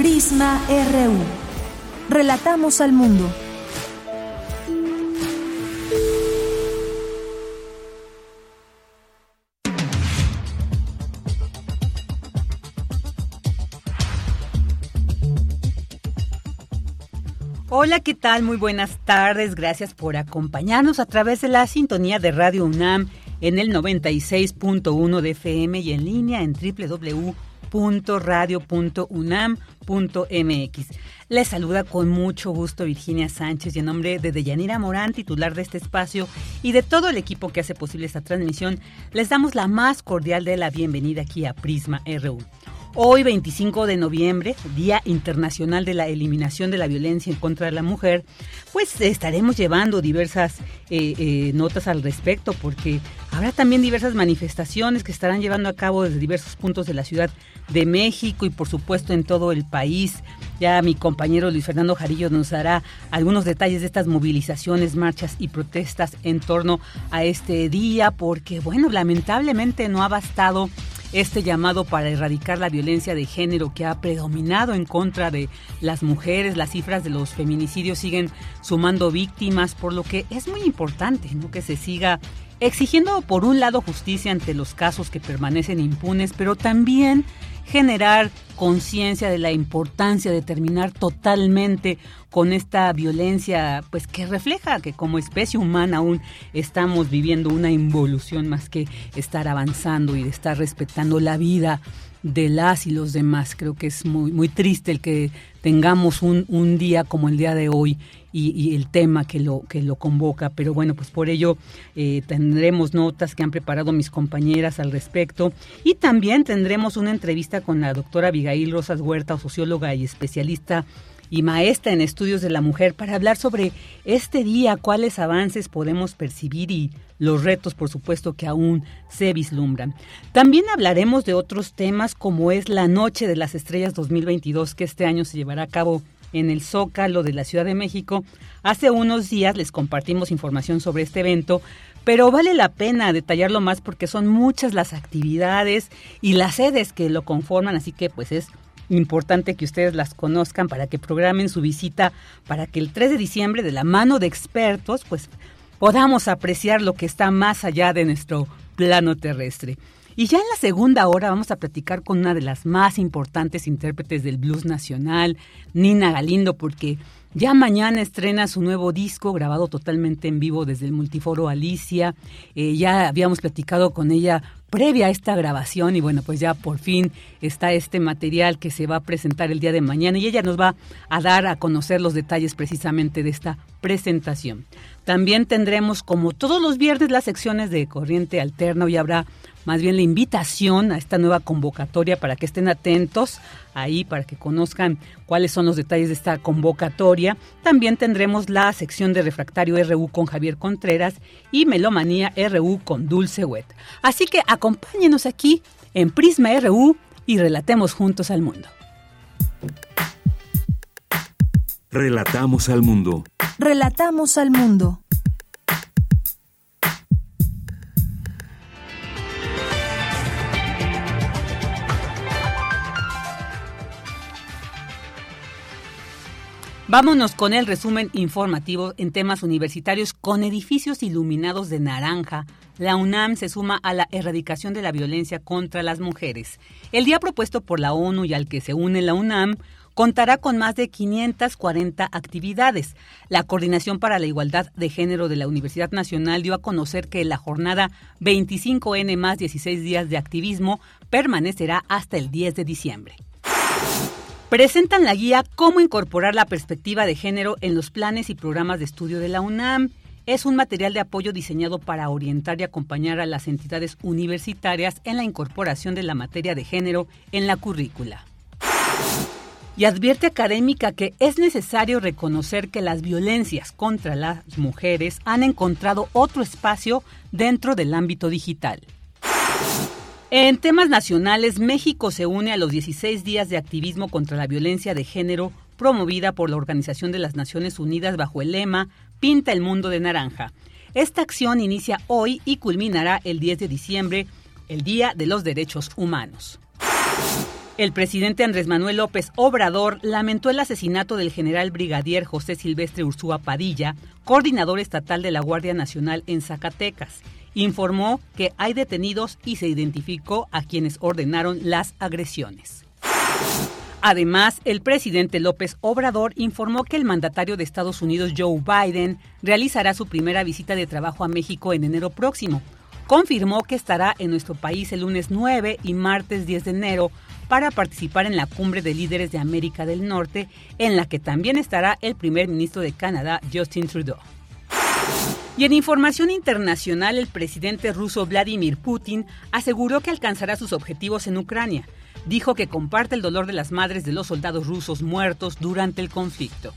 Prisma RU. Relatamos al mundo. Hola, ¿qué tal? Muy buenas tardes. Gracias por acompañarnos a través de la sintonía de Radio UNAM en el 96.1 de FM y en línea en www.radio.unam.mx. Les saluda con mucho gusto Virginia Sánchez y en nombre de Deyanira Morán, titular de este espacio, y de todo el equipo que hace posible esta transmisión, les damos la más cordial de la bienvenida aquí a Prisma RU. Hoy, 25 de noviembre, Día Internacional de la Eliminación de la Violencia en contra de la Mujer, pues estaremos llevando diversas eh, eh, notas al respecto, porque habrá también diversas manifestaciones que estarán llevando a cabo desde diversos puntos de la Ciudad de México y por supuesto en todo el país. Ya mi compañero Luis Fernando Jarillo nos dará algunos detalles de estas movilizaciones, marchas y protestas en torno a este día, porque bueno, lamentablemente no ha bastado este llamado para erradicar la violencia de género que ha predominado en contra de las mujeres. Las cifras de los feminicidios siguen sumando víctimas, por lo que es muy importante ¿no? que se siga exigiendo por un lado justicia ante los casos que permanecen impunes, pero también generar conciencia de la importancia de terminar totalmente con esta violencia, pues que refleja que como especie humana aún estamos viviendo una involución más que estar avanzando y estar respetando la vida de las y los demás. Creo que es muy, muy triste el que tengamos un, un día como el día de hoy y, el tema que lo, que lo convoca. Pero bueno, pues por ello eh, tendremos notas que han preparado mis compañeras al respecto y también tendremos una entrevista con la doctora Abigail Rosas Huerta, socióloga y especialista y maestra en estudios de la mujer para hablar sobre este día, cuáles avances podemos percibir y los retos, por supuesto, que aún se vislumbran. También hablaremos de otros temas como es la Noche de las Estrellas 2022 que este año se llevará a cabo en el Zócalo de la Ciudad de México. Hace unos días les compartimos información sobre este evento, pero vale la pena detallarlo más porque son muchas las actividades y las sedes que lo conforman, así que pues es importante que ustedes las conozcan para que programen su visita para que el 3 de diciembre de la mano de expertos pues podamos apreciar lo que está más allá de nuestro plano terrestre. Y ya en la segunda hora vamos a platicar con una de las más importantes intérpretes del blues nacional, Nina Galindo, porque ya mañana estrena su nuevo disco grabado totalmente en vivo desde el Multiforo Alicia. Eh, ya habíamos platicado con ella previa a esta grabación y bueno, pues ya por fin está este material que se va a presentar el día de mañana y ella nos va a dar a conocer los detalles precisamente de esta presentación. También tendremos como todos los viernes las secciones de Corriente Alterna y habrá más bien la invitación a esta nueva convocatoria para que estén atentos ahí, para que conozcan cuáles son los detalles de esta convocatoria. También tendremos la sección de Refractario RU con Javier Contreras y Melomanía RU con Dulce Wet. Así que acompáñenos aquí en Prisma RU y relatemos juntos al mundo. Relatamos al mundo. Relatamos al mundo. Vámonos con el resumen informativo en temas universitarios con edificios iluminados de naranja. La UNAM se suma a la erradicación de la violencia contra las mujeres. El día propuesto por la ONU y al que se une la UNAM contará con más de 540 actividades. La Coordinación para la Igualdad de Género de la Universidad Nacional dio a conocer que la jornada 25N más 16 días de activismo permanecerá hasta el 10 de diciembre presentan la guía Cómo incorporar la perspectiva de género en los planes y programas de estudio de la UNAM. es un material de apoyo diseñado para orientar y acompañar a las entidades universitarias en la incorporación de la materia de género en la currícula. Y advierte académica que es necesario reconocer que las violencias contra las mujeres han encontrado otro espacio dentro del ámbito digital. En temas nacionales, México se une a los 16 días de activismo contra la violencia de género promovida por la Organización de las Naciones Unidas bajo el lema Pinta el mundo de naranja. Esta acción inicia hoy y culminará el 10 de diciembre, el Día de los Derechos Humanos. El presidente Andrés Manuel López Obrador lamentó el asesinato del general brigadier José Silvestre Ursúa Padilla, coordinador estatal de la Guardia Nacional en Zacatecas informó que hay detenidos y se identificó a quienes ordenaron las agresiones. Además, el presidente López Obrador informó que el mandatario de Estados Unidos, Joe Biden, realizará su primera visita de trabajo a México en enero próximo. Confirmó que estará en nuestro país el lunes 9 y martes 10 de enero para participar en la cumbre de líderes de América del Norte, en la que también estará el primer ministro de Canadá, Justin Trudeau. Y en información internacional, el presidente ruso Vladimir Putin aseguró que alcanzará sus objetivos en Ucrania. Dijo que comparte el dolor de las madres de los soldados rusos muertos durante el conflicto.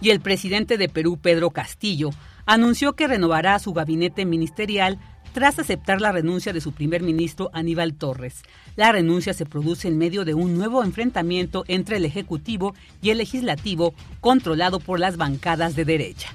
Y el presidente de Perú, Pedro Castillo, anunció que renovará su gabinete ministerial tras aceptar la renuncia de su primer ministro Aníbal Torres. La renuncia se produce en medio de un nuevo enfrentamiento entre el Ejecutivo y el Legislativo controlado por las bancadas de derecha.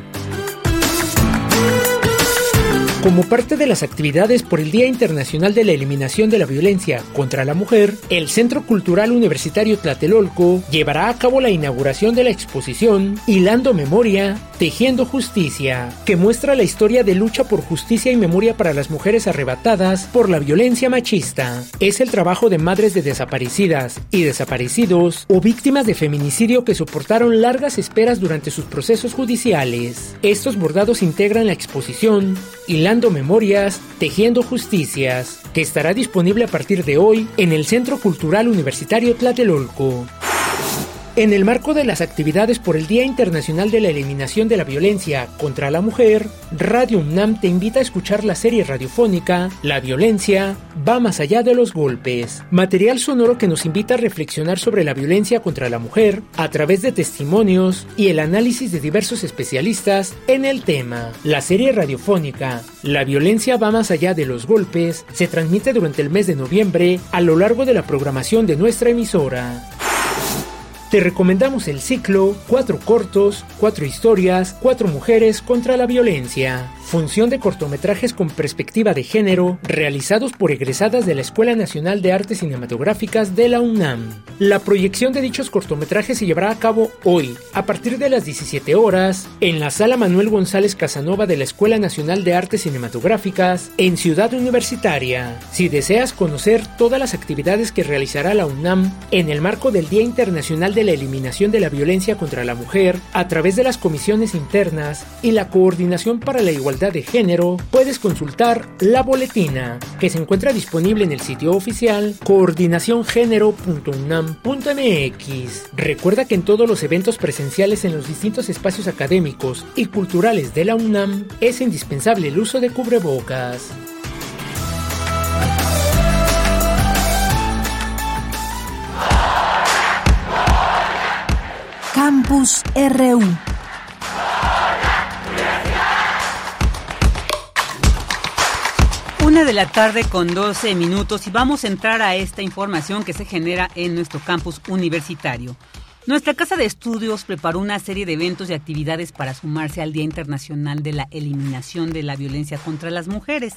Como parte de las actividades por el Día Internacional de la Eliminación de la Violencia contra la Mujer, el Centro Cultural Universitario Tlatelolco llevará a cabo la inauguración de la exposición Hilando Memoria, Tejiendo Justicia, que muestra la historia de lucha por justicia y memoria para las mujeres arrebatadas por la violencia machista. Es el trabajo de madres de desaparecidas y desaparecidos o víctimas de feminicidio que soportaron largas esperas durante sus procesos judiciales. Estos bordados integran la exposición Hilando Memorias, Tejiendo Justicias, que estará disponible a partir de hoy en el Centro Cultural Universitario Tlatelolco. En el marco de las actividades por el Día Internacional de la Eliminación de la Violencia contra la Mujer, Radio UNAM te invita a escuchar la serie radiofónica La violencia va más allá de los golpes, material sonoro que nos invita a reflexionar sobre la violencia contra la mujer a través de testimonios y el análisis de diversos especialistas en el tema. La serie radiofónica La violencia va más allá de los golpes se transmite durante el mes de noviembre a lo largo de la programación de nuestra emisora. Te recomendamos el ciclo Cuatro cortos, cuatro historias, cuatro mujeres contra la violencia función de cortometrajes con perspectiva de género realizados por egresadas de la Escuela Nacional de Artes Cinematográficas de la UNAM. La proyección de dichos cortometrajes se llevará a cabo hoy, a partir de las 17 horas, en la Sala Manuel González Casanova de la Escuela Nacional de Artes Cinematográficas en Ciudad Universitaria. Si deseas conocer todas las actividades que realizará la UNAM en el marco del Día Internacional de la Eliminación de la Violencia contra la Mujer, a través de las comisiones internas y la Coordinación para la Igualdad de Género, puedes consultar la boletina, que se encuentra disponible en el sitio oficial coordinaciongénero.unam.mx. Recuerda que en todos los eventos presenciales en los distintos espacios académicos y culturales de la UNAM es indispensable el uso de cubrebocas. Campus RU Una de la tarde con 12 minutos y vamos a entrar a esta información que se genera en nuestro campus universitario. Nuestra casa de estudios preparó una serie de eventos y actividades para sumarse al Día Internacional de la Eliminación de la Violencia contra las Mujeres.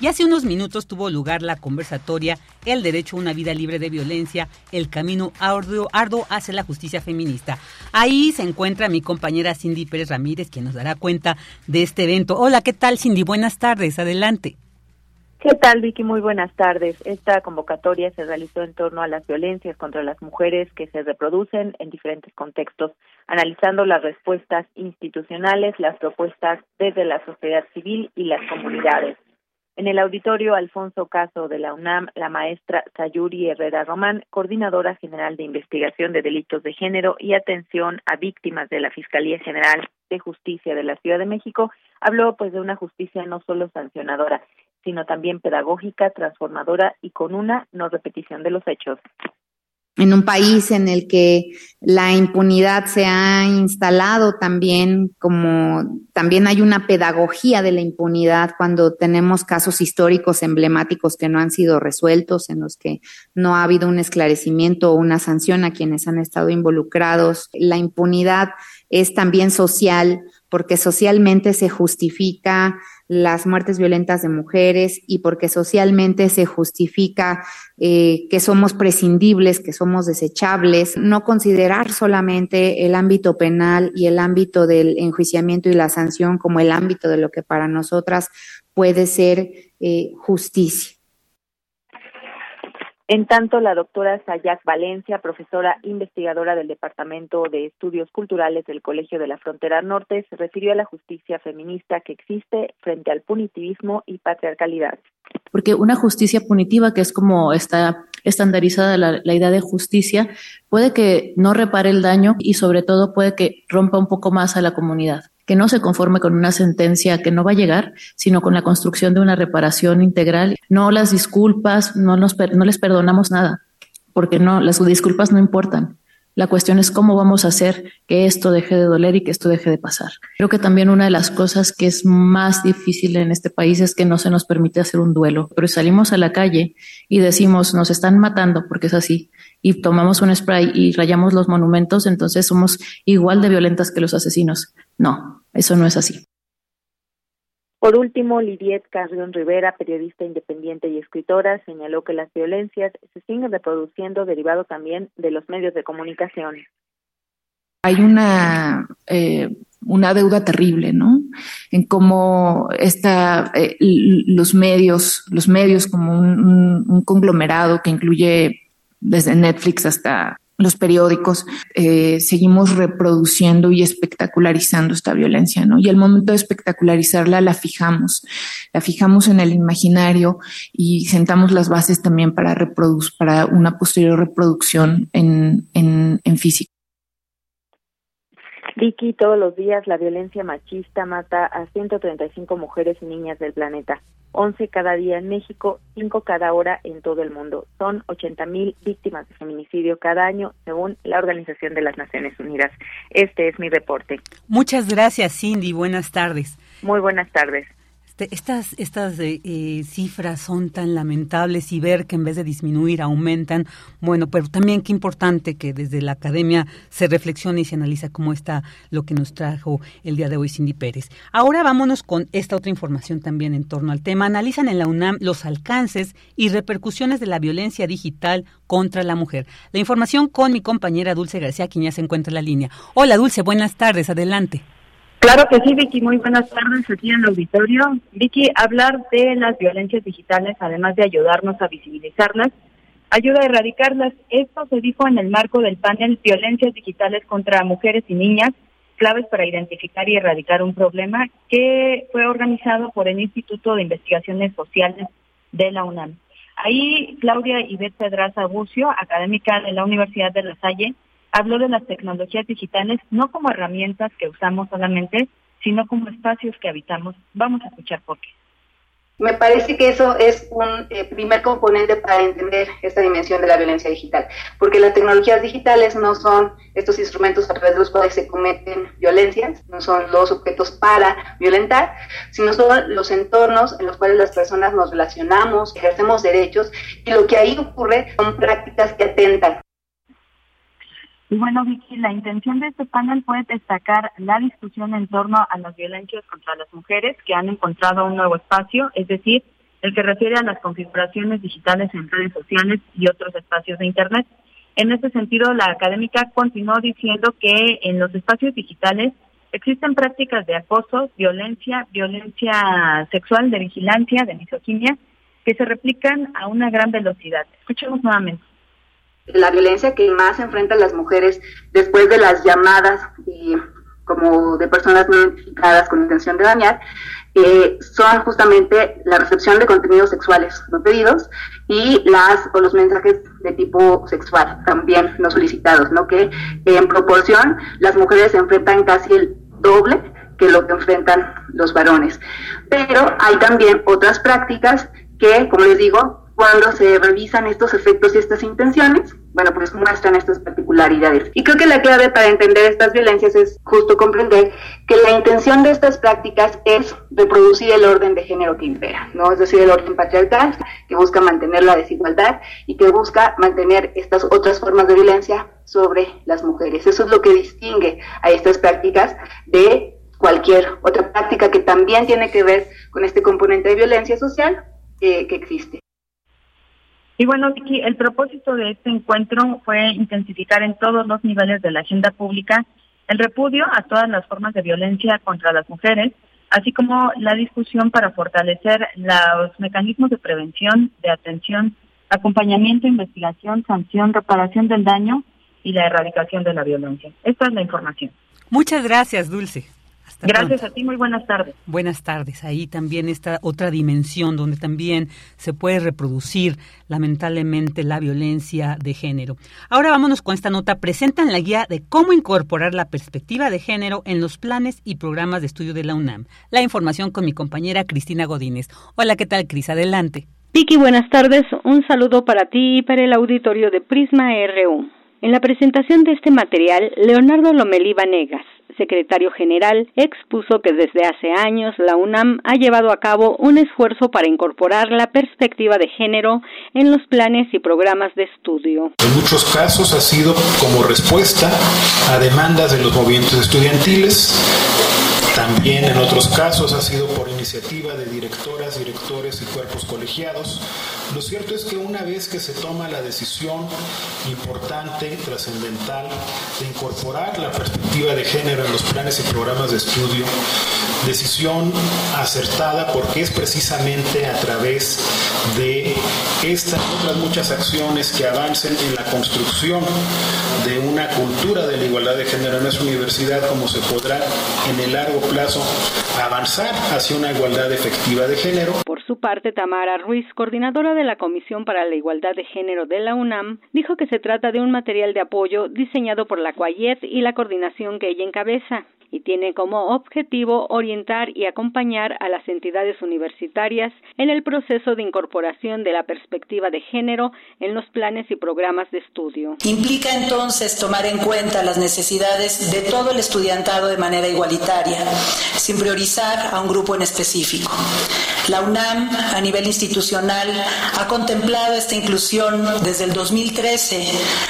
Y hace unos minutos tuvo lugar la conversatoria El derecho a una vida libre de violencia, el camino arduo, arduo hacia la justicia feminista. Ahí se encuentra mi compañera Cindy Pérez Ramírez, quien nos dará cuenta de este evento. Hola, ¿qué tal Cindy? Buenas tardes, adelante. ¿Qué tal, Vicky? Muy buenas tardes. Esta convocatoria se realizó en torno a las violencias contra las mujeres que se reproducen en diferentes contextos, analizando las respuestas institucionales, las propuestas desde la sociedad civil y las comunidades. En el auditorio Alfonso Caso de la UNAM, la maestra Sayuri Herrera Román, coordinadora general de investigación de delitos de género y atención a víctimas de la Fiscalía General de Justicia de la Ciudad de México, habló pues de una justicia no solo sancionadora, sino también pedagógica, transformadora y con una no repetición de los hechos en un país en el que la impunidad se ha instalado también como también hay una pedagogía de la impunidad cuando tenemos casos históricos emblemáticos que no han sido resueltos, en los que no ha habido un esclarecimiento o una sanción a quienes han estado involucrados. La impunidad es también social porque socialmente se justifica las muertes violentas de mujeres y porque socialmente se justifica eh, que somos prescindibles, que somos desechables, no considerar solamente el ámbito penal y el ámbito del enjuiciamiento y la sanción como el ámbito de lo que para nosotras puede ser eh, justicia. En tanto, la doctora Sayak Valencia, profesora investigadora del Departamento de Estudios Culturales del Colegio de la Frontera Norte, se refirió a la justicia feminista que existe frente al punitivismo y patriarcalidad. Porque una justicia punitiva, que es como está estandarizada la, la idea de justicia, puede que no repare el daño y sobre todo puede que rompa un poco más a la comunidad que no se conforme con una sentencia que no va a llegar, sino con la construcción de una reparación integral. No las disculpas, no, nos, no les perdonamos nada, porque no, las disculpas no importan. La cuestión es cómo vamos a hacer que esto deje de doler y que esto deje de pasar. Creo que también una de las cosas que es más difícil en este país es que no se nos permite hacer un duelo, pero salimos a la calle y decimos nos están matando porque es así y tomamos un spray y rayamos los monumentos, entonces somos igual de violentas que los asesinos. No, eso no es así. Por último, Lidiet Carrión Rivera, periodista independiente y escritora, señaló que las violencias se siguen reproduciendo derivado también de los medios de comunicación. Hay una eh, una deuda terrible, ¿no? En cómo está eh, los medios, los medios como un, conglomerado que incluye desde Netflix hasta los periódicos, eh, seguimos reproduciendo y espectacularizando esta violencia, ¿no? Y el momento de espectacularizarla la fijamos, la fijamos en el imaginario y sentamos las bases también para reproducir, para una posterior reproducción en, en, en físico. Vicky, todos los días la violencia machista mata a 135 mujeres y niñas del planeta. 11 cada día en México, 5 cada hora en todo el mundo. Son 80 mil víctimas de feminicidio cada año, según la Organización de las Naciones Unidas. Este es mi reporte. Muchas gracias, Cindy. Buenas tardes. Muy buenas tardes. Este, estas estas eh, eh, cifras son tan lamentables y ver que en vez de disminuir aumentan, bueno, pero también qué importante que desde la academia se reflexione y se analiza cómo está lo que nos trajo el día de hoy Cindy Pérez. Ahora vámonos con esta otra información también en torno al tema. Analizan en la UNAM los alcances y repercusiones de la violencia digital contra la mujer. La información con mi compañera Dulce García, quien ya se encuentra en la línea. Hola Dulce, buenas tardes, adelante. Claro que sí, Vicky. Muy buenas tardes aquí en el auditorio. Vicky, hablar de las violencias digitales, además de ayudarnos a visibilizarlas, ayuda a erradicarlas. Esto se dijo en el marco del panel Violencias Digitales contra Mujeres y Niñas, claves para identificar y erradicar un problema, que fue organizado por el Instituto de Investigaciones Sociales de la UNAM. Ahí Claudia Ivette Pedraza Bucio, académica de la Universidad de La Salle, habló de las tecnologías digitales no como herramientas que usamos solamente, sino como espacios que habitamos. Vamos a escuchar por qué. Me parece que eso es un eh, primer componente para entender esta dimensión de la violencia digital, porque las tecnologías digitales no son estos instrumentos a través de los cuales se cometen violencias, no son los objetos para violentar, sino son los entornos en los cuales las personas nos relacionamos, ejercemos derechos, y lo que ahí ocurre son prácticas que atentan y bueno, Vicky, la intención de este panel fue destacar la discusión en torno a las violencias contra las mujeres que han encontrado un nuevo espacio, es decir, el que refiere a las configuraciones digitales en redes sociales y otros espacios de Internet. En este sentido, la académica continuó diciendo que en los espacios digitales existen prácticas de acoso, violencia, violencia sexual, de vigilancia, de misoginia, que se replican a una gran velocidad. Escuchemos nuevamente la violencia que más enfrentan las mujeres después de las llamadas como de personas no identificadas con intención de dañar, eh, son justamente la recepción de contenidos sexuales no pedidos y las o los mensajes de tipo sexual también no solicitados, ¿no? Que en proporción las mujeres enfrentan casi el doble que lo que enfrentan los varones. Pero hay también otras prácticas que, como les digo, cuando se revisan estos efectos y estas intenciones, bueno, pues muestran estas particularidades. Y creo que la clave para entender estas violencias es justo comprender que la intención de estas prácticas es reproducir el orden de género que impera, ¿no? Es decir, el orden patriarcal que busca mantener la desigualdad y que busca mantener estas otras formas de violencia sobre las mujeres. Eso es lo que distingue a estas prácticas de cualquier otra práctica que también tiene que ver con este componente de violencia social eh, que existe. Y bueno, Vicky, el propósito de este encuentro fue intensificar en todos los niveles de la agenda pública el repudio a todas las formas de violencia contra las mujeres, así como la discusión para fortalecer los mecanismos de prevención, de atención, acompañamiento, investigación, sanción, reparación del daño y la erradicación de la violencia. Esta es la información. Muchas gracias, Dulce. Gracias a ti, muy buenas tardes. Buenas tardes. Ahí también está otra dimensión donde también se puede reproducir lamentablemente la violencia de género. Ahora vámonos con esta nota. Presentan la guía de cómo incorporar la perspectiva de género en los planes y programas de estudio de la UNAM. La información con mi compañera Cristina Godínez. Hola, ¿qué tal, Cris? Adelante. Vicky, buenas tardes. Un saludo para ti y para el auditorio de Prisma RU. En la presentación de este material, Leonardo Lomelí Vanegas, secretario general, expuso que desde hace años la UNAM ha llevado a cabo un esfuerzo para incorporar la perspectiva de género en los planes y programas de estudio. En muchos casos ha sido como respuesta a demandas de los movimientos estudiantiles también en otros casos ha sido por iniciativa de directoras, directores y cuerpos colegiados. Lo cierto es que una vez que se toma la decisión importante, trascendental, de incorporar la perspectiva de género en los planes y programas de estudio, decisión acertada porque es precisamente a través de estas otras muchas acciones que avancen en la construcción de una cultura de la igualdad de género en nuestra universidad como se podrá en el largo plazo avanzar hacia una igualdad efectiva de género. Por su parte, Tamara Ruiz, coordinadora de la Comisión para la Igualdad de Género de la UNAM, dijo que se trata de un material de apoyo diseñado por la CUAYET y la coordinación que ella encabeza y tiene como objetivo orientar y acompañar a las entidades universitarias en el proceso de incorporación de la perspectiva de género en los planes y programas de estudio. Implica entonces tomar en cuenta las necesidades de todo el estudiantado de manera igualitaria, sin priorizar a un grupo en específico. La UNAM, a nivel institucional, ha contemplado esta inclusión desde el 2013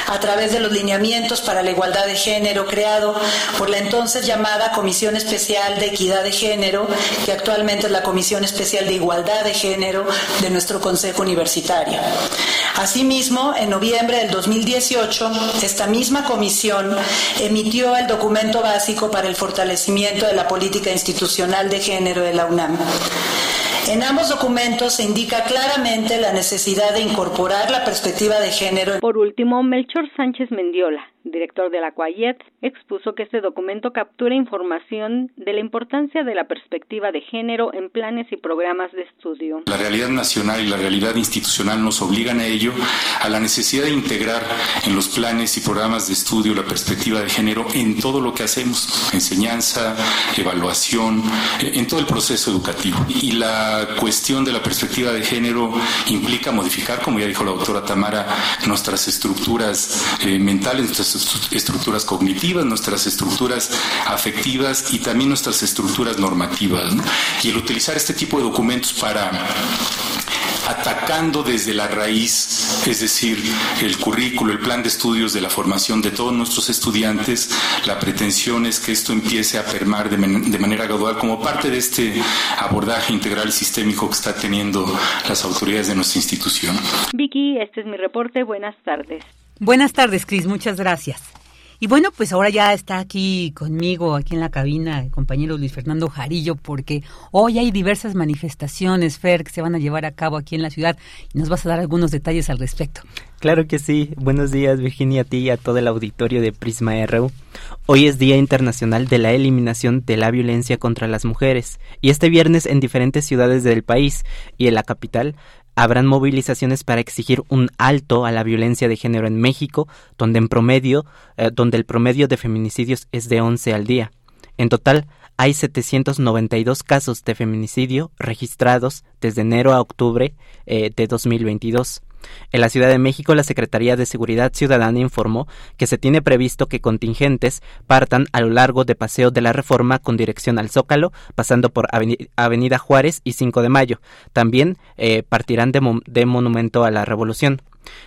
a través de los lineamientos para la igualdad de género creado por la entonces llamada Comisión Especial de Equidad de Género, que actualmente es la Comisión Especial de Igualdad de Género de nuestro Consejo Universitario. Asimismo, en noviembre del 2018, esta misma comisión emitió el documento básico para el fortalecimiento de la política institucional de género de la UNAM. En ambos documentos se indica claramente la necesidad de incorporar la perspectiva de género. Por último, Melchor Sánchez Mendiola, director de la CUAYET, expuso que este documento captura información de la importancia de la perspectiva de género en planes y programas de estudio. La realidad nacional y la realidad institucional nos obligan a ello, a la necesidad de integrar en los planes y programas de estudio la perspectiva de género en todo lo que hacemos, enseñanza, evaluación, en todo el proceso educativo. Y la cuestión de la perspectiva de género implica modificar, como ya dijo la doctora Tamara, nuestras estructuras eh, mentales, nuestras estructuras cognitivas, nuestras estructuras afectivas y también nuestras estructuras normativas. Y el utilizar este tipo de documentos para atacando desde la raíz, es decir, el currículo, el plan de estudios de la formación de todos nuestros estudiantes. La pretensión es que esto empiece a permar de, de manera gradual como parte de este abordaje integral sistémico que está teniendo las autoridades de nuestra institución. Vicky, este es mi reporte. Buenas tardes. Buenas tardes, Cris. Muchas gracias. Y bueno, pues ahora ya está aquí conmigo, aquí en la cabina, el compañero Luis Fernando Jarillo, porque hoy hay diversas manifestaciones, Fer, que se van a llevar a cabo aquí en la ciudad y nos vas a dar algunos detalles al respecto. Claro que sí. Buenos días, Virginia, a ti y a todo el auditorio de Prisma RU. Hoy es Día Internacional de la Eliminación de la Violencia contra las Mujeres y este viernes en diferentes ciudades del país y en la capital habrán movilizaciones para exigir un alto a la violencia de género en México, donde en promedio, eh, donde el promedio de feminicidios es de 11 al día. En total, hay 792 casos de feminicidio registrados desde enero a octubre eh, de 2022. En la Ciudad de México, la Secretaría de Seguridad Ciudadana informó que se tiene previsto que contingentes partan a lo largo de Paseo de la Reforma con dirección al Zócalo, pasando por Avenida Juárez y 5 de Mayo. También eh, partirán de Monumento a la Revolución.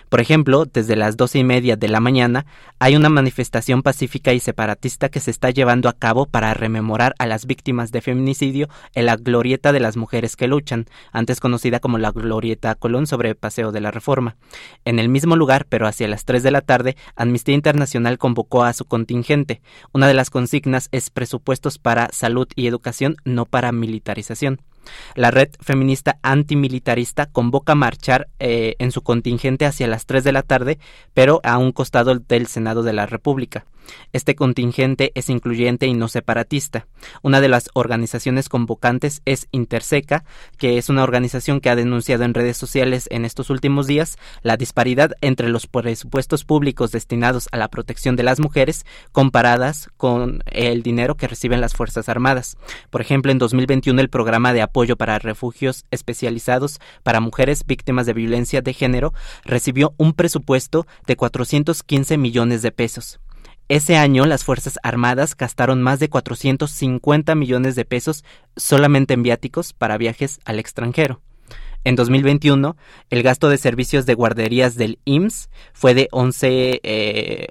Por ejemplo, desde las doce y media de la mañana hay una manifestación pacífica y separatista que se está llevando a cabo para rememorar a las víctimas de feminicidio en la Glorieta de las Mujeres que Luchan, antes conocida como la Glorieta Colón sobre Paseo de la Reforma. En el mismo lugar, pero hacia las tres de la tarde, Amnistía Internacional convocó a su contingente. Una de las consignas es presupuestos para salud y educación, no para militarización. La red feminista antimilitarista convoca a marchar eh, en su contingente hacia las 3 de la tarde, pero a un costado del Senado de la República. Este contingente es incluyente y no separatista. Una de las organizaciones convocantes es Interseca, que es una organización que ha denunciado en redes sociales en estos últimos días la disparidad entre los presupuestos públicos destinados a la protección de las mujeres comparadas con el dinero que reciben las Fuerzas Armadas. Por ejemplo, en 2021 el programa de apoyo para refugios especializados para mujeres víctimas de violencia de género recibió un presupuesto de 415 millones de pesos. Ese año las Fuerzas Armadas gastaron más de 450 millones de pesos solamente en viáticos para viajes al extranjero. En 2021, el gasto de servicios de guarderías del IMSS fue de 11, eh,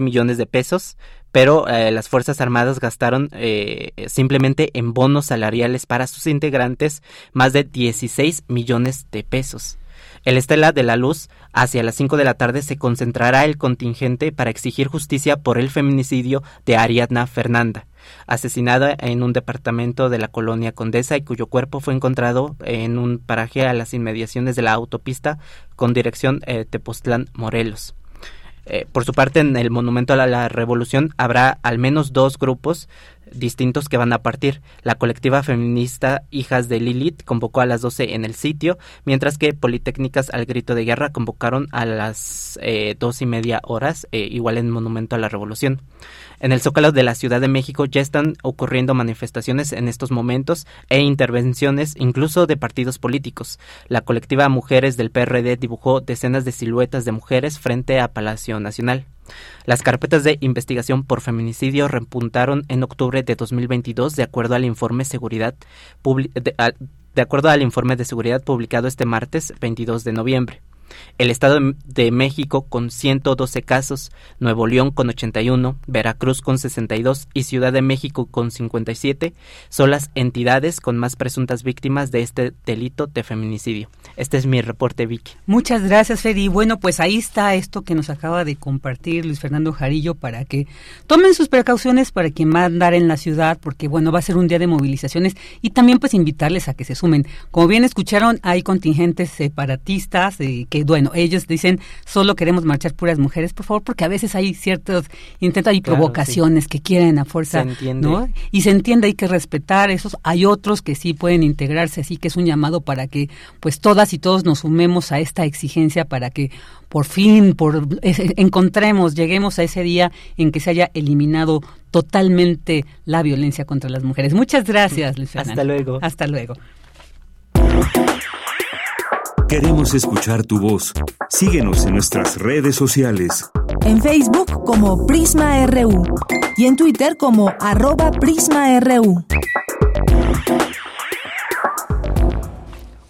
millones de pesos, pero eh, las Fuerzas Armadas gastaron eh, simplemente en bonos salariales para sus integrantes más de 16 millones de pesos. El Estela de la Luz, hacia las 5 de la tarde, se concentrará el contingente para exigir justicia por el feminicidio de Ariadna Fernanda, asesinada en un departamento de la colonia Condesa y cuyo cuerpo fue encontrado en un paraje a las inmediaciones de la autopista con dirección eh, Tepoztlán-Morelos. Eh, por su parte, en el Monumento a la, Revolución habrá al menos dos grupos distintos que van a partir. La colectiva feminista Hijas de Lilith convocó a las 12 en el sitio, mientras que Politécnicas al Grito de Guerra convocaron a las eh, dos y media horas, eh, igual en Monumento a la Revolución. En el Zócalo de la Ciudad de México ya están ocurriendo manifestaciones en estos momentos e intervenciones incluso de partidos políticos. La colectiva Mujeres del PRD dibujó decenas de siluetas de mujeres frente a Palacio Nacional. Las carpetas de investigación por feminicidio repuntaron en octubre de 2022 de acuerdo al informe seguridad de, de acuerdo al informe de seguridad publicado este martes 22 de noviembre. El Estado de México con 112 casos, Nuevo León con 81, Veracruz con 62 y Ciudad de México con 57 son las entidades con más presuntas víctimas de este delito de feminicidio. Este es mi reporte, Vicky. Muchas gracias, Fede. bueno, pues ahí está esto que nos acaba de compartir Luis Fernando Jarillo para que tomen sus precauciones para quien va a andar en la ciudad, porque bueno, va a ser un día de movilizaciones y también pues invitarles a que se sumen. Como bien escucharon, hay contingentes separatistas eh, que bueno, ellos dicen solo queremos marchar puras mujeres, por favor, porque a veces hay ciertos intentos y provocaciones que quieren a fuerza, ¿no? Y se entiende, hay que respetar esos. Hay otros que sí pueden integrarse, así que es un llamado para que pues todas y todos nos sumemos a esta exigencia para que por fin por encontremos, lleguemos a ese día en que se haya eliminado totalmente la violencia contra las mujeres. Muchas gracias, Luis Hasta luego. Hasta luego. Queremos escuchar tu voz. Síguenos en nuestras redes sociales. En Facebook como Prisma RU y en Twitter como arroba PrismaRU.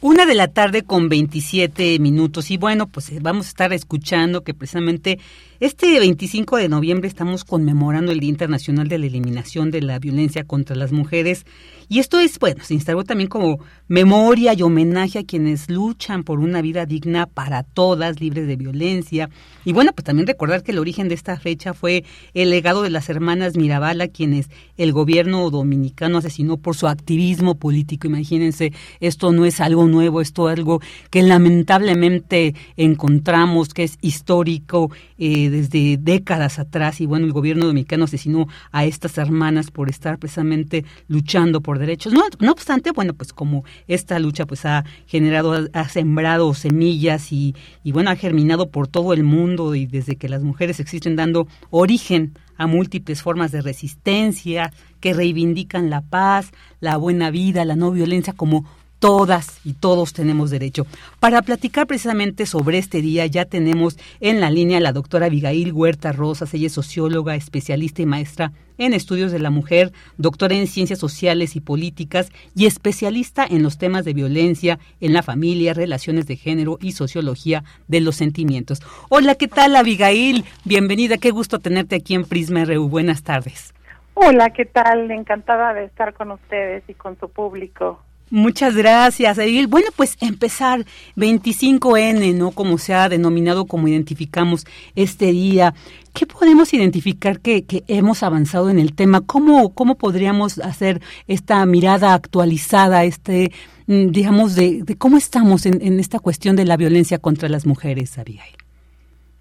Una de la tarde con 27 minutos y bueno, pues eh, vamos a estar escuchando que precisamente este 25 de noviembre estamos conmemorando el Día Internacional de la Eliminación de la Violencia contra las Mujeres y esto es, bueno, se instaló también como memoria y homenaje a quienes luchan por una vida digna para todas, libres de violencia. Y bueno, pues también recordar que el origen de esta fecha fue el legado de las hermanas Mirabal, a quienes el gobierno dominicano asesinó por su activismo político. Imagínense, esto no es algo nuevo, esto es algo que lamentablemente encontramos, que es histórico eh, desde décadas atrás. Y bueno, el gobierno dominicano asesinó a estas hermanas por estar precisamente luchando por derechos. No, no obstante, bueno, pues como esta lucha pues ha generado, ha sembrado semillas y, y bueno, ha germinado por todo el mundo y desde que las mujeres existen dando origen a múltiples formas de resistencia que reivindican la paz, la buena vida, la no violencia como todas y todos tenemos derecho. Para platicar precisamente sobre este día ya tenemos en la línea a la doctora Abigail Huerta Rosas, ella es socióloga, especialista y maestra en estudios de la mujer, doctora en ciencias sociales y políticas y especialista en los temas de violencia en la familia, relaciones de género y sociología de los sentimientos. Hola, ¿qué tal Abigail? Bienvenida, qué gusto tenerte aquí en Prisma RU. Buenas tardes. Hola, ¿qué tal? Encantada de estar con ustedes y con su público. Muchas gracias, Edil. Bueno, pues empezar 25N, ¿no? Como se ha denominado, como identificamos este día. ¿Qué podemos identificar que, hemos avanzado en el tema? ¿Cómo, ¿Cómo podríamos hacer esta mirada actualizada, este, mm, digamos, de, de cómo estamos en, esta cuestión de la violencia contra las mujeres, Abigail?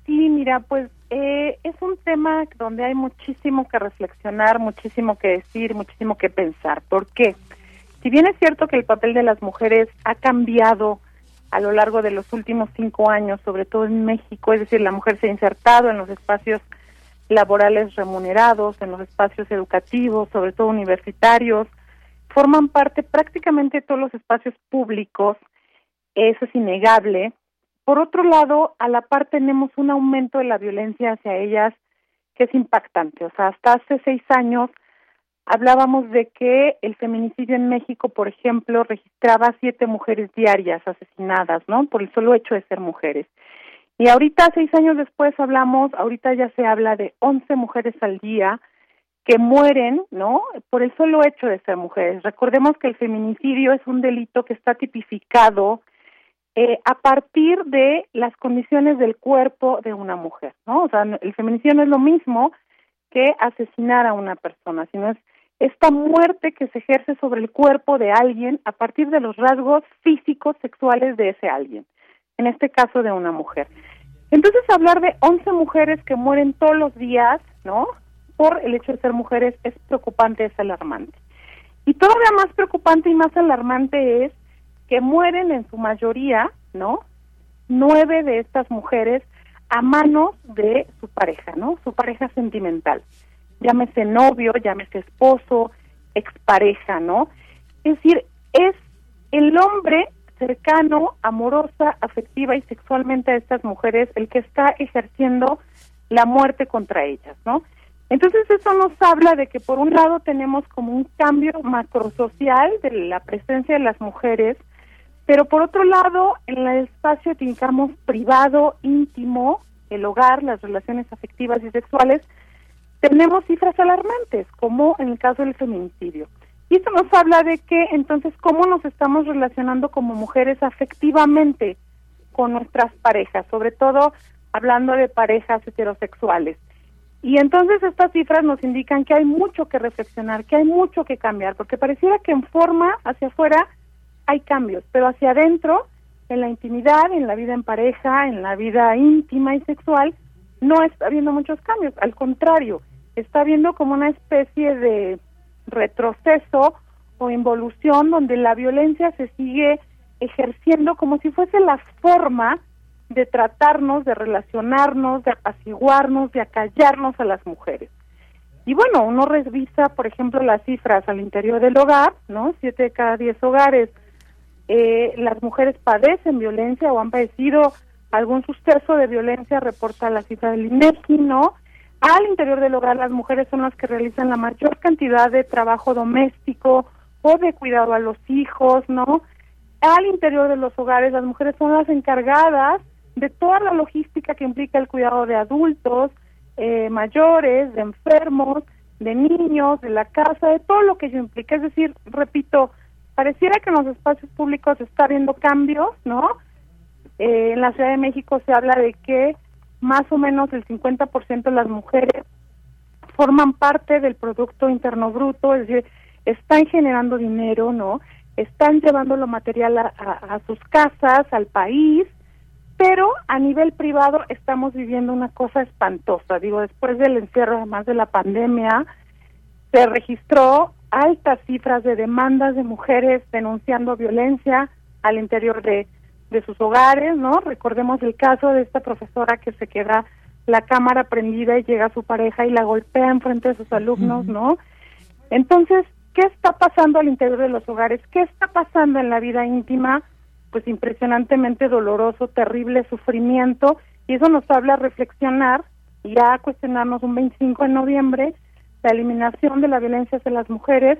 Sí, mira, pues eh, es un tema donde hay muchísimo que reflexionar, muchísimo que decir, muchísimo que pensar. ¿Por qué? Si bien es cierto que el papel de las mujeres ha cambiado a lo largo de los últimos cinco años, sobre todo en México, es decir, la mujer se ha insertado en los espacios laborales remunerados, en los espacios educativos, sobre todo universitarios, forman parte prácticamente de todos los espacios públicos, eso es innegable. Por otro lado, a la par tenemos un aumento de la violencia hacia ellas que es impactante. O sea, hasta hace seis años hablábamos de que el feminicidio en México, por ejemplo, registraba siete mujeres diarias asesinadas, ¿no? Por el solo hecho de ser mujeres. Y ahorita, seis años después, hablamos, ahorita ya se habla de once mujeres al día que mueren, ¿no? Por el solo hecho de ser mujeres. Recordemos que el feminicidio es un delito que está tipificado eh, a partir de las condiciones del cuerpo de una mujer, ¿no? O sea, el feminicidio no es lo mismo que asesinar a una persona, sino es esta muerte que se ejerce sobre el cuerpo de alguien a partir de los rasgos físicos sexuales de ese alguien, en este caso de una mujer. Entonces hablar de 11 mujeres que mueren todos los días, ¿no? Por el hecho de ser mujeres es preocupante, es alarmante. Y todavía más preocupante y más alarmante es que mueren en su mayoría, ¿no? Nueve de estas mujeres a manos de su pareja, ¿no? Su pareja sentimental llámese novio, llámese esposo, expareja, ¿no? Es decir, es el hombre cercano, amorosa, afectiva y sexualmente a estas mujeres el que está ejerciendo la muerte contra ellas, ¿no? Entonces eso nos habla de que por un lado tenemos como un cambio macrosocial de la presencia de las mujeres, pero por otro lado en el espacio, privado, íntimo, el hogar, las relaciones afectivas y sexuales, tenemos cifras alarmantes, como en el caso del feminicidio. Y esto nos habla de que entonces cómo nos estamos relacionando como mujeres afectivamente con nuestras parejas, sobre todo hablando de parejas heterosexuales. Y entonces estas cifras nos indican que hay mucho que reflexionar, que hay mucho que cambiar, porque pareciera que en forma hacia afuera hay cambios, pero hacia adentro, en la intimidad, en la vida en pareja, en la vida íntima y sexual, no está habiendo muchos cambios. Al contrario, está viendo como una especie de retroceso o involución donde la violencia se sigue ejerciendo como si fuese la forma de tratarnos, de relacionarnos, de apaciguarnos, de acallarnos a las mujeres. Y bueno, uno revisa, por ejemplo, las cifras al interior del hogar, ¿no? Siete de cada diez hogares, eh, las mujeres padecen violencia o han padecido algún suceso de violencia, reporta la cifra del INEGI, ¿no? Al interior del hogar las mujeres son las que realizan la mayor cantidad de trabajo doméstico o de cuidado a los hijos, ¿no? al interior de los hogares las mujeres son las encargadas de toda la logística que implica el cuidado de adultos, eh, mayores, de enfermos, de niños, de la casa, de todo lo que ello implica. Es decir, repito, pareciera que en los espacios públicos está habiendo cambios, ¿no? Eh, en la Ciudad de México se habla de que más o menos el 50% de las mujeres forman parte del Producto Interno Bruto, es decir, están generando dinero, ¿no? Están llevando lo material a, sus casas, al país, pero a nivel privado estamos viviendo una cosa espantosa. Digo, después del encierro, además de la pandemia, se registró altas cifras de demandas de mujeres denunciando violencia al interior de, de sus hogares, ¿no? Recordemos el caso de esta profesora que se queda la cámara prendida y llega su pareja y la golpea en frente de sus alumnos, ¿no? Entonces, ¿qué está pasando al interior de los hogares? ¿Qué está pasando en la vida íntima? pues impresionantemente doloroso, terrible sufrimiento, y eso nos habla a reflexionar y a cuestionarnos un 25 de noviembre la eliminación de la violencia hacia las mujeres,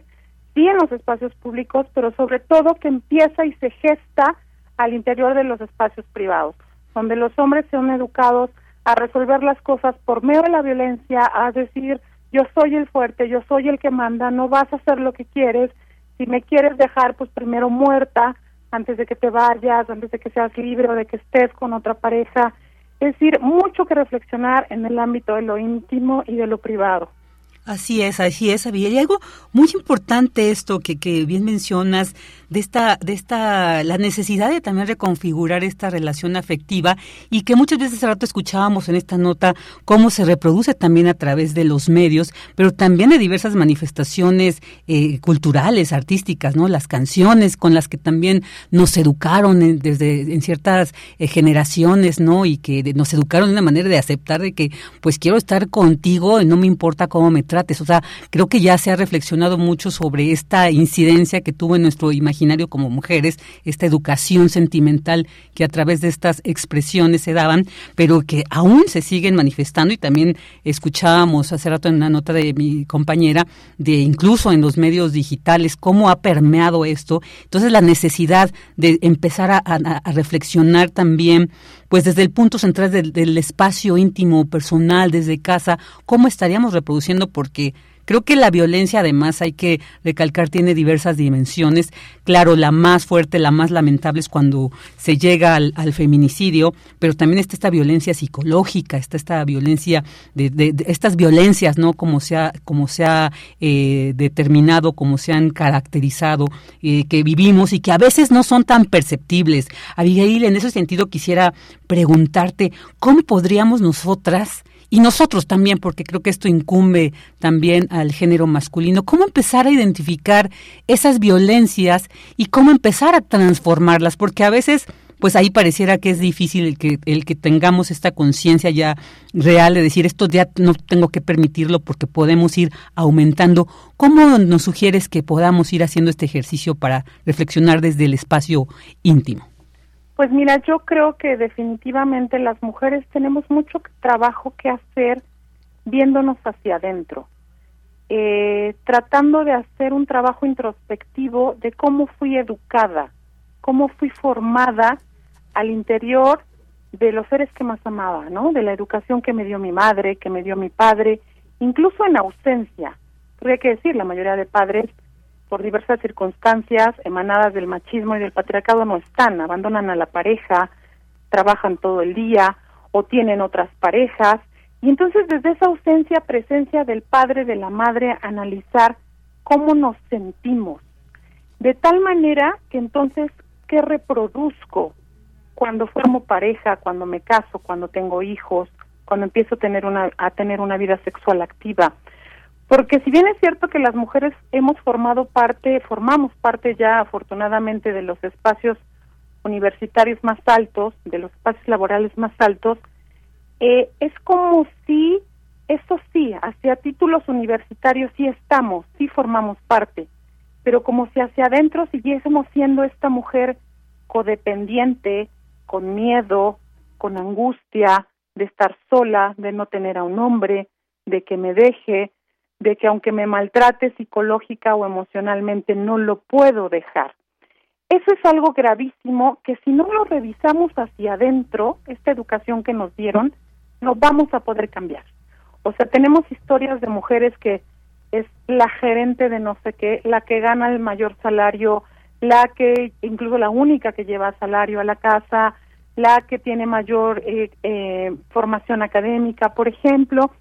sí en los espacios públicos, pero sobre todo que empieza y se gesta al interior de los espacios privados, donde los hombres sean educados a resolver las cosas por medio de la violencia, a decir yo soy el fuerte, yo soy el que manda, no vas a hacer lo que quieres, si me quieres dejar pues primero muerta, antes de que te vayas, antes de que seas libre o de que estés con otra pareja. Es decir, mucho que reflexionar en el ámbito de lo íntimo y de lo privado. Así es, así es, Abigail. Y algo muy importante esto que, que bien mencionas de esta, de esta, la necesidad de también reconfigurar esta relación afectiva y que muchas veces hace rato escuchábamos en esta nota cómo se reproduce también a través de los medios, pero también de diversas manifestaciones eh, culturales, artísticas, ¿no? Las canciones con las que también nos educaron desde en ciertas eh, generaciones, ¿no? Y que nos educaron de una manera de aceptar de que pues quiero estar contigo y no me importa cómo me trates. O sea, creo que ya se ha reflexionado mucho sobre esta incidencia que tuvo en nuestro imaginario como mujeres, esta educación sentimental que a través de estas expresiones se daban, pero que aún se siguen manifestando y también escuchábamos hace rato en una nota de mi compañera de incluso en los medios digitales cómo ha permeado esto. Entonces la necesidad de empezar a, reflexionar también pues desde el punto central del, del espacio íntimo, personal, desde casa, cómo estaríamos reproduciendo porque Creo que la violencia, además, hay que recalcar, tiene diversas dimensiones. Claro, la más fuerte, la más lamentable es cuando se llega al, feminicidio, pero también está esta violencia psicológica, está esta violencia, de, estas violencias, ¿no? Como se ha, como se ha eh, determinado, como se han caracterizado, eh, que vivimos y que a veces no son tan perceptibles. Abigail, en ese sentido quisiera preguntarte, ¿cómo podríamos nosotras y nosotros también, porque creo que esto incumbe también al género masculino, cómo empezar a identificar esas violencias y cómo empezar a transformarlas, porque a veces pues ahí pareciera que es difícil el que, el que tengamos esta conciencia ya real de decir esto ya no tengo que permitirlo porque podemos ir aumentando. ¿Cómo nos sugieres que podamos ir haciendo este ejercicio para reflexionar desde el espacio íntimo? Pues mira, yo creo que definitivamente las mujeres tenemos mucho trabajo que hacer viéndonos hacia adentro, eh, tratando de hacer un trabajo introspectivo de cómo fui educada, cómo fui formada al interior de los seres que más amaba, ¿no? De la educación que me dio mi madre, que me dio mi padre, incluso en ausencia. Hay que decir, la mayoría de padres por diversas circunstancias emanadas del machismo y del patriarcado no están, abandonan a la pareja, trabajan todo el día o tienen otras parejas y entonces desde esa ausencia, presencia del padre, de la madre, analizar cómo nos sentimos, de tal manera que entonces, ¿qué reproduzco cuando formo pareja, cuando me caso, cuando tengo hijos, cuando empiezo a tener una, a tener una vida sexual activa? Porque si bien es cierto que las mujeres hemos formado parte, formamos parte ya afortunadamente de los espacios universitarios más altos, de los espacios laborales más altos, eh, es como si, eso sí, hacia títulos universitarios sí estamos, sí formamos parte, pero como si hacia adentro siguiésemos siendo esta mujer codependiente, con miedo, con angustia de estar sola, de no tener a un hombre, de que me deje, de que aunque me maltrate psicológica o emocionalmente no lo puedo dejar. eso es algo gravísimo que si no lo revisamos hacia adentro, esta educación que nos dieron, no vamos a poder cambiar. O sea, tenemos historias de mujeres que es la gerente de no sé qué, la que gana el mayor salario, la que, incluso la única que lleva salario a la casa, la que tiene mayor eh, eh, formación académica, por ejemplo,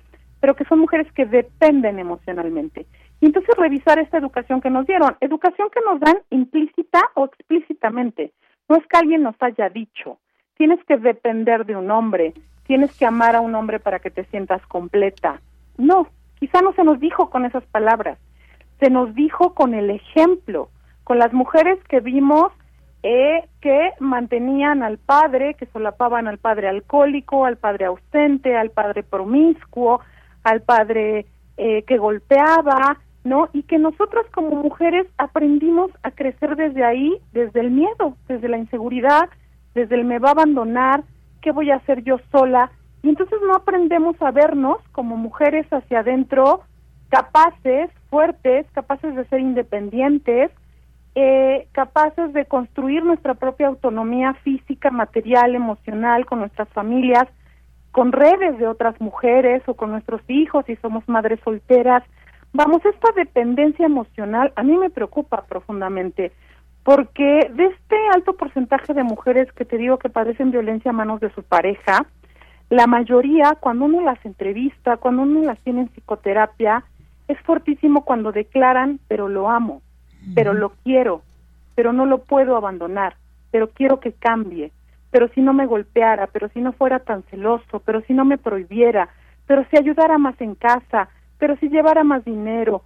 pero que son mujeres que dependen emocionalmente. Y entonces revisar esta educación que nos dieron, educación que nos dan implícita o explícitamente. No es que alguien nos haya dicho, tienes que depender de un hombre, tienes que amar a un hombre para que te sientas completa. No, quizá no se nos dijo con esas palabras, se nos dijo con el ejemplo, con las mujeres que vimos eh, que mantenían al padre, que solapaban al padre alcohólico, al padre ausente, al padre promiscuo, al padre eh, que golpeaba, ¿no? Y que nosotras como mujeres aprendimos a crecer desde ahí, desde el miedo, desde la inseguridad, desde el me va a abandonar, ¿qué voy a hacer yo sola? Y entonces no aprendemos a vernos como mujeres hacia adentro, capaces, fuertes, capaces de ser independientes, eh, capaces de construir nuestra propia autonomía física, material, emocional, con nuestras familias, con redes de otras mujeres o con nuestros hijos si somos madres solteras, Vamos, esta dependencia emocional a mí me preocupa profundamente, porque de este alto porcentaje de mujeres que te digo que padecen violencia a manos de su pareja, la mayoría, cuando uno las entrevista, cuando uno las tiene en psicoterapia, es fortísimo cuando declaran, pero lo amo, pero lo quiero, pero no lo puedo abandonar, pero quiero que cambie, pero si no me golpeara, pero si no fuera tan celoso, pero si no me prohibiera, pero si ayudara más en casa, pero si llevara más dinero.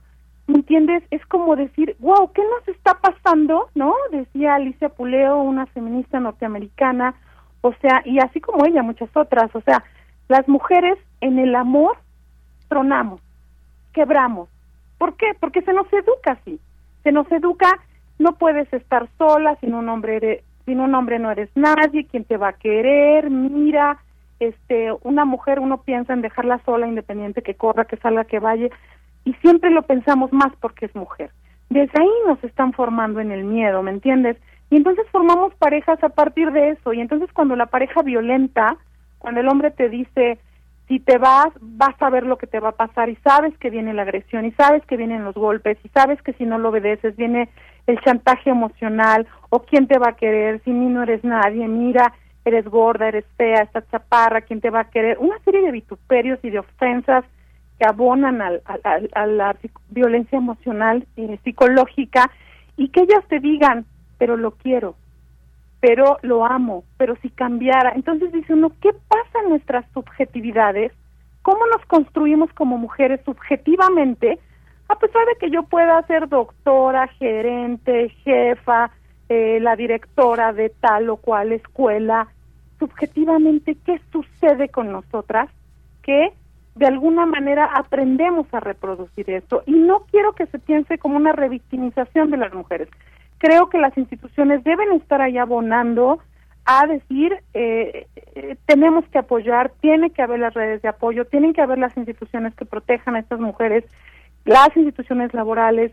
¿Me entiendes? Es como decir, wow, ¿qué nos está pasando? ¿No? Decía Alicia Puleo, una feminista norteamericana, o sea, y así como ella, muchas otras, o sea, las mujeres en el amor tronamos, quebramos. ¿Por qué? Porque se nos educa así. Se nos educa, no puedes estar sola, sin un hombre sin un hombre no eres nadie, ¿quién te va a querer? Mira, este, una mujer uno piensa en dejarla sola, independiente, que corra, que salga, que vaya, y siempre lo pensamos más porque es mujer. Desde ahí nos están formando en el miedo, ¿me entiendes? Y entonces formamos parejas a partir de eso, y entonces cuando la pareja violenta, cuando el hombre te dice, si te vas, vas a ver lo que te va a pasar, y sabes que viene la agresión, y sabes que vienen los golpes, y sabes que si no lo obedeces, viene el chantaje emocional, o quién te va a querer, si ni no eres nadie, mira, eres gorda, eres fea, estás chaparra, ¿quién te va a querer? Una serie de vituperios y de ofensas que abonan al, a la violencia emocional y psicológica y que ellas te digan, pero lo quiero, pero lo amo, pero si cambiara. Entonces dice uno, ¿qué pasa en nuestras subjetividades? ¿Cómo nos construimos como mujeres subjetivamente? A pesar de que yo pueda ser doctora, gerente, jefa, eh, la directora de tal o cual escuela, subjetivamente qué sucede con nosotras, que de alguna manera aprendemos a reproducir esto. Y no quiero que se piense como una revictimización de las mujeres. Creo que las instituciones deben estar ahí abonando a decir, eh, eh, tenemos que apoyar, tiene que haber las redes de apoyo, tienen que haber las instituciones que protejan a estas mujeres, las instituciones laborales,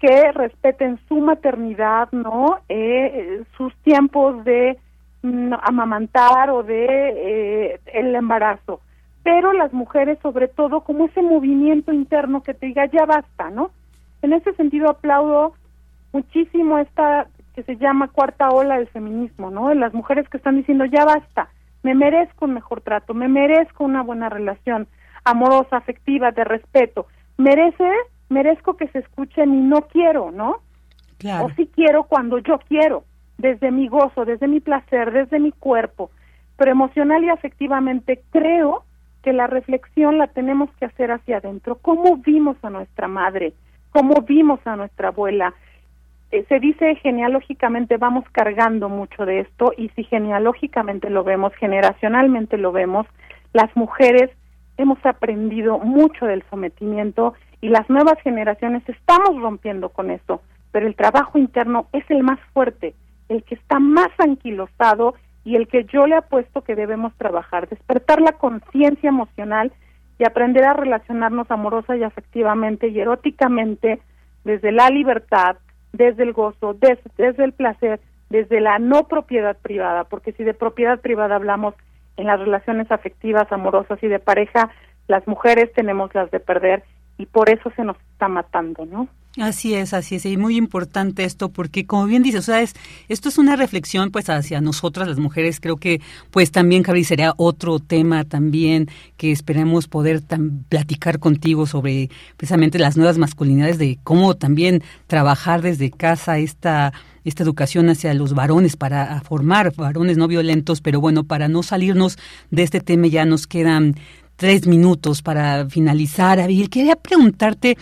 que respeten su maternidad, ¿no? Eh, sus tiempos de mm, amamantar o de eh, el embarazo. Pero las mujeres, sobre todo, como ese movimiento interno que te diga, ya basta, ¿no? En ese sentido aplaudo muchísimo esta que se llama cuarta ola del feminismo, ¿no? Las mujeres que están diciendo, ya basta, me merezco un mejor trato, me merezco una buena relación amorosa, afectiva, de respeto. Merece merezco que se escuchen y no quiero, ¿no? O sí quiero cuando yo quiero, desde mi gozo, desde mi placer, desde mi cuerpo. Pero emocional y afectivamente creo que la reflexión la tenemos que hacer hacia adentro. ¿Cómo vimos a nuestra madre? ¿Cómo vimos a nuestra abuela? Eh, se dice genealógicamente vamos cargando mucho de esto y si genealógicamente lo vemos, generacionalmente lo vemos, las mujeres hemos aprendido mucho del sometimiento y las nuevas generaciones estamos rompiendo con eso, pero el trabajo interno es el más fuerte, el que está más anquilosado y el que yo le apuesto que debemos trabajar, despertar la conciencia emocional y aprender a relacionarnos amorosa y afectivamente y eróticamente desde la libertad, desde el gozo, desde el placer, desde la no propiedad privada, porque si de propiedad privada hablamos en las relaciones afectivas, amorosas y de pareja, las mujeres tenemos las de perder y por eso se nos está matando, ¿no? Así es, así es, y muy importante esto porque como bien dices, o sea, esto es una reflexión pues hacia nosotras las mujeres, creo que pues también Cabri sería otro tema también que esperemos poder platicar contigo sobre precisamente las nuevas masculinidades de cómo también trabajar desde casa esta esta educación hacia los varones para formar varones no violentos, pero bueno, para no salirnos de este tema ya nos quedan tres minutos para finalizar. Abiel, quería preguntarte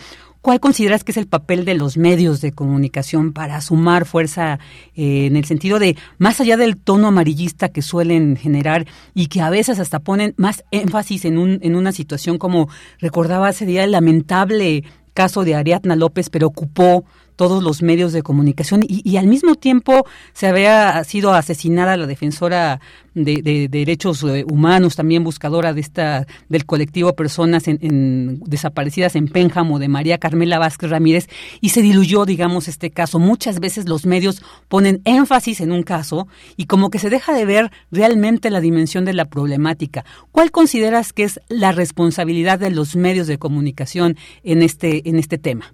¿Cuál consideras que es el papel de los medios de comunicación para sumar fuerza eh, en el sentido de, más allá del tono amarillista que suelen generar y que a veces hasta ponen más énfasis en, un, en una situación como recordaba ese día el lamentable caso de Ariadna López, pero ocupó todos los medios de comunicación y, al mismo tiempo se había sido asesinada la defensora de, derechos eh, humanos, también buscadora de esta del colectivo personas en, desaparecidas en Pénjamo de María Carmela Vázquez Ramírez y se diluyó, digamos, este caso. Muchas veces los medios ponen énfasis en un caso y como que se deja de ver realmente la dimensión de la problemática. ¿Cuál consideras que es la responsabilidad de los medios de comunicación en este en este tema?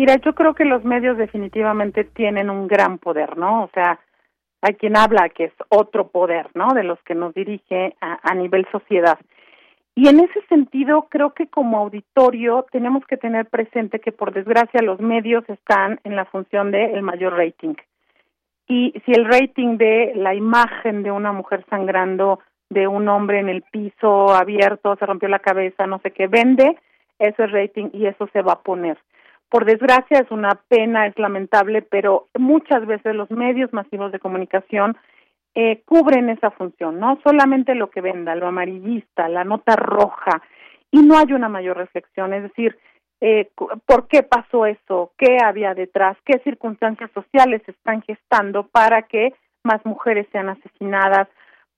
Mira, yo creo que los medios definitivamente tienen un gran poder, ¿no? O sea, hay quien habla que es otro poder, ¿no? De los que nos dirige a, nivel sociedad. Y en ese sentido, creo que como auditorio tenemos que tener presente que por desgracia los medios están en la función del el mayor rating. Y si el rating de la imagen de una mujer sangrando, de un hombre en el piso abierto, se rompió la cabeza, no sé qué, vende, ese rating y eso se va a poner por desgracia es una pena, es lamentable, pero muchas veces los medios masivos de comunicación eh, cubren esa función, ¿no? Solamente lo que venda, lo amarillista, la nota roja, y no hay una mayor reflexión, es decir, eh, ¿por qué pasó eso? ¿Qué había detrás? ¿Qué circunstancias sociales están gestando para que más mujeres sean asesinadas?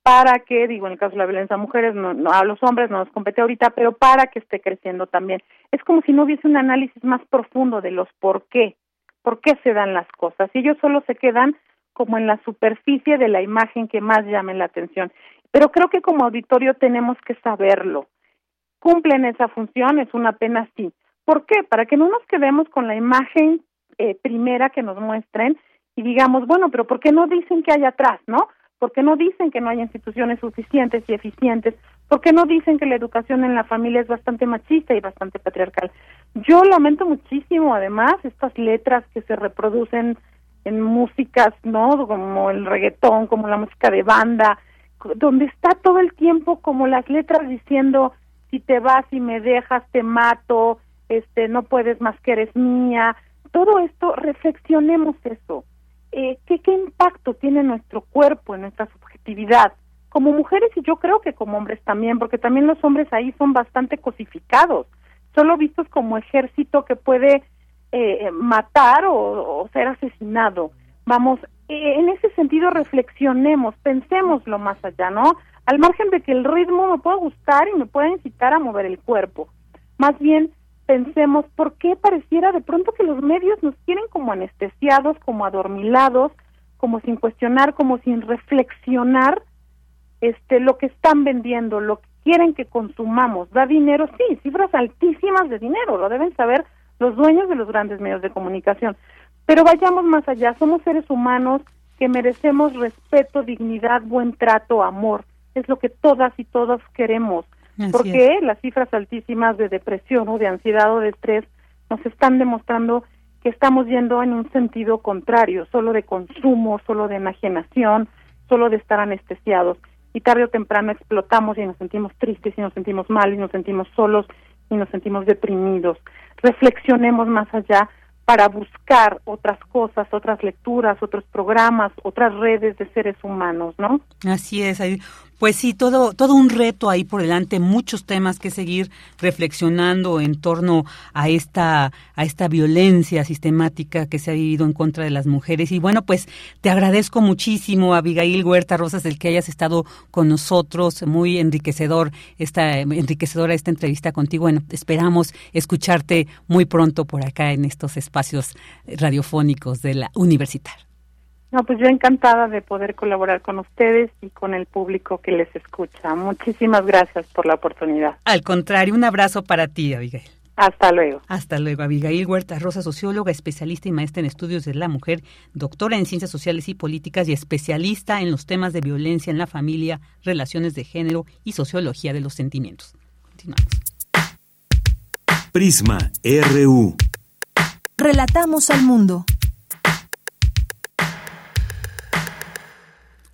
Para que, digo, en el caso de la violencia a mujeres, no, a los hombres no nos compete ahorita, pero para que esté creciendo también. Es como si no hubiese un análisis más profundo de los por qué, por qué se dan las cosas. Y ellos solo se quedan como en la superficie de la imagen que más llame la atención. Pero creo que como auditorio tenemos que saberlo. Cumplen esa función, es una pena sí. ¿Por qué? Para que no nos quedemos con la imagen eh, primera que nos muestren y digamos, bueno, pero ¿por qué no dicen que hay atrás, no? ¿Por qué no dicen que no hay instituciones suficientes y eficientes? ¿Por qué no dicen que la educación en la familia es bastante machista y bastante patriarcal? Yo lamento muchísimo, además, estas letras que se reproducen en músicas, ¿no? Como el reggaetón, como la música de banda, donde está todo el tiempo como las letras diciendo si te vas y me dejas te mato, este no puedes más que eres mía. Todo esto reflexionemos eso eh, ¿qué, ¿qué impacto tiene nuestro cuerpo en nuestra subjetividad? Como mujeres y yo creo que como hombres también, porque también los hombres ahí son bastante cosificados, solo vistos como ejército que puede eh, matar o, ser asesinado. Vamos, eh, en ese sentido reflexionemos, pensemos lo más allá, ¿no? Al margen de que el ritmo me pueda gustar y me pueda incitar a mover el cuerpo. Más bien, pensemos por qué pareciera de pronto que los medios nos quieren como anestesiados, como adormilados, como sin cuestionar, como sin reflexionar este lo que están vendiendo, lo que quieren que consumamos. Da dinero, sí, cifras altísimas de dinero, lo deben saber los dueños de los grandes medios de comunicación. Pero vayamos más allá, somos seres humanos que merecemos respeto, dignidad, buen trato, amor. Es lo que todas y todos queremos porque las cifras altísimas de depresión o de ansiedad o de estrés nos están demostrando que estamos yendo en un sentido contrario, solo de consumo, solo de enajenación, solo de estar anestesiados. Y tarde o temprano explotamos y nos sentimos tristes y nos sentimos mal y nos sentimos solos y nos sentimos deprimidos. Reflexionemos más allá para buscar otras cosas, otras lecturas, otros programas, otras redes de seres humanos, ¿no? Así es. Pues sí, todo, todo un reto ahí por delante, muchos temas que seguir reflexionando en torno a esta, a esta violencia sistemática que se ha vivido en contra de las mujeres. Y bueno, pues te agradezco muchísimo, Abigail Huerta Rosas, el que hayas estado con nosotros, muy enriquecedor, esta, enriquecedora esta entrevista contigo. Bueno, esperamos escucharte muy pronto por acá en estos espacios radiofónicos de la universitaria. No, pues yo encantada de poder colaborar con ustedes y con el público que les escucha. Muchísimas gracias por la oportunidad. Al contrario, un abrazo para ti, Abigail. Hasta luego. Hasta luego. Abigail Huerta Rosa, socióloga, especialista y maestra en estudios de la mujer, doctora en ciencias sociales y políticas y especialista en los temas de violencia en la familia, relaciones de género y sociología de los sentimientos. Continuamos. Prisma RU. Relatamos al mundo.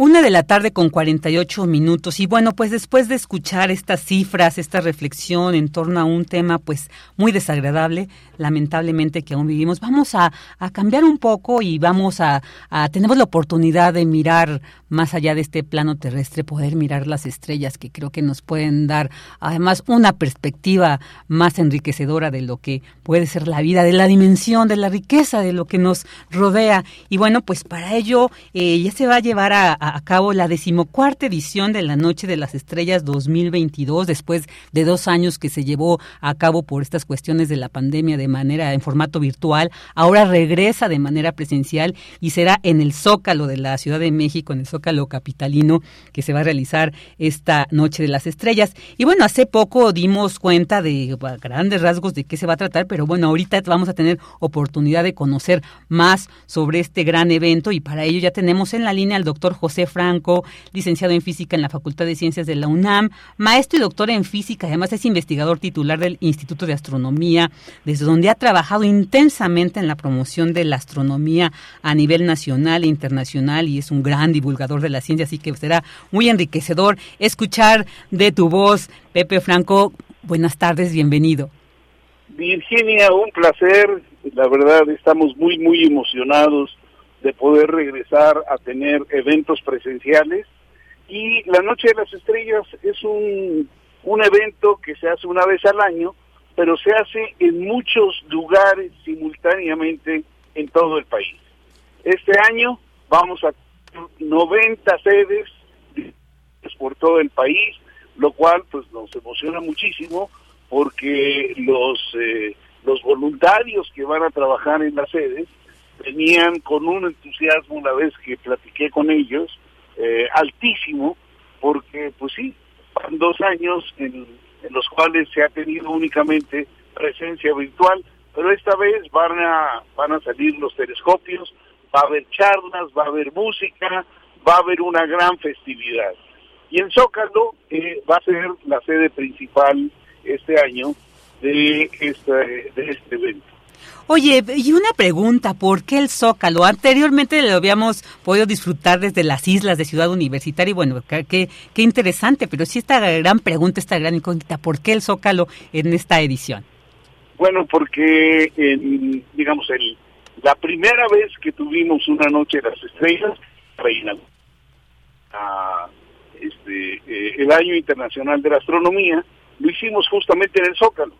Una de la tarde con 48 minutos y bueno, pues después de escuchar estas cifras, esta reflexión en torno a un tema pues muy desagradable, lamentablemente que aún vivimos, vamos a, cambiar un poco y vamos a, a, tenemos la oportunidad de mirar más allá de este plano terrestre, poder mirar las estrellas que creo que nos pueden dar además una perspectiva más enriquecedora de lo que puede ser la vida, de la dimensión, de la riqueza, de lo que nos rodea. Y bueno, pues para ello eh, ya se va a llevar a a cabo la decimocuarta edición de la Noche de las Estrellas 2022, después de dos años que se llevó a cabo por estas cuestiones de la pandemia de manera en formato virtual. Ahora regresa de manera presencial y será en el Zócalo de la Ciudad de México, en el Zócalo capitalino, que se va a realizar esta Noche de las Estrellas. Y bueno, hace poco dimos cuenta de grandes rasgos de qué se va a tratar, pero bueno, ahorita vamos a tener oportunidad de conocer más sobre este gran evento y para ello ya tenemos en la línea al doctor José Franco, licenciado en física en la Facultad de Ciencias de la UNAM, maestro y doctor en física, además es investigador titular del Instituto de Astronomía, desde donde ha trabajado intensamente en la promoción de la astronomía a nivel nacional e internacional y es un gran divulgador de la ciencia, así que será muy enriquecedor escuchar de tu voz. Pepe Franco, buenas tardes, bienvenido. Virginia, un placer. La verdad, estamos muy, muy emocionados de poder regresar a tener eventos presenciales. Y la Noche de las Estrellas es un, un evento que se hace una vez al año, pero se hace en muchos lugares simultáneamente en todo el país. Este año vamos a 90 sedes por todo el país, lo cual pues nos emociona muchísimo porque los eh, los voluntarios que van a trabajar en las sedes venían con un entusiasmo una vez que platiqué con ellos, eh, altísimo, porque pues sí, van dos años en, los cuales se ha tenido únicamente presencia virtual, pero esta vez van a, van a salir los telescopios, va a haber charlas, va a haber música, va a haber una gran festividad. Y el Zócalo eh, va a ser la sede principal este año de este, de este evento. Oye, y una pregunta, ¿por qué el Zócalo? Anteriormente lo habíamos podido disfrutar desde las islas de Ciudad Universitaria y bueno, qué, qué interesante, pero sí esta gran pregunta, esta gran incógnita, ¿por qué el Zócalo en esta edición? Bueno, porque, digamos, el, la primera vez que tuvimos una noche de las estrellas, reina, este, eh, el año internacional de la astronomía, lo hicimos justamente en el Zócalo.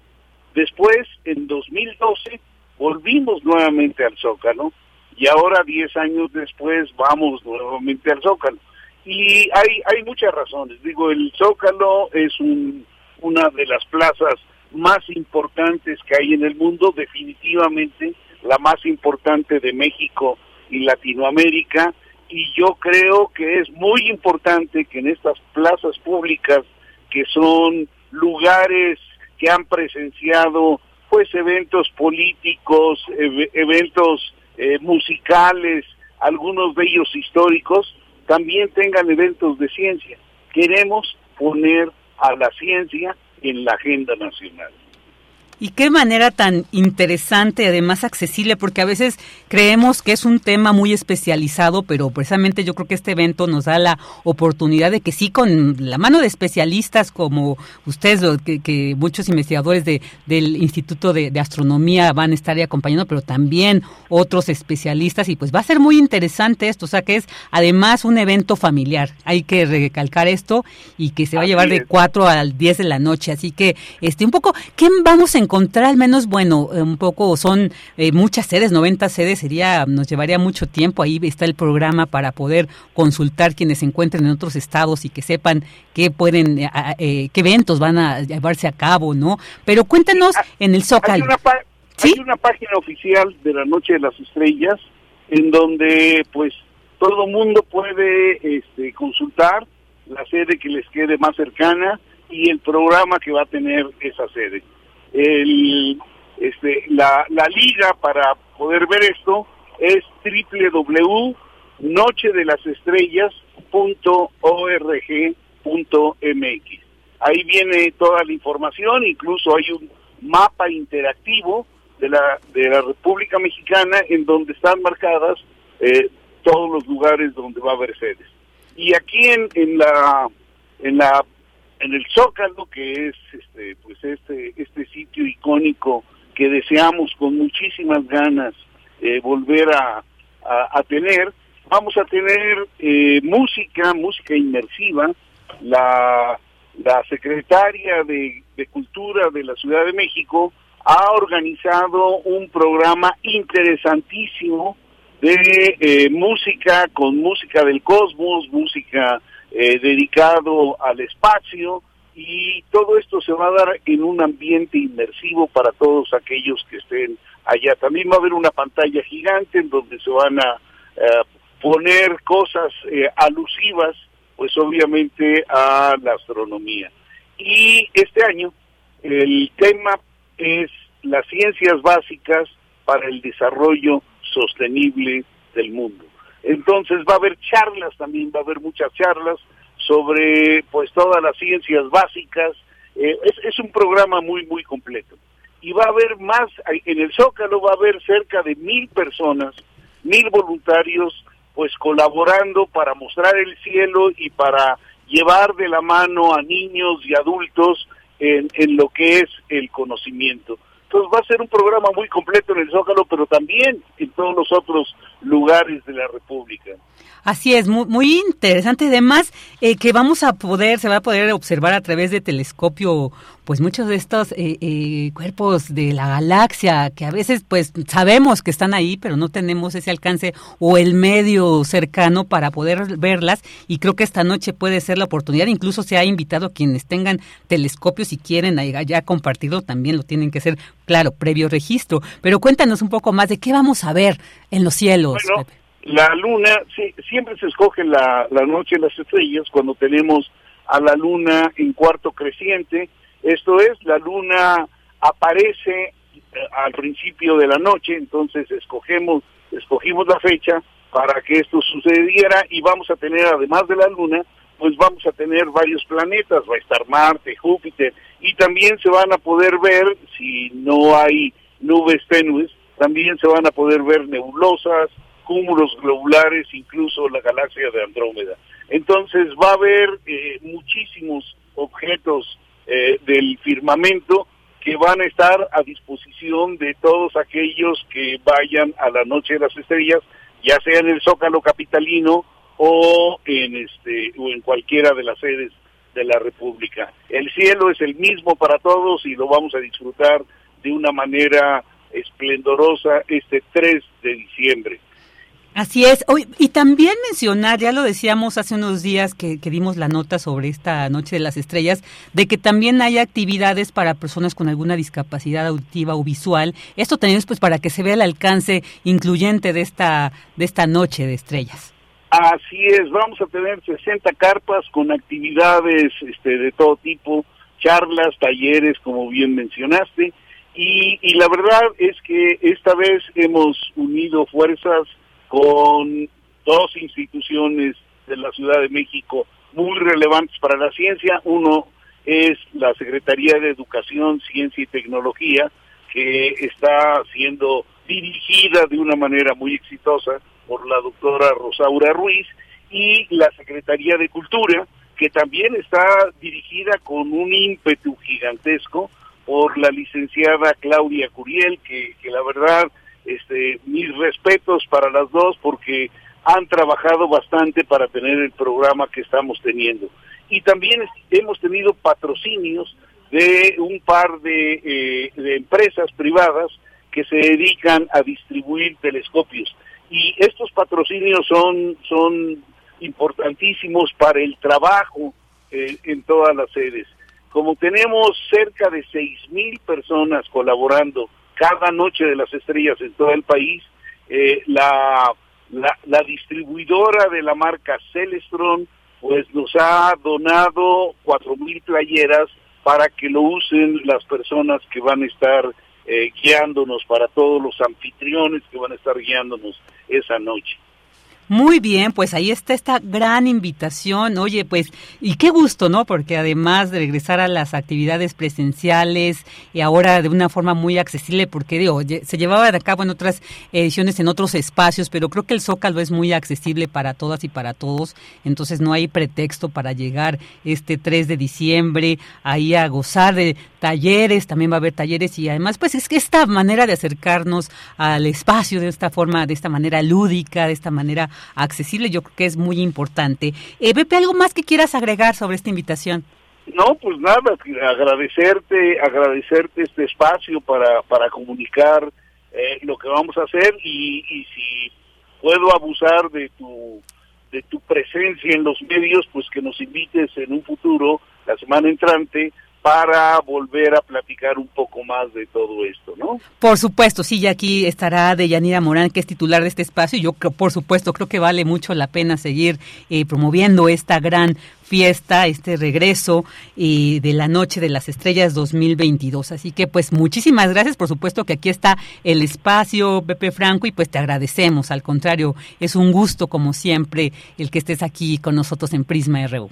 Después, en 2012, volvimos nuevamente al Zócalo y ahora 10 años después vamos nuevamente al Zócalo. Y hay, hay muchas razones. Digo, el Zócalo es un, una de las plazas más importantes que hay en el mundo, definitivamente la más importante de México y Latinoamérica, y yo creo que es muy importante que en estas plazas públicas, que son lugares que han presenciado pues eventos políticos, eventos eh, musicales, algunos de ellos históricos, también tengan eventos de ciencia. Queremos poner a la ciencia en la agenda nacional. Y qué manera tan interesante, además accesible, porque a veces creemos que es un tema muy especializado, pero precisamente yo creo que este evento nos da la oportunidad de que sí, con la mano de especialistas como ustedes, que, muchos investigadores de, del Instituto de, Astronomía van a estar ahí acompañando, pero también otros especialistas, y pues va a ser muy interesante esto, o sea que es además un evento familiar, hay que recalcar esto, y que se va a llevar de 4 al 10 de la noche, así que este un poco, ¿qué vamos a encontrar al menos, bueno, eh, un poco son eh, muchas sedes, 90 sedes, sería nos llevaría mucho tiempo. Ahí está el programa para poder consultar quienes se encuentren en otros estados y que sepan qué pueden, eh, qué eventos van a llevarse a cabo, ¿no? Pero cuéntanos ah, en el Zócalo. Hay una, página oficial de la Noche de las Estrellas en donde, pues, todo mundo puede este, consultar la sede que les quede más cercana y el programa que va a tener esa sede el, este, la, la liga para poder ver esto es www.nochedelasestrellas.org.mx. Ahí viene toda la información, incluso hay un mapa interactivo de la, de la República Mexicana en donde están marcadas eh, todos los lugares donde va a haber sedes. Y aquí en, en la en la en el Zócalo, que es este, pues este, este sitio icónico que deseamos con muchísimas ganas eh, volver a, a, tener, vamos a tener eh, música, música inmersiva, la, la secretaria de, de Cultura de la Ciudad de México ha organizado un programa interesantísimo de eh, música con música del cosmos, música eh, dedicado al espacio y todo esto se va a dar en un ambiente inmersivo para todos aquellos que estén allá. También va a haber una pantalla gigante en donde se van a eh, poner cosas eh, alusivas, pues obviamente a la astronomía. Y este año el tema es las ciencias básicas para el desarrollo sostenible del mundo. Entonces va a haber charlas también, va a haber muchas charlas sobre pues todas las ciencias básicas. Eh, es, un programa muy, muy completo. Y va a haber más, en el Zócalo va a haber cerca de mil personas, mil voluntarios, pues colaborando para mostrar el cielo y para llevar de la mano a niños y adultos en, en lo que es el conocimiento. Entonces va a ser un programa muy completo en el Zócalo, pero también en todos los otros lugares de la República. Así es, muy, muy interesante. Además, eh, que vamos a poder, se va a poder observar a través de telescopio, pues muchos de estos eh, eh, cuerpos de la galaxia, que a veces, pues sabemos que están ahí, pero no tenemos ese alcance o el medio cercano para poder verlas. Y creo que esta noche puede ser la oportunidad. Incluso se ha invitado a quienes tengan telescopios y quieren ya compartirlo, también lo tienen que hacer, claro, previo registro. Pero cuéntanos un poco más de qué vamos a ver en los cielos. La luna, sí, siempre se escoge la, la noche de las estrellas cuando tenemos a la luna en cuarto creciente. Esto es, la luna aparece eh, al principio de la noche, entonces escogemos, escogimos la fecha para que esto sucediera y vamos a tener, además de la luna, pues vamos a tener varios planetas, va a estar Marte, Júpiter, y también se van a poder ver, si no hay nubes tenues, también se van a poder ver nebulosas, cúmulos globulares, incluso la galaxia de Andrómeda. Entonces va a haber eh, muchísimos objetos eh, del firmamento que van a estar a disposición de todos aquellos que vayan a la Noche de las Estrellas, ya sea en el Zócalo capitalino o en este o en cualquiera de las sedes de la República. El cielo es el mismo para todos y lo vamos a disfrutar de una manera esplendorosa este 3 de diciembre. Así es. Y también mencionar, ya lo decíamos hace unos días que, dimos la nota sobre esta Noche de las Estrellas, de que también hay actividades para personas con alguna discapacidad auditiva o visual. Esto tenemos pues para que se vea el alcance incluyente de esta, de esta Noche de Estrellas. Así es, vamos a tener 60 carpas con actividades este, de todo tipo, charlas, talleres, como bien mencionaste, y, y la verdad es que esta vez hemos unido fuerzas con dos instituciones de la Ciudad de México muy relevantes para la ciencia. Uno es la Secretaría de Educación, Ciencia y Tecnología, que está siendo dirigida de una manera muy exitosa por la doctora Rosaura Ruiz y la Secretaría de Cultura, que también está dirigida con un ímpetu gigantesco por la licenciada Claudia Curiel, que, que la verdad, este, mis respetos para las dos porque han trabajado bastante para tener el programa que estamos teniendo. Y también hemos tenido patrocinios de un par de, eh, de empresas privadas que se dedican a distribuir telescopios. Y estos patrocinios son, son importantísimos para el trabajo eh, en todas las sedes. Como tenemos cerca de seis mil personas colaborando cada noche de las estrellas en todo el país, eh, la, distribuidora de la marca Celestron pues nos ha donado cuatro mil playeras para que lo usen las personas que van a estar eh, guiándonos, para todos los anfitriones que van a estar guiándonos esa noche. Muy bien, pues ahí está esta gran invitación. Oye, pues, y qué gusto, ¿no? Porque además de regresar a las actividades presenciales y ahora de una forma muy accesible, porque digo, se llevaba a cabo en otras ediciones, en otros espacios, pero creo que el Zócalo es muy accesible para todas y para todos. Entonces no hay pretexto para llegar este 3 de diciembre ahí a gozar de talleres, también va a haber talleres y además, pues es que esta manera de acercarnos al espacio de esta forma, de esta manera lúdica, de esta manera accesible, yo creo que es muy importante. Eh, ¿algo más que quieras agregar sobre esta invitación? No, pues nada, agradecerte, agradecerte este espacio para, para comunicar eh, lo que vamos a hacer y, y si puedo abusar de tu de tu presencia en los medios, pues que nos invites en un futuro, la semana entrante, para volver a platicar un poco más de todo esto, ¿no? Por supuesto, sí, ya aquí estará Deyanira Morán, que es titular de este espacio, y yo por supuesto, creo que vale mucho la pena seguir eh, promoviendo esta gran fiesta, este regreso eh, de la Noche de las Estrellas 2022. Así que pues muchísimas gracias, por supuesto que aquí está el espacio, Pepe Franco, y pues te agradecemos, al contrario, es un gusto como siempre el que estés aquí con nosotros en Prisma RU.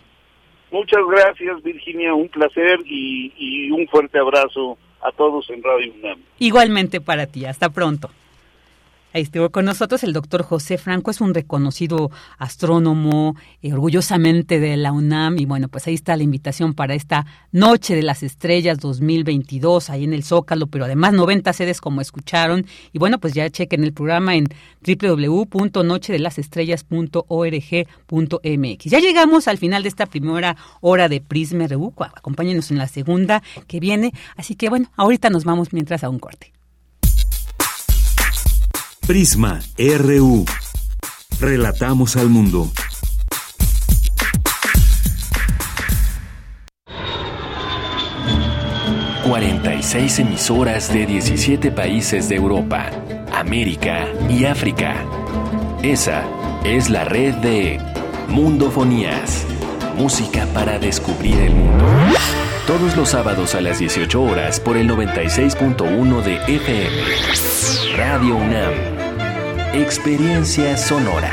Muchas gracias, Virginia, un placer y, y un fuerte abrazo a todos en Radio UNAM. Igualmente para ti, hasta pronto. Ahí estuvo con nosotros el doctor José Franco, es un reconocido astrónomo, eh, orgullosamente de la UNAM. Y bueno, pues ahí está la invitación para esta Noche de las Estrellas 2022, ahí en el Zócalo, pero además 90 sedes como escucharon. Y bueno, pues ya chequen el programa en www.nochedelasestrellas.org.mx. Ya llegamos al final de esta primera hora de Prisma RU. Acompáñenos en la segunda que viene. Así que bueno, ahorita nos vamos mientras a un corte. Prisma RU. Relatamos al mundo. ...46 emisoras de 17 países de Europa, América y África. Esa es la red de Mundofonías. Música para descubrir el mundo. Todos los sábados a las 18 horas por el 96.1 de FM. Radio UNAM. Experiencia sonora.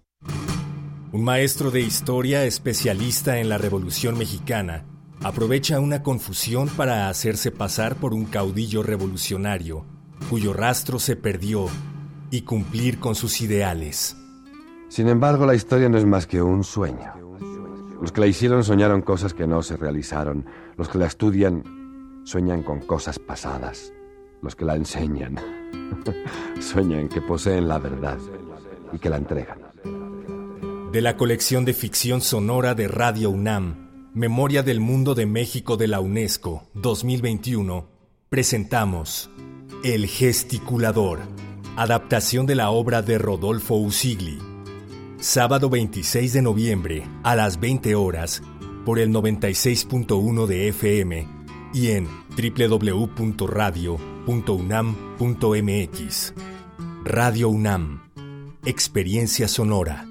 Un maestro de historia especialista en la Revolución Mexicana aprovecha una confusión para hacerse pasar por un caudillo revolucionario cuyo rastro se perdió y cumplir con sus ideales. Sin embargo, la historia no es más que un sueño. Los que la hicieron soñaron cosas que no se realizaron. Los que la estudian sueñan con cosas pasadas. Los que la enseñan sueñan que poseen la verdad y que la entregan. De la colección de ficción sonora de Radio UNAM, Memoria del Mundo de México de la UNESCO 2021, presentamos El gesticulador, adaptación de la obra de Rodolfo Usigli. Sábado 26 de noviembre a las 20 horas por el 96.1 de FM y en www.radio.unam.mx. Radio UNAM, Experiencia Sonora.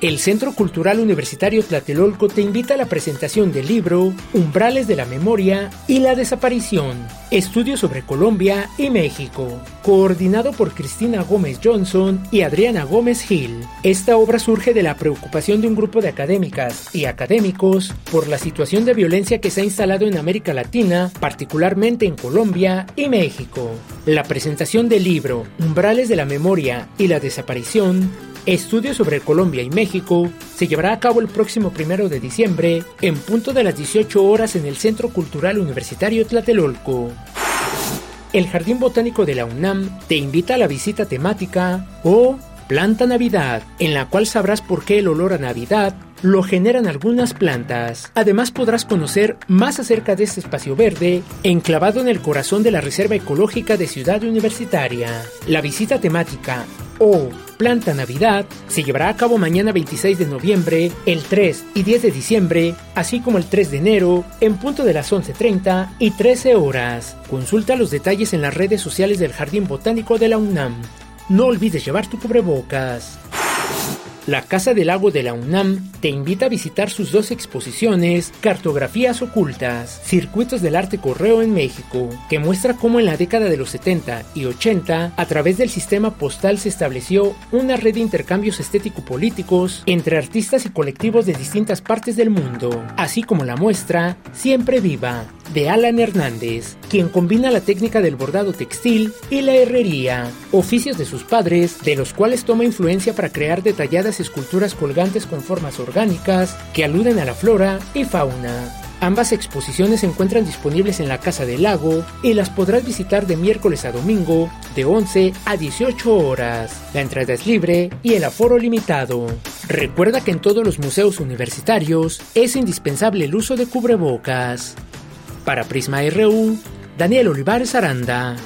El Centro Cultural Universitario Tlatelolco te invita a la presentación del libro Umbrales de la Memoria y la Desaparición, Estudios sobre Colombia y México, coordinado por Cristina Gómez Johnson y Adriana Gómez Hill. Esta obra surge de la preocupación de un grupo de académicas y académicos por la situación de violencia que se ha instalado en América Latina, particularmente en Colombia y México. La presentación del libro Umbrales de la Memoria y la Desaparición Estudios sobre Colombia y México se llevará a cabo el próximo primero de diciembre en punto de las 18 horas en el Centro Cultural Universitario Tlatelolco. El Jardín Botánico de la UNAM te invita a la visita temática o Planta Navidad, en la cual sabrás por qué el olor a Navidad lo generan algunas plantas. Además podrás conocer más acerca de este espacio verde, enclavado en el corazón de la Reserva Ecológica de Ciudad Universitaria. La visita temática o Planta Navidad se llevará a cabo mañana 26 de noviembre, el 3 y 10 de diciembre, así como el 3 de enero, en punto de las 11.30 y 13 horas. Consulta los detalles en las redes sociales del Jardín Botánico de la UNAM. No olvides llevar tu cubrebocas. La Casa del Lago de la UNAM te invita a visitar sus dos exposiciones, Cartografías Ocultas, Circuitos del Arte Correo en México, que muestra cómo en la década de los 70 y 80, a través del sistema postal se estableció una red de intercambios estético-políticos entre artistas y colectivos de distintas partes del mundo, así como la muestra Siempre Viva, de Alan Hernández, quien combina la técnica del bordado textil y la herrería, oficios de sus padres, de los cuales toma influencia para crear detalladas esculturas colgantes con formas orgánicas que aluden a la flora y fauna. Ambas exposiciones se encuentran disponibles en la Casa del Lago y las podrás visitar de miércoles a domingo de 11 a 18 horas. La entrada es libre y el aforo limitado. Recuerda que en todos los museos universitarios es indispensable el uso de cubrebocas. Para Prisma RU, Daniel Olivares Aranda.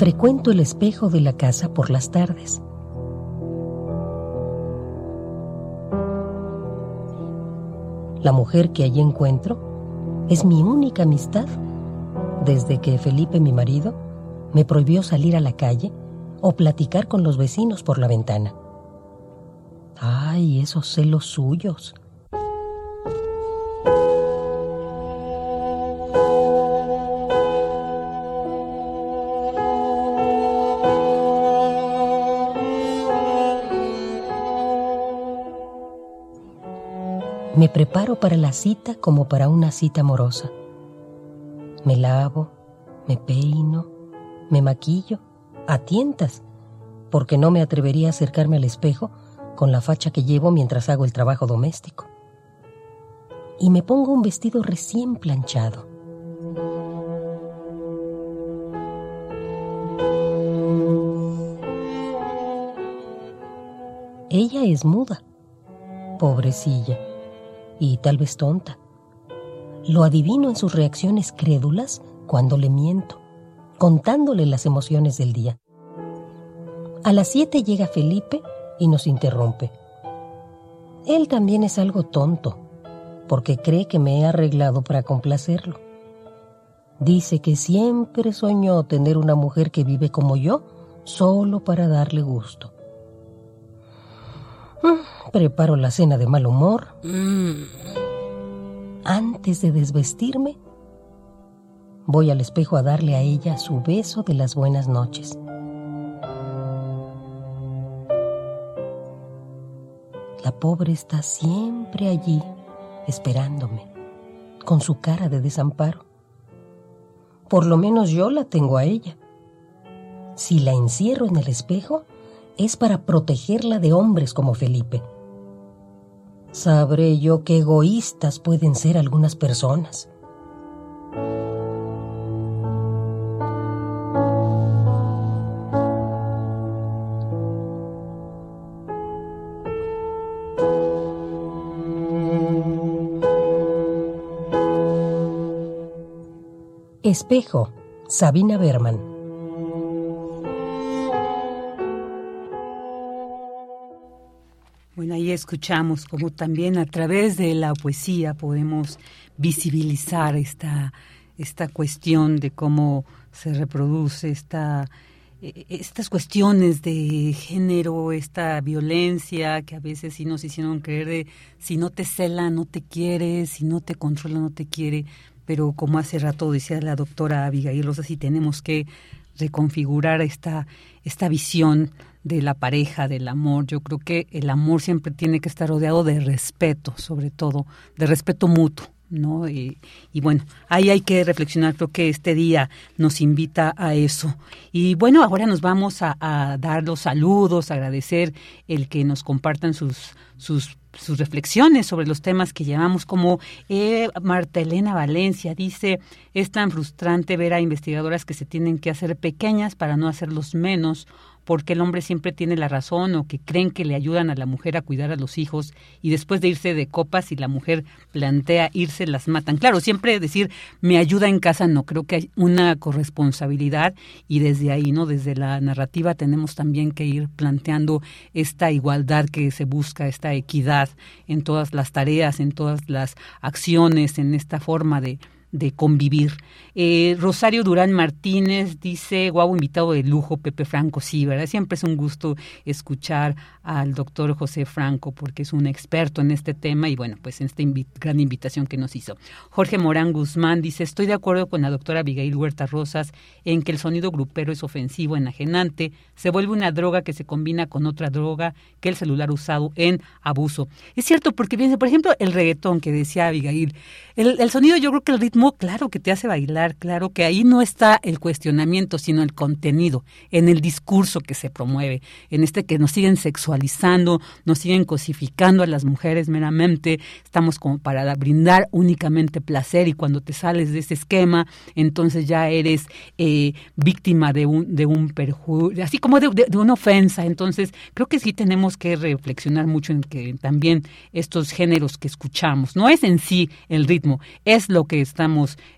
Frecuento el espejo de la casa por las tardes. La mujer que allí encuentro es mi única amistad desde que Felipe, mi marido, me prohibió salir a la calle o platicar con los vecinos por la ventana. Ay, esos celos suyos. Me preparo para la cita como para una cita amorosa. Me lavo, me peino, me maquillo, a tientas, porque no me atrevería a acercarme al espejo con la facha que llevo mientras hago el trabajo doméstico. Y me pongo un vestido recién planchado. Ella es muda, pobrecilla y tal vez tonta. Lo adivino en sus reacciones crédulas cuando le miento, contándole las emociones del día. A las siete llega Felipe y nos interrumpe. Él también es algo tonto, porque cree que me he arreglado para complacerlo. Dice que siempre soñó tener una mujer que vive como yo, solo para darle gusto. Mm, preparo la cena de mal humor. Mm. Antes de desvestirme, voy al espejo a darle a ella su beso de las buenas noches. La pobre está siempre allí, esperándome, con su cara de desamparo. Por lo menos yo la tengo a ella. Si la encierro en el espejo, es para protegerla de hombres como Felipe. Sabré yo qué egoístas pueden ser algunas personas. Espejo, Sabina Berman. Escuchamos como también a través de la poesía podemos visibilizar esta, esta cuestión de cómo se reproduce esta, e, estas cuestiones de género, esta violencia que a veces sí nos hicieron creer de si no te cela, no te quiere, si no te controla, no te quiere. Pero como hace rato decía la doctora Abigail Rosas, sí tenemos que reconfigurar esta, esta visión de la pareja, del amor. Yo creo que el amor siempre tiene que estar rodeado de respeto, sobre todo, de respeto mutuo. ¿no? Y, bueno, ahí hay que reflexionar, creo que este día nos invita a eso. Y bueno, ahora nos vamos a, a dar los saludos, agradecer el que nos compartan sus, sus sus reflexiones sobre los temas que llevamos, como eh, Marta Elena Valencia dice, es tan frustrante ver a investigadoras que se tienen que hacer pequeñas para no hacerlos menos porque el hombre siempre tiene la razón o que creen que le ayudan a la mujer a cuidar a los hijos y después de irse de copas y la mujer plantea irse las matan. Claro, siempre decir me ayuda en casa no, creo que hay una corresponsabilidad y desde ahí, ¿no? Desde la narrativa tenemos también que ir planteando esta igualdad que se busca, esta equidad en todas las tareas, en todas las acciones, en esta forma de de convivir. Eh, Rosario Durán Martínez dice, guau, invitado de lujo, Pepe Franco, sí, ¿verdad? Siempre es un gusto escuchar al doctor José Franco porque es un experto en este tema y bueno, pues en esta gran invitación que nos hizo. Jorge Morán Guzmán dice, estoy de acuerdo con la doctora Abigail Huerta Rosas en que el sonido grupero es ofensivo, enajenante, se vuelve una droga que se combina con otra droga que el celular usado en abuso. Es cierto, porque fíjense, por ejemplo, el reggaetón que decía Abigail, el sonido yo creo que el ritmo claro que te hace bailar, claro que ahí no está el cuestionamiento, sino el contenido, en el discurso que se promueve, en este que nos siguen sexualizando, nos siguen cosificando a las mujeres meramente, estamos como para brindar únicamente placer y cuando te sales de ese esquema, entonces ya eres eh, víctima de un, de un perjuicio, así como de, de una ofensa. Entonces, creo que sí tenemos que reflexionar mucho en que también estos géneros que escuchamos, no es en sí el ritmo, es lo que estamos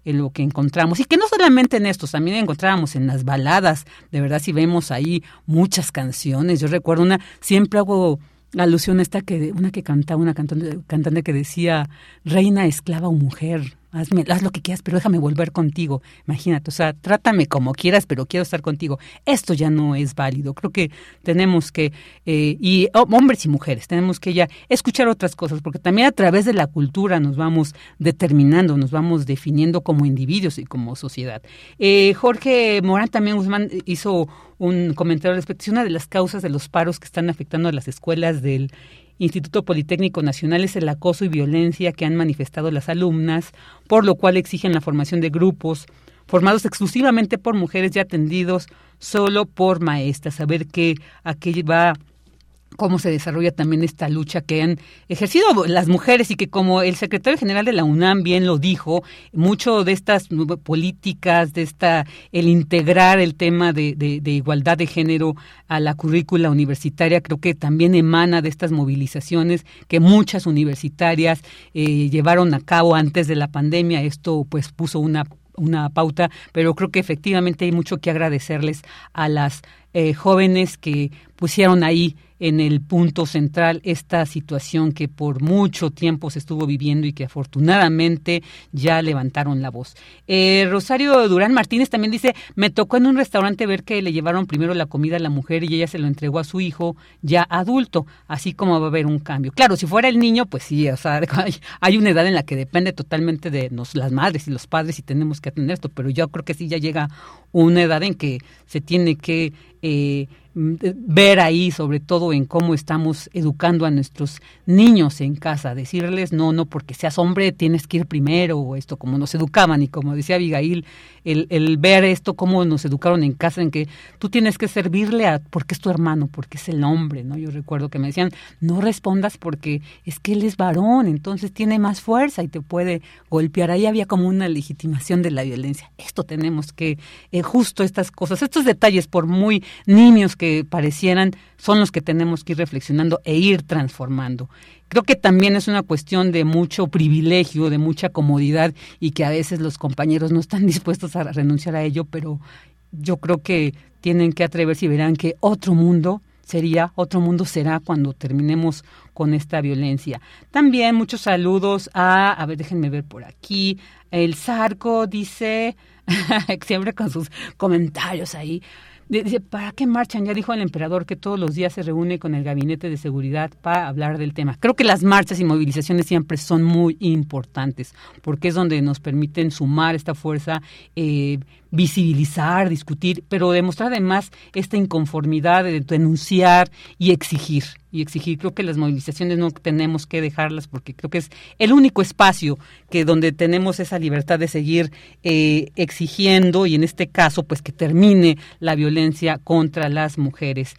en lo que encontramos. Y que no solamente en estos, también encontrábamos en las baladas. De verdad, si vemos ahí muchas canciones. Yo recuerdo una, siempre hago alusión a esta que, una que cantaba, una cantante, cantante que decía, reina, esclava o mujer hazme, haz lo que quieras, pero déjame volver contigo. Imagínate, o sea, trátame como quieras, pero quiero estar contigo. Esto ya no es válido. Creo que tenemos que, eh, y hombres y mujeres, tenemos que ya escuchar otras cosas, porque también a través de la cultura nos vamos determinando, nos vamos definiendo como individuos y como sociedad. Eh, Jorge Morán también Guzmán hizo un comentario respecto a una de las causas de los paros que están afectando a las escuelas del Instituto Politécnico Nacional es el acoso y violencia que han manifestado las alumnas, por lo cual exigen la formación de grupos formados exclusivamente por mujeres y atendidos solo por maestras. A ver qué, a qué va cómo se desarrolla también esta lucha que han ejercido las mujeres y que como el secretario general de la UNAM bien lo dijo, mucho de estas políticas, de esta, el integrar el tema de, de, igualdad de género a la currícula universitaria, creo que también emana de estas movilizaciones que muchas universitarias eh, llevaron a cabo antes de la pandemia. Esto pues puso una una pauta, pero creo que efectivamente hay mucho que agradecerles a las eh, jóvenes que pusieron ahí en el punto central esta situación que por mucho tiempo se estuvo viviendo y que afortunadamente ya levantaron la voz. Eh, Rosario Durán Martínez también dice, me tocó en un restaurante ver que le llevaron primero la comida a la mujer y ella se lo entregó a su hijo ya adulto, así como va a haber un cambio. Claro, si fuera el niño, pues sí, o sea, hay una edad en la que depende totalmente de las madres y los padres y tenemos que atender esto, pero yo creo que sí ya llega una edad en que se tiene que eh, ver ahí, sobre todo en cómo estamos educando a nuestros niños en casa, decirles no, no, porque seas hombre tienes que ir primero, o esto, como nos educaban, y como decía Abigail, el, el ver esto, cómo nos educaron en casa, en que tú tienes que servirle a, porque es tu hermano, porque es el hombre, ¿no? Yo recuerdo que me decían, no respondas porque es que él es varón, entonces tiene más fuerza y te puede golpear. Ahí había como una legitimación de la violencia. Esto tenemos que, eh, justo estas cosas, estos detalles, por muy niños que parecieran son los que tenemos que ir reflexionando e ir transformando. Creo que también es una cuestión de mucho privilegio, de mucha comodidad y que a veces los compañeros no están dispuestos a renunciar a ello, pero yo creo que tienen que atreverse y verán que otro mundo sería, otro mundo será cuando terminemos con esta violencia. También muchos saludos a, a ver, déjenme ver por aquí, el Zarco dice, siempre con sus comentarios ahí, Dice, ¿para qué marchan? Ya dijo el emperador que todos los días se reúne con el gabinete de seguridad para hablar del tema. Creo que las marchas y movilizaciones siempre son muy importantes porque es donde nos permiten sumar esta fuerza, eh, visibilizar, discutir, pero demostrar además esta inconformidad de denunciar y exigir. Y exigir, creo que las movilizaciones no tenemos que dejarlas porque creo que es el único espacio que donde tenemos esa libertad de seguir eh, exigiendo y en este caso pues que termine la violencia contra las mujeres.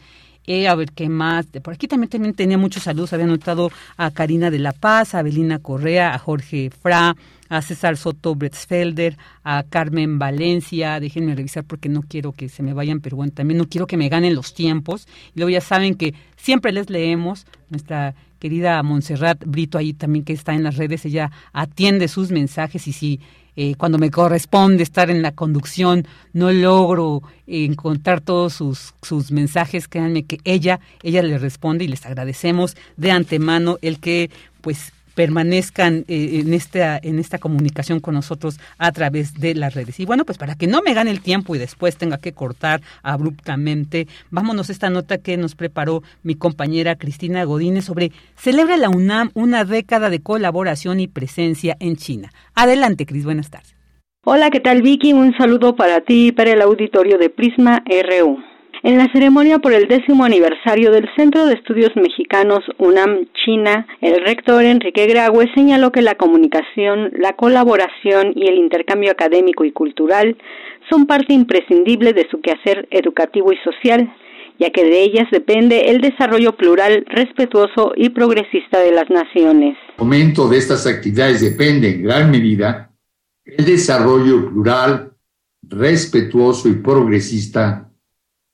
Eh, a ver qué más. Por aquí también, también tenía muchos saludos. Había notado a Karina de la Paz, a Belina Correa, a Jorge Fra, a César Soto Bretzfelder, a Carmen Valencia, déjenme revisar porque no quiero que se me vayan, pero bueno, también no quiero que me ganen los tiempos. Y luego ya saben que siempre les leemos, nuestra querida Montserrat Brito ahí también que está en las redes, ella atiende sus mensajes y si eh, cuando me corresponde estar en la conducción no logro encontrar todos sus, sus mensajes, créanme que ella, ella le responde y les agradecemos de antemano el que pues permanezcan eh, en esta en esta comunicación con nosotros a través de las redes. Y bueno, pues para que no me gane el tiempo y después tenga que cortar abruptamente, vámonos a esta nota que nos preparó mi compañera Cristina Godínez sobre celebra la UNAM una década de colaboración y presencia en China. Adelante, Cris, buenas tardes. Hola, ¿qué tal Vicky? Un saludo para ti y para el auditorio de Prisma RU. En la ceremonia por el décimo aniversario del Centro de Estudios Mexicanos UNAM China, el rector Enrique Graue señaló que la comunicación, la colaboración y el intercambio académico y cultural son parte imprescindible de su quehacer educativo y social, ya que de ellas depende el desarrollo plural, respetuoso y progresista de las naciones. El momento de estas actividades depende en gran medida el desarrollo plural, respetuoso y progresista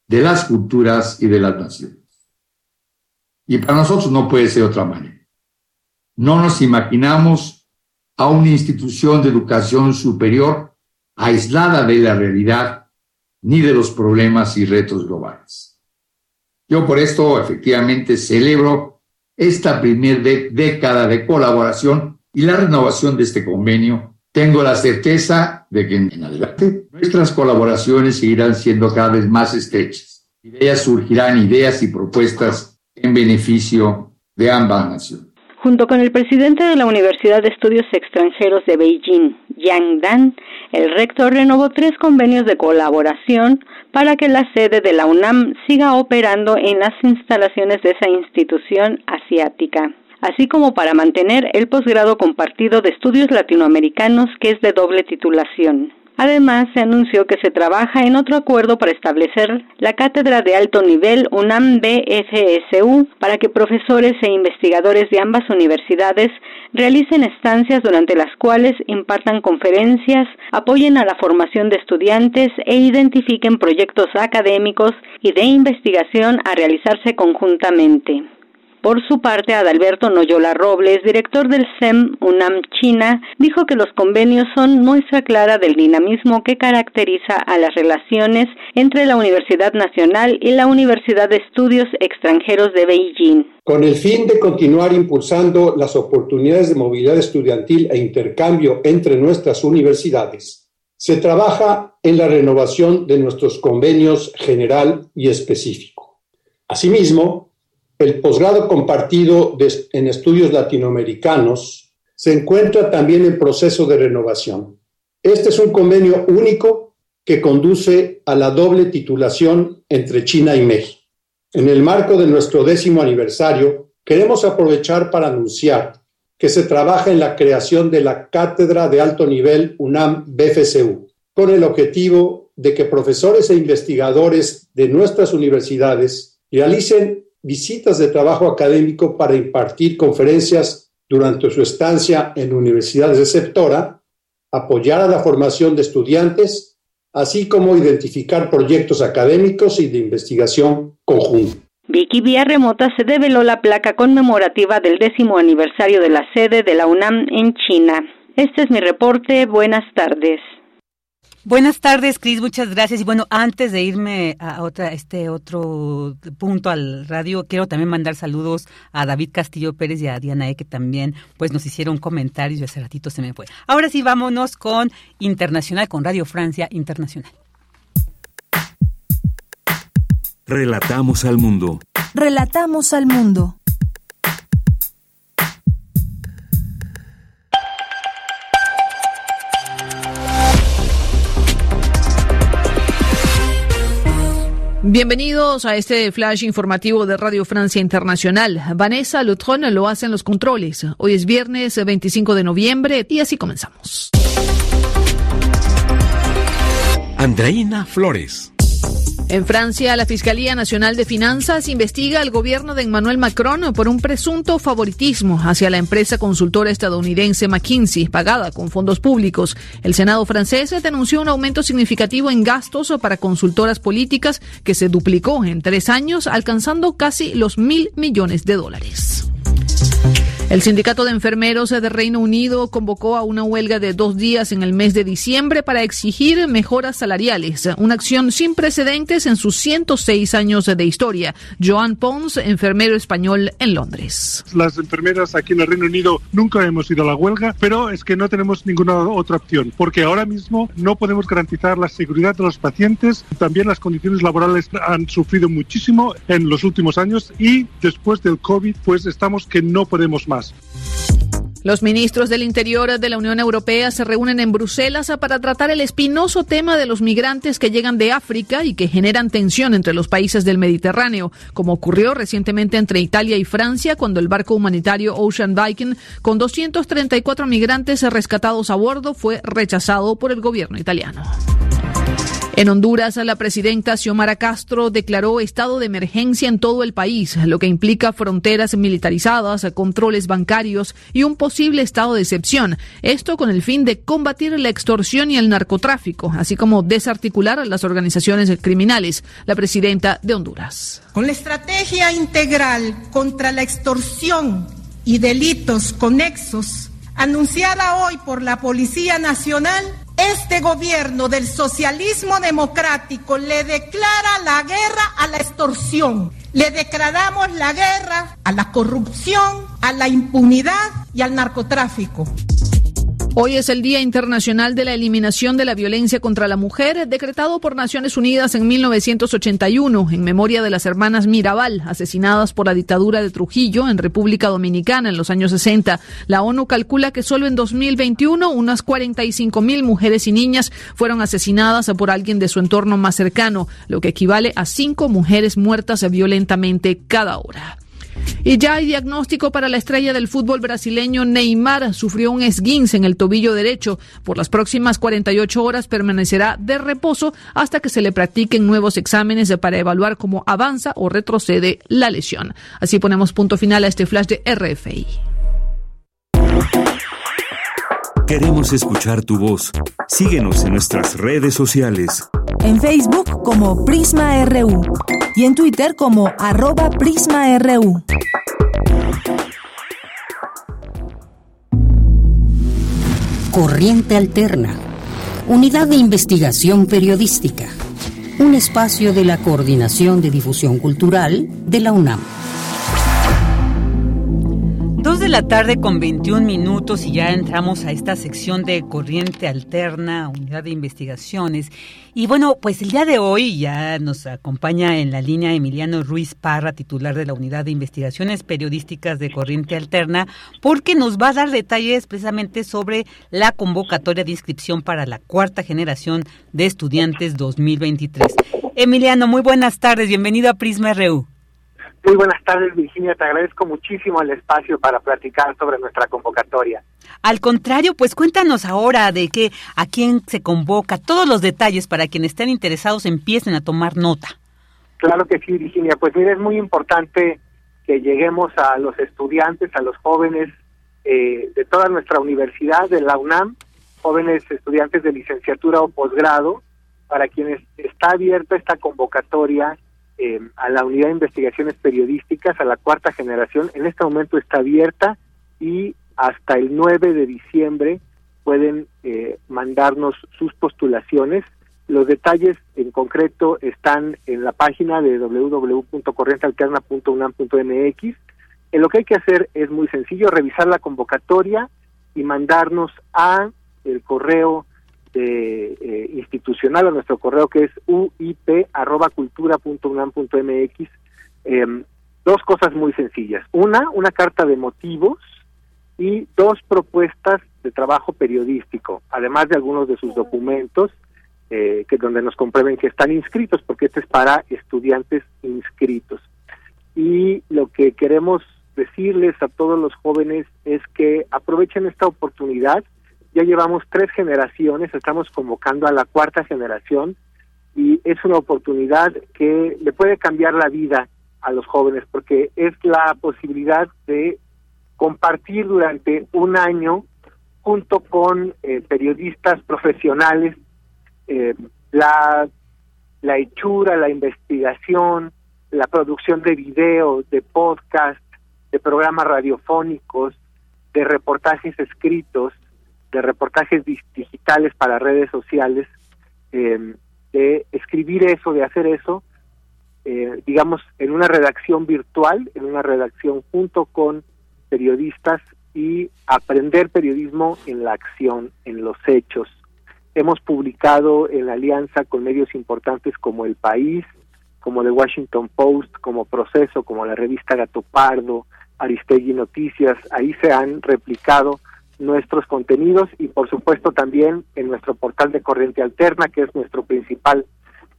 de las culturas y de las naciones. Y para nosotros no puede ser otra manera. No nos imaginamos a una institución de educación superior aislada de la realidad ni de los problemas y retos globales. Yo por esto efectivamente celebro esta primera década de colaboración y la renovación de este convenio tengo la certeza de que en adelante nuestras colaboraciones seguirán siendo cada vez más estrechas y de surgirán ideas y propuestas en beneficio de ambas naciones. Junto con el presidente de la Universidad de Estudios Extranjeros de Beijing, Yang Dan, el rector renovó tres convenios de colaboración para que la sede de la UNAM siga operando en las instalaciones de esa institución asiática así como para mantener el posgrado compartido de estudios latinoamericanos que es de doble titulación. Además, se anunció que se trabaja en otro acuerdo para establecer la cátedra de alto nivel UNAM BFSU para que profesores e investigadores de ambas universidades realicen estancias durante las cuales impartan conferencias, apoyen a la formación de estudiantes e identifiquen proyectos académicos y de investigación a realizarse conjuntamente. Por su parte, Adalberto Noyola Robles, director del SEM UNAM China, dijo que los convenios son muestra clara del dinamismo que caracteriza a las relaciones entre la Universidad Nacional y la Universidad de Estudios Extranjeros de Beijing. Con el fin de continuar impulsando las oportunidades de movilidad estudiantil e intercambio entre nuestras universidades, se trabaja en la renovación de nuestros convenios general y específico. Asimismo, el posgrado compartido en estudios latinoamericanos se encuentra también en proceso de renovación. Este es un convenio único que conduce a la doble titulación entre China y México. En el marco de nuestro décimo aniversario, queremos aprovechar para anunciar que se trabaja en la creación de la Cátedra de Alto Nivel UNAM BFCU, con el objetivo de que profesores e investigadores de nuestras universidades realicen visitas de trabajo académico para impartir conferencias durante su estancia en universidades de sectora, apoyar a la formación de estudiantes, así como identificar proyectos académicos y de investigación conjunta. Vicky Vía Remota se develó la placa conmemorativa del décimo aniversario de la sede de la UNAM en China. Este es mi reporte. Buenas tardes. Buenas tardes, Cris, muchas gracias. Y bueno, antes de irme a otra, este otro punto al radio, quiero también mandar saludos a David Castillo Pérez y a Diana E, que también pues nos hicieron comentarios y hace ratito se me fue. Ahora sí, vámonos con Internacional, con Radio Francia Internacional. Relatamos al mundo. Relatamos al mundo. Bienvenidos a este flash informativo de Radio Francia Internacional. Vanessa Lutron lo hace en los controles. Hoy es viernes 25 de noviembre y así comenzamos. Andreina Flores. En Francia, la Fiscalía Nacional de Finanzas investiga al gobierno de Emmanuel Macron por un presunto favoritismo hacia la empresa consultora estadounidense McKinsey, pagada con fondos públicos. El Senado francés denunció un aumento significativo en gastos para consultoras políticas que se duplicó en tres años, alcanzando casi los mil millones de dólares. El sindicato de enfermeros de Reino Unido convocó a una huelga de dos días en el mes de diciembre para exigir mejoras salariales, una acción sin precedentes en sus 106 años de historia. Joan Pons, enfermero español en Londres. Las enfermeras aquí en el Reino Unido nunca hemos ido a la huelga, pero es que no tenemos ninguna otra opción, porque ahora mismo no podemos garantizar la seguridad de los pacientes. También las condiciones laborales han sufrido muchísimo en los últimos años y después del COVID, pues estamos que no podemos más. Los ministros del Interior de la Unión Europea se reúnen en Bruselas para tratar el espinoso tema de los migrantes que llegan de África y que generan tensión entre los países del Mediterráneo, como ocurrió recientemente entre Italia y Francia cuando el barco humanitario Ocean Viking, con 234 migrantes rescatados a bordo, fue rechazado por el gobierno italiano. En Honduras, la presidenta Xiomara Castro declaró estado de emergencia en todo el país, lo que implica fronteras militarizadas, controles bancarios y un posible estado de excepción. Esto con el fin de combatir la extorsión y el narcotráfico, así como desarticular a las organizaciones criminales. La presidenta de Honduras. Con la estrategia integral contra la extorsión y delitos conexos, anunciada hoy por la Policía Nacional, este gobierno del socialismo democrático le declara la guerra a la extorsión. Le declaramos la guerra a la corrupción, a la impunidad y al narcotráfico. Hoy es el Día Internacional de la Eliminación de la Violencia contra la Mujer, decretado por Naciones Unidas en 1981, en memoria de las hermanas Mirabal, asesinadas por la dictadura de Trujillo en República Dominicana en los años 60. La ONU calcula que solo en 2021 unas 45 mil mujeres y niñas fueron asesinadas por alguien de su entorno más cercano, lo que equivale a cinco mujeres muertas violentamente cada hora. Y ya hay diagnóstico para la estrella del fútbol brasileño Neymar. Sufrió un esguince en el tobillo derecho. Por las próximas 48 horas permanecerá de reposo hasta que se le practiquen nuevos exámenes para evaluar cómo avanza o retrocede la lesión. Así ponemos punto final a este flash de RFI. Queremos escuchar tu voz. Síguenos en nuestras redes sociales. En Facebook como Prisma RU y en Twitter como arroba PrismaRU. Corriente Alterna, Unidad de Investigación Periodística, un espacio de la Coordinación de Difusión Cultural de la UNAM. Dos de la tarde con 21 minutos y ya entramos a esta sección de Corriente Alterna, Unidad de Investigaciones. Y bueno, pues el día de hoy ya nos acompaña en la línea Emiliano Ruiz Parra, titular de la Unidad de Investigaciones Periodísticas de Corriente Alterna, porque nos va a dar detalles precisamente sobre la convocatoria de inscripción para la cuarta generación de estudiantes 2023. Emiliano, muy buenas tardes, bienvenido a Prisma RU. Muy buenas tardes, Virginia. Te agradezco muchísimo el espacio para platicar sobre nuestra convocatoria. Al contrario, pues cuéntanos ahora de qué, a quién se convoca, todos los detalles para quienes estén interesados empiecen a tomar nota. Claro que sí, Virginia. Pues mira, es muy importante que lleguemos a los estudiantes, a los jóvenes eh, de toda nuestra universidad, de la UNAM, jóvenes estudiantes de licenciatura o posgrado, para quienes está abierta esta convocatoria eh, a la unidad de investigaciones periodísticas, a la cuarta generación. En este momento está abierta y hasta el 9 de diciembre pueden eh, mandarnos sus postulaciones. Los detalles en concreto están en la página de www.corrientealterna.unam.mx. En lo que hay que hacer es muy sencillo, revisar la convocatoria y mandarnos a el correo de, eh, institucional a nuestro correo que es uip@cultura.unam.mx eh, dos cosas muy sencillas. Una una carta de motivos y dos propuestas de trabajo periodístico además de algunos de sus documentos eh, que donde nos comprueben que están inscritos porque este es para estudiantes inscritos. Y lo que queremos decirles a todos los jóvenes es que aprovechen esta oportunidad ya llevamos tres generaciones, estamos convocando a la cuarta generación y es una oportunidad que le puede cambiar la vida a los jóvenes porque es la posibilidad de compartir durante un año junto con eh, periodistas profesionales eh, la, la hechura, la investigación, la producción de videos, de podcast, de programas radiofónicos, de reportajes escritos, de reportajes digitales para redes sociales, em, de escribir eso, de hacer eso, eh, digamos, en una redacción virtual, en una redacción junto con periodistas y aprender periodismo en la acción, en los hechos. Hemos publicado en alianza con medios importantes como El País, como The Washington Post, como Proceso, como la revista Gato Pardo, Aristegui Noticias, ahí se han replicado nuestros contenidos y por supuesto también en nuestro portal de corriente alterna, que es nuestro principal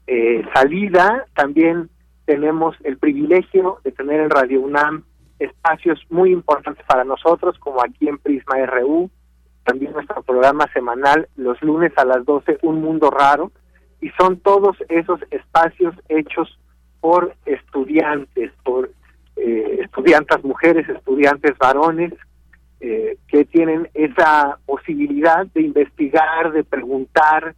eh, salida. También tenemos el privilegio de tener en Radio UNAM espacios muy importantes para nosotros, como aquí en Prisma RU, también nuestro programa semanal los lunes a las 12, Un Mundo Raro, y son todos esos espacios hechos por estudiantes, por eh, estudiantes mujeres, estudiantes varones, eh, que tienen esa posibilidad de investigar, de preguntar,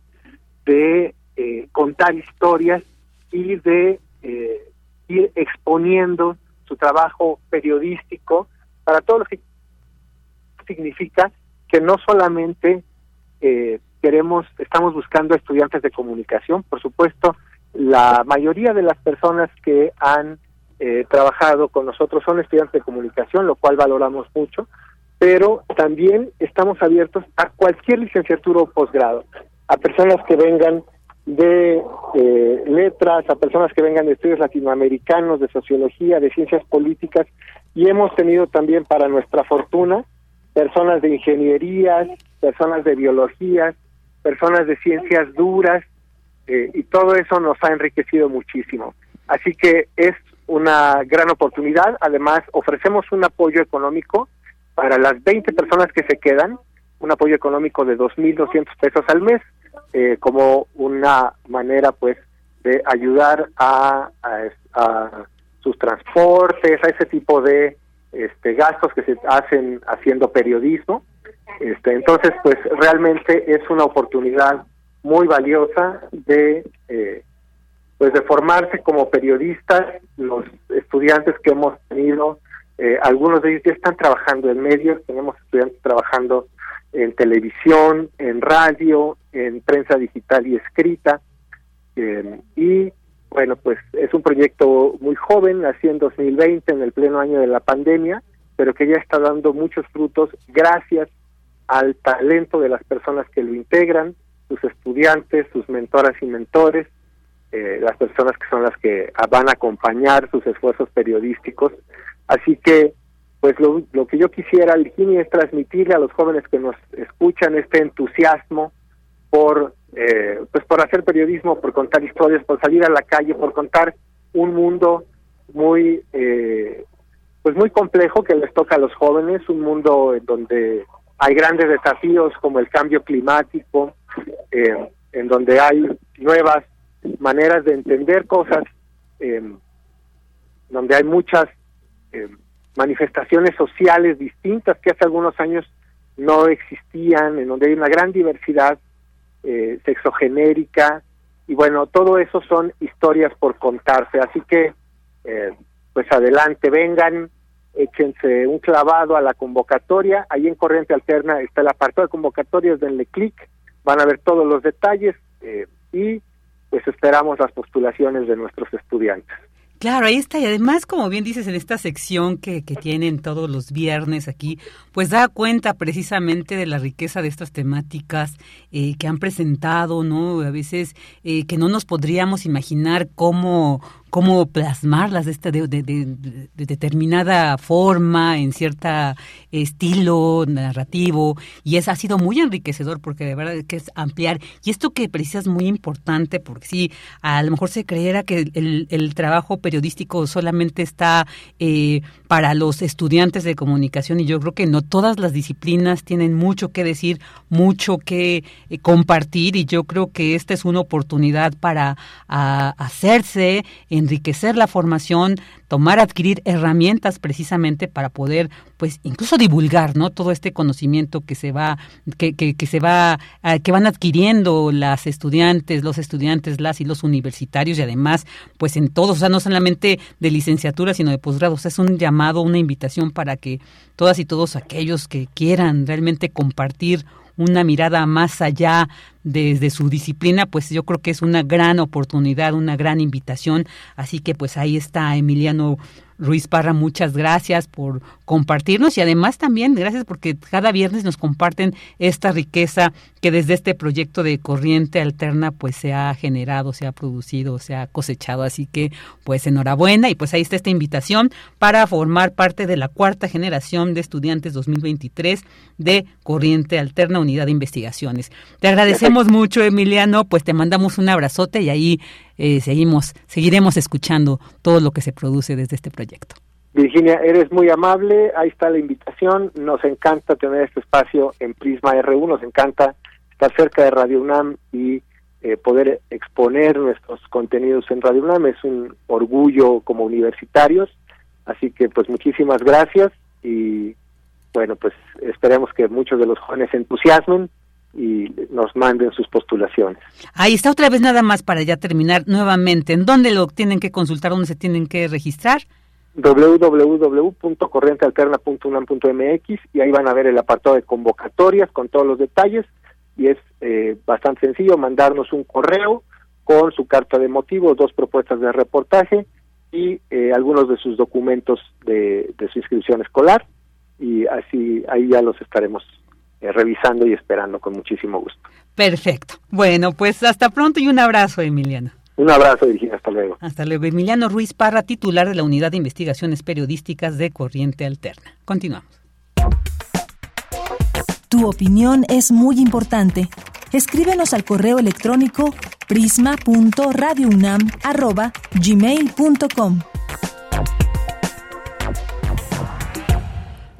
de eh, contar historias y de eh, ir exponiendo su trabajo periodístico para todo lo que significa que no solamente queremos, estamos buscando estudiantes de comunicación, por supuesto, la mayoría de las personas que han trabajado con nosotros son estudiantes de comunicación, lo cual valoramos mucho, pero también estamos abiertos a cualquier licenciatura o posgrado, a personas que vengan de eh, letras, a personas que vengan de estudios latinoamericanos, de sociología, de ciencias políticas, y hemos tenido también para nuestra fortuna personas de ingenierías, personas de biologías, personas de ciencias duras, eh, y todo eso nos ha enriquecido muchísimo. Así que es una gran oportunidad, además ofrecemos un apoyo económico para las 20 personas que se quedan, un apoyo económico de 2.200 pesos al mes, eh, como una manera, pues, de ayudar a, a, sus transportes, a ese tipo de este, gastos que se hacen haciendo periodismo. Este, entonces, pues, realmente es una oportunidad muy valiosa de eh, pues de formarse como periodistas los estudiantes que hemos tenido eh, algunos de ellos ya están trabajando en medios, tenemos estudiantes trabajando en televisión, en radio, en prensa digital y escrita. Eh, y bueno, pues es un proyecto muy joven, nació en 2020, en el pleno año de la pandemia, pero que ya está dando muchos frutos gracias al talento de las personas que lo integran, sus estudiantes, sus mentoras y mentores, eh, las personas que son las que van a acompañar sus esfuerzos periodísticos. Así que, pues lo, lo que yo quisiera, Virginia, es transmitirle a los jóvenes que nos escuchan este entusiasmo por, eh, pues por hacer periodismo, por contar historias, por salir a la calle, por contar un mundo muy, eh, pues muy complejo que les toca a los jóvenes, un mundo en donde hay grandes desafíos como el cambio climático, eh, en donde hay nuevas maneras de entender cosas, eh, donde hay muchas eh, manifestaciones sociales distintas que hace algunos años no existían, en donde hay una gran diversidad eh, sexogenérica, y bueno, todo eso son historias por contarse, así que eh, pues adelante, vengan, échense un clavado a la convocatoria, ahí en Corriente Alterna está el apartado de convocatorias, denle clic, van a ver todos los detalles eh, y pues esperamos las postulaciones de nuestros estudiantes. Claro, ahí está. Y además, como bien dices, en esta sección que, que tienen todos los viernes aquí, pues da cuenta precisamente de la riqueza de estas temáticas eh, que han presentado, ¿no? A veces eh, que no nos podríamos imaginar cómo cómo plasmarlas de, esta, de, de, de, determinada forma, en cierto estilo narrativo, y eso ha sido muy enriquecedor porque de verdad que es ampliar. Y esto que precisas es muy importante, porque sí, a lo mejor se creerá que el, trabajo periodístico solamente está eh, para los estudiantes de comunicación, y yo creo que no todas las disciplinas tienen mucho que decir, mucho que eh, compartir, y yo creo que esta es una oportunidad para hacerse en enriquecer la formación, tomar, adquirir herramientas precisamente para poder, pues, incluso divulgar, ¿no? Todo este conocimiento que se va, que, que, que se va, uh, que van adquiriendo las estudiantes, los estudiantes, las y los universitarios y además, pues, en todos, o sea, no solamente de licenciatura, sino de posgrado. Es un llamado, una invitación para que todas y todos aquellos que quieran realmente compartir una mirada más allá desde su disciplina, pues yo creo que es una gran oportunidad, una gran invitación. Así que pues ahí está Emiliano Ruiz Parra, muchas gracias por compartirnos y además también gracias porque cada viernes nos comparten esta riqueza que desde este proyecto de corriente alterna pues se ha generado, se ha producido, se ha cosechado. Así que pues enhorabuena y pues ahí está esta invitación para formar parte de la cuarta generación de estudiantes 2023 de Corriente Alterna Unidad de Investigaciones. Te agradecemos mucho Emiliano, pues te mandamos un abrazote y ahí eh, seguimos, seguiremos escuchando todo lo que se produce desde este proyecto. Virginia, eres muy amable, ahí está la invitación, nos encanta tener este espacio en Prisma R1, nos encanta estar cerca de Radio UNAM y eh, poder exponer nuestros contenidos en Radio UNAM, es un orgullo como universitarios, así que pues muchísimas gracias y bueno, pues esperemos que muchos de los jóvenes se entusiasmen y nos manden sus postulaciones. Ahí está otra vez nada más para ya terminar nuevamente. ¿En dónde lo tienen que consultar? ¿Dónde se tienen que registrar? www.corrientealterna.unam.mx y ahí van a ver el apartado de convocatorias con todos los detalles y es eh, bastante sencillo mandarnos un correo con su carta de motivo, dos propuestas de reportaje y eh, algunos de sus documentos de, de su inscripción escolar y así ahí ya los estaremos eh, revisando y esperando con muchísimo gusto. Perfecto. Bueno, pues hasta pronto y un abrazo, Emiliano. Un abrazo, Virginia. Hasta luego. Hasta luego. Emiliano Ruiz Parra, titular de la Unidad de Investigaciones Periodísticas de Corriente Alterna. Continuamos. Tu opinión es muy importante. Escríbenos al correo electrónico prisma.radiounam@gmail.com.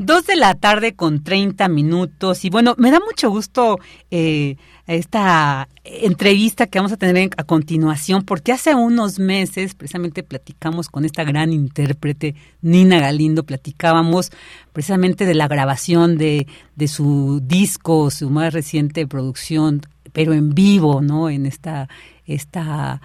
Dos de la tarde con 30 minutos. Y bueno, me da mucho gusto eh, esta entrevista que vamos a tener a continuación, porque hace unos meses precisamente platicamos con esta gran intérprete, Nina Galindo, platicábamos precisamente de la grabación de, de su disco, su más reciente producción, pero en vivo, ¿no? En esta, esta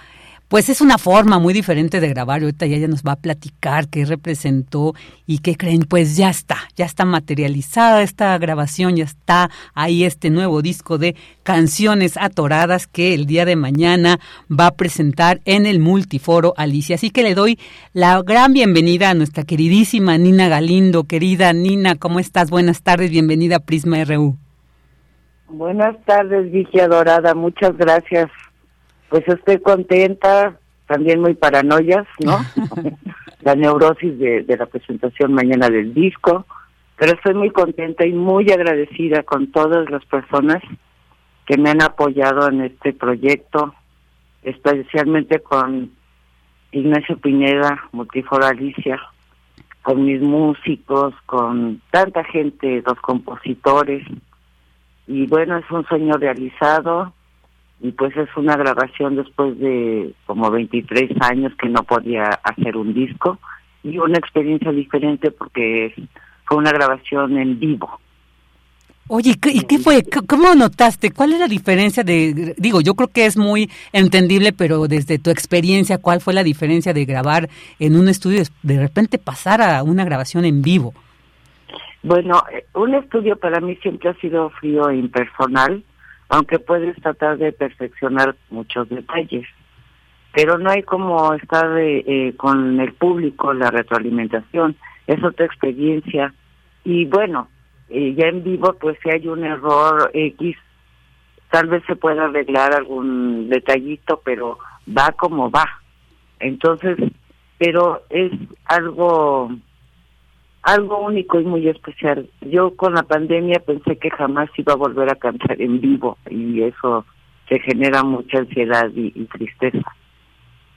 pues es una forma muy diferente de grabar. Ahorita ya ella nos va a platicar qué representó y qué creen. Pues ya está, ya está materializada esta grabación, ya está ahí este nuevo disco de canciones atoradas que el día de mañana va a presentar en el Multiforo Alicia. Así que le doy la gran bienvenida a nuestra queridísima Nina Galindo. Querida Nina, ¿cómo estás? Buenas tardes, bienvenida a Prisma RU. Buenas tardes, Vicky Adorada, muchas gracias pues estoy contenta, también muy paranoias, ¿no? la neurosis de, la presentación mañana del disco, pero estoy muy contenta y muy agradecida con todas las personas que me han apoyado en este proyecto, especialmente con Ignacio Pineda, Multiforo Alicia, con mis músicos, con tanta gente, los compositores. Y bueno, es un sueño realizado y pues es una grabación después de como 23 años que no podía hacer un disco y una experiencia diferente porque fue una grabación en vivo. Oye, ¿y qué fue? ¿Cómo notaste? ¿Cuál es la diferencia de, digo, yo creo que es muy entendible, pero desde tu experiencia, ¿cuál fue la diferencia de grabar en un estudio de repente pasar a una grabación en vivo? Bueno, eh, un estudio para mí siempre ha sido frío e impersonal aunque puedes tratar de perfeccionar muchos detalles. Pero no hay como estar eh, con el público, la retroalimentación, es otra experiencia. Y bueno, eh, ya en vivo, pues si hay un error X, tal vez se pueda arreglar algún detallito, pero va como va. Entonces, pero es algo algo único y muy especial. Yo con la pandemia pensé que jamás iba a volver a cantar en vivo y eso se genera mucha ansiedad y, tristeza.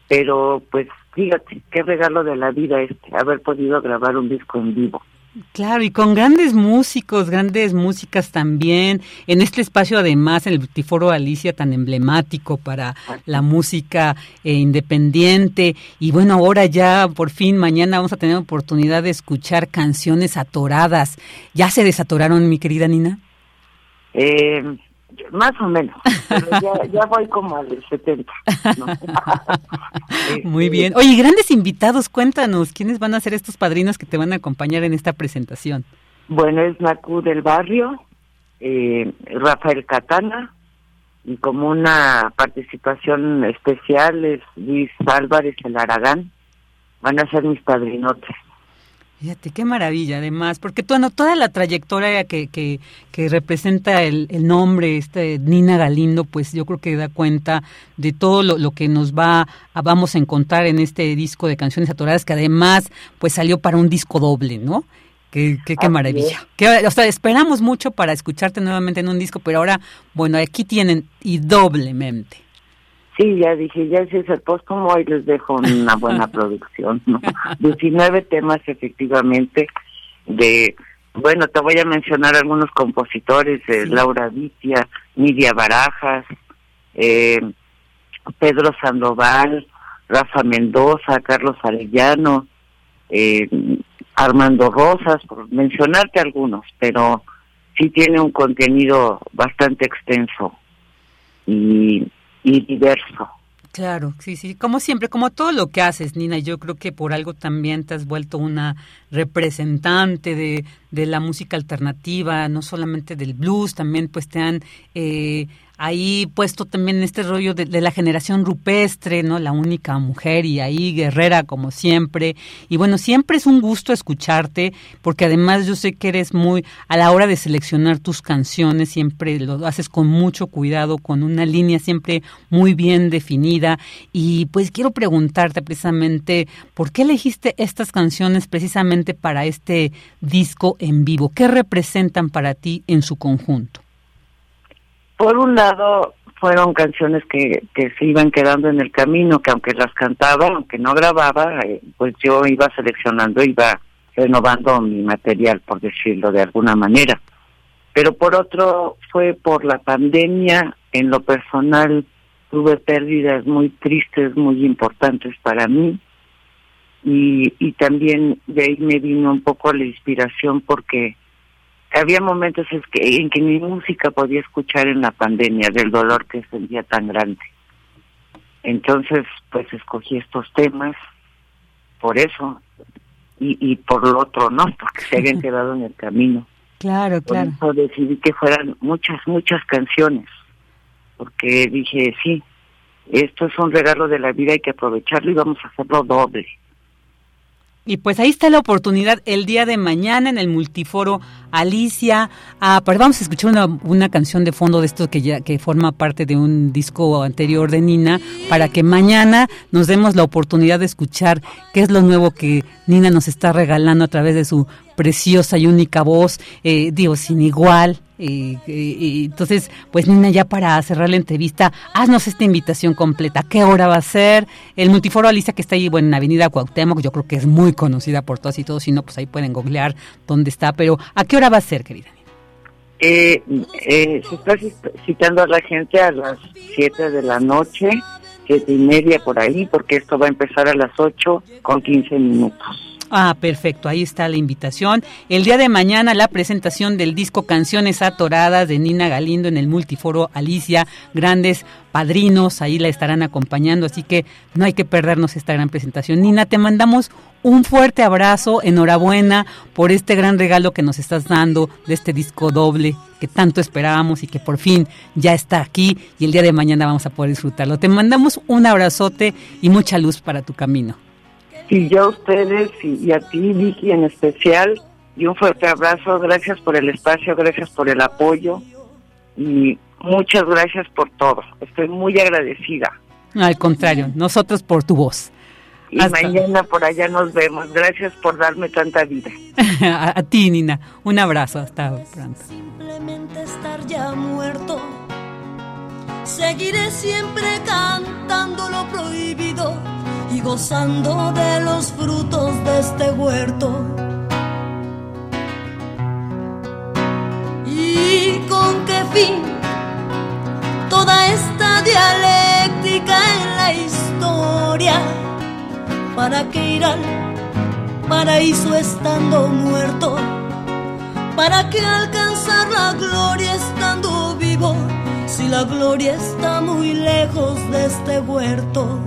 Pero pues fíjate, qué regalo de la vida este, haber podido grabar un disco en vivo. Claro, y con grandes músicos, grandes músicas también, en este espacio además, en el Tiforo Alicia tan emblemático para la música eh, independiente, y bueno, ahora ya por fin mañana vamos a tener oportunidad de escuchar canciones atoradas. ¿Ya se desatoraron, mi querida Nina? Eh, más o menos, ya, voy como al 70. Muy este, bien. Oye, grandes invitados, cuéntanos, ¿quiénes van a ser estos padrinos que te van a acompañar en esta presentación? Bueno, es Nacu del Barrio, eh, Rafael Catana, y como una participación especial es Luis Álvarez, el Aragán, van a ser mis padrinotes. Fíjate, qué maravilla además, porque bueno, toda la trayectoria que, que, que representa el, el, nombre, este Nina Galindo, pues yo creo que da cuenta de todo lo, lo, que nos va a, vamos a encontrar en este disco de canciones atoradas, que además pues salió para un disco doble, ¿no? Qué, qué, qué maravilla. o sea, esperamos mucho para escucharte nuevamente en un disco, pero ahora, bueno, aquí tienen y doblemente. Sí, ya dije, ya si es el póstumo, hoy les dejo una buena producción, ¿no? 19 temas efectivamente de, bueno, te voy a mencionar algunos compositores, eh, Laura Vitia, Nidia Barajas, eh, Pedro Sandoval, Rafa Mendoza, Carlos Arellano, eh, Armando Rosas, por mencionarte algunos, pero sí tiene un contenido bastante extenso. Y y diverso. Claro, sí, sí, como siempre, como todo lo que haces, Nina, yo creo que por algo también te has vuelto una representante de, de la música alternativa, no solamente del blues, también pues te han eh, ahí puesto también este rollo de, la generación rupestre, ¿no? La única mujer y ahí guerrera como siempre. Y bueno, siempre es un gusto escucharte porque además yo sé que eres muy, a la hora de seleccionar tus canciones, siempre lo haces con mucho cuidado, con una línea siempre muy bien definida. Y pues quiero preguntarte precisamente, ¿por qué elegiste estas canciones precisamente para este disco en vivo? ¿Qué representan para ti en su conjunto? por un lado fueron canciones que, se iban quedando en el camino, que aunque las cantaba, aunque no grababa, eh, pues yo iba seleccionando, iba renovando mi material, por decirlo de alguna manera. Pero por otro, fue por la pandemia, en lo personal tuve pérdidas muy tristes, muy importantes para mí, y, y también de ahí me vino un poco la inspiración porque había momentos en que, en que mi música podía escuchar en la pandemia del dolor que sentía tan grande. Entonces, pues escogí estos temas por eso y, y por lo otro no, porque se habían quedado en el camino. Claro, claro. Por eso decidí que fueran muchas, muchas canciones, porque dije, sí, esto es un regalo de la vida, hay que aprovecharlo y vamos a hacerlo doble. Y pues ahí está la oportunidad el día de mañana en el multiforo Alicia. Ah, pues vamos a escuchar una, una, canción de fondo de esto que ya que forma parte de un disco anterior de Nina para que mañana nos demos la oportunidad de escuchar qué es lo nuevo que Nina nos está regalando a través de su preciosa y única voz, eh, digo, sin igual. Y, entonces, pues Nina, ya para cerrar la entrevista, haznos esta invitación completa. ¿Qué hora va a ser? El multiforo Alicia que está ahí, bueno, en Avenida Cuauhtémoc, yo creo que es muy conocida por todos y todos, si no, pues ahí pueden googlear dónde está. Pero, ¿a qué hora va a ser, querida Nina? Eh, eh, se está citando a la gente a las 7 de la noche, siete y media por ahí, porque esto va a empezar a las 8 con 15 minutos. Ah, perfecto, ahí está la invitación. El día de mañana la presentación del disco Canciones Atoradas de Nina Galindo en el Multiforo Alicia, grandes padrinos ahí la estarán acompañando, así que no hay que perdernos esta gran presentación. Nina, te mandamos un fuerte abrazo, enhorabuena por este gran regalo que nos estás dando de este disco doble que tanto esperábamos y que por fin ya está aquí y el día de mañana vamos a poder disfrutarlo. Te mandamos un abrazote y mucha luz para tu camino. Y yo a ustedes y, a ti, Vicky, en especial, y un fuerte abrazo. Gracias por el espacio, gracias por el apoyo y muchas gracias por todo. Estoy muy agradecida. Al contrario, nosotros por tu voz. Y mañana por allá nos vemos. Gracias por darme tanta vida. a, ti, Nina. Un abrazo. Hasta pronto. Simplemente estar ya muerto. Seguiré siempre cantando lo prohibido y gozando de los frutos de este huerto. ¿Y con qué fin toda esta dialéctica en la historia? ¿Para qué ir al paraíso estando muerto? ¿Para qué alcanzar la gloria estando vivo? Si la gloria está muy lejos de este huerto.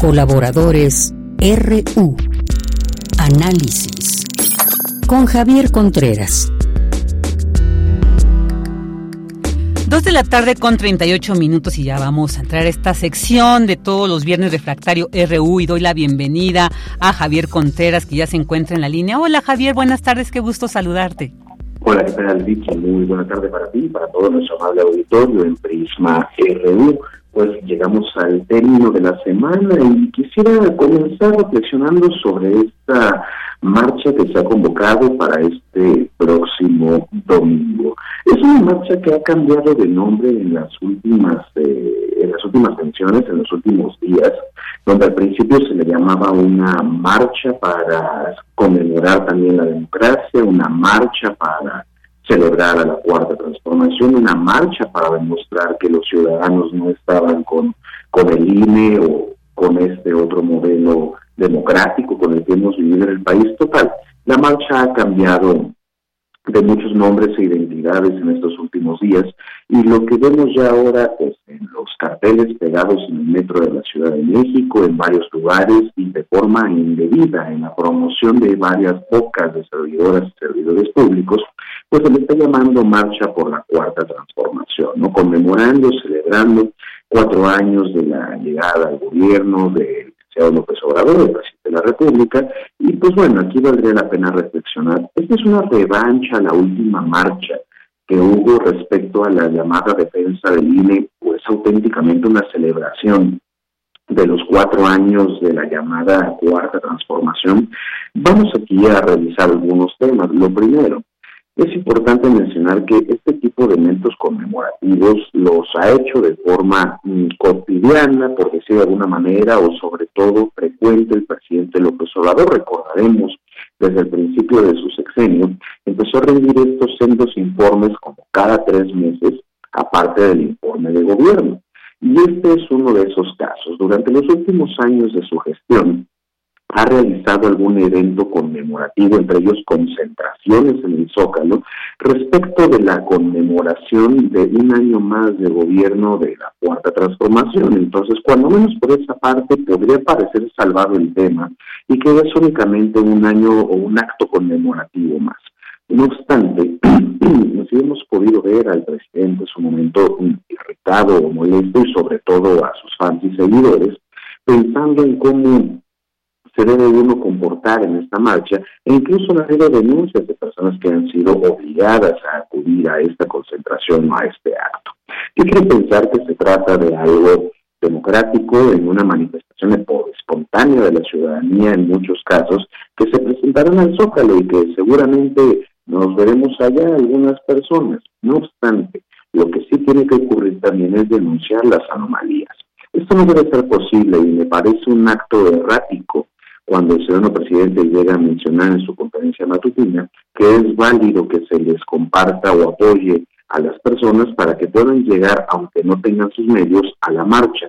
Colaboradores RU. Análisis. Con Javier Contreras. Dos de la tarde con 38 minutos y ya vamos a entrar a esta sección de todos los viernes refractario RU y doy la bienvenida a Javier Contreras que ya se encuentra en la línea. Hola Javier, buenas tardes, qué gusto saludarte. Hola, ¿qué tal, Vicky? Muy buena tarde para ti y para todo nuestro amable auditorio en Prisma RU pues llegamos al término de la semana y quisiera comenzar reflexionando sobre esta marcha que se ha convocado para este próximo domingo. Es una marcha que ha cambiado de nombre en las últimas eh, en las últimas tensiones, en los últimos días, donde al principio se le llamaba una marcha para conmemorar también la democracia, una marcha para celebrar a la cuarta transformación, una marcha para demostrar que los ciudadanos no estaban con, con el INE o con este otro modelo democrático con el que hemos vivido en el país. Total, la marcha ha cambiado de muchos nombres e identidades en estos últimos días y lo que vemos ya ahora es en los carteles pegados en el metro de la Ciudad de México, en varios lugares y de forma indebida en la promoción de varias bocas de servidoras y servidores públicos, pues se le está llamando Marcha por la Cuarta Transformación, ¿no? Conmemorando, celebrando cuatro años de la llegada al gobierno del licenciado López Obrador, el presidente de la República, y pues bueno, aquí valdría la pena reflexionar. Esta es una revancha a la última marcha que hubo respecto a la llamada defensa del INE, pues auténticamente una celebración de los cuatro años de la llamada cuarta transformación, vamos aquí a revisar algunos temas. Lo primero, es importante mencionar que este tipo de eventos conmemorativos los ha hecho de forma mm, cotidiana, por decir de alguna manera, o sobre todo frecuente el presidente López Obrador. Recordaremos, desde el principio de su sexenio, empezó a rendir estos sendos informes como cada tres meses, aparte del informe de gobierno. Y este es uno de esos casos. Durante los últimos años de su gestión, ha realizado algún evento conmemorativo, entre ellos concentraciones en el Zócalo, respecto de la conmemoración de un año más de gobierno de la Cuarta Transformación. Entonces, cuando menos por esa parte podría parecer salvado el tema y que es únicamente un año o un acto conmemorativo más. No obstante, si hemos podido ver al presidente en su momento irritado o molesto y sobre todo a sus fans y seguidores, pensando en cómo se debe uno comportar en esta marcha e incluso ha habido denuncias de personas que han sido obligadas a acudir a esta concentración o a este acto. Yo quiero pensar que se trata de algo democrático en una manifestación espontánea de la ciudadanía en muchos casos que se presentaron al Zócalo y que seguramente nos veremos allá algunas personas. No obstante, lo que sí tiene que ocurrir también es denunciar las anomalías. Esto no debe ser posible y me parece un acto errático cuando el ciudadano presidente llega a mencionar en su conferencia matutina que es válido que se les comparta o apoye a las personas para que puedan llegar, aunque no tengan sus medios, a la marcha.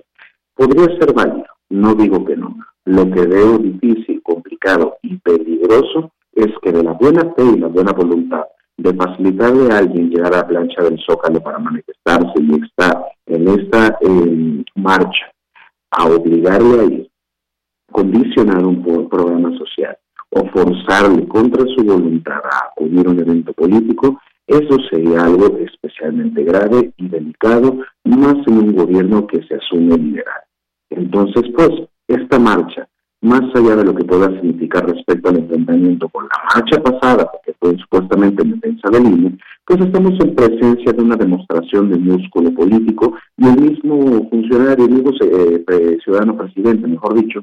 Podría ser válido, no digo que no. Lo que veo difícil, complicado y peligroso es que de la buena fe y la buena voluntad de facilitarle a alguien llegar a la plancha del Zócalo para manifestarse y estar en esta eh, marcha, a obligarle a ir condicionar un programa social o forzarle contra su voluntad a acudir a un evento político, eso sería algo especialmente grave y delicado, más en un gobierno que se asume liberal. Entonces, pues, esta marcha, más allá de lo que pueda significar respecto al enfrentamiento con la marcha pasada, porque fue supuestamente en defensa del INE, pues estamos en presencia de una demostración de músculo político y el mismo funcionario, el mismo eh, ciudadano presidente, mejor dicho,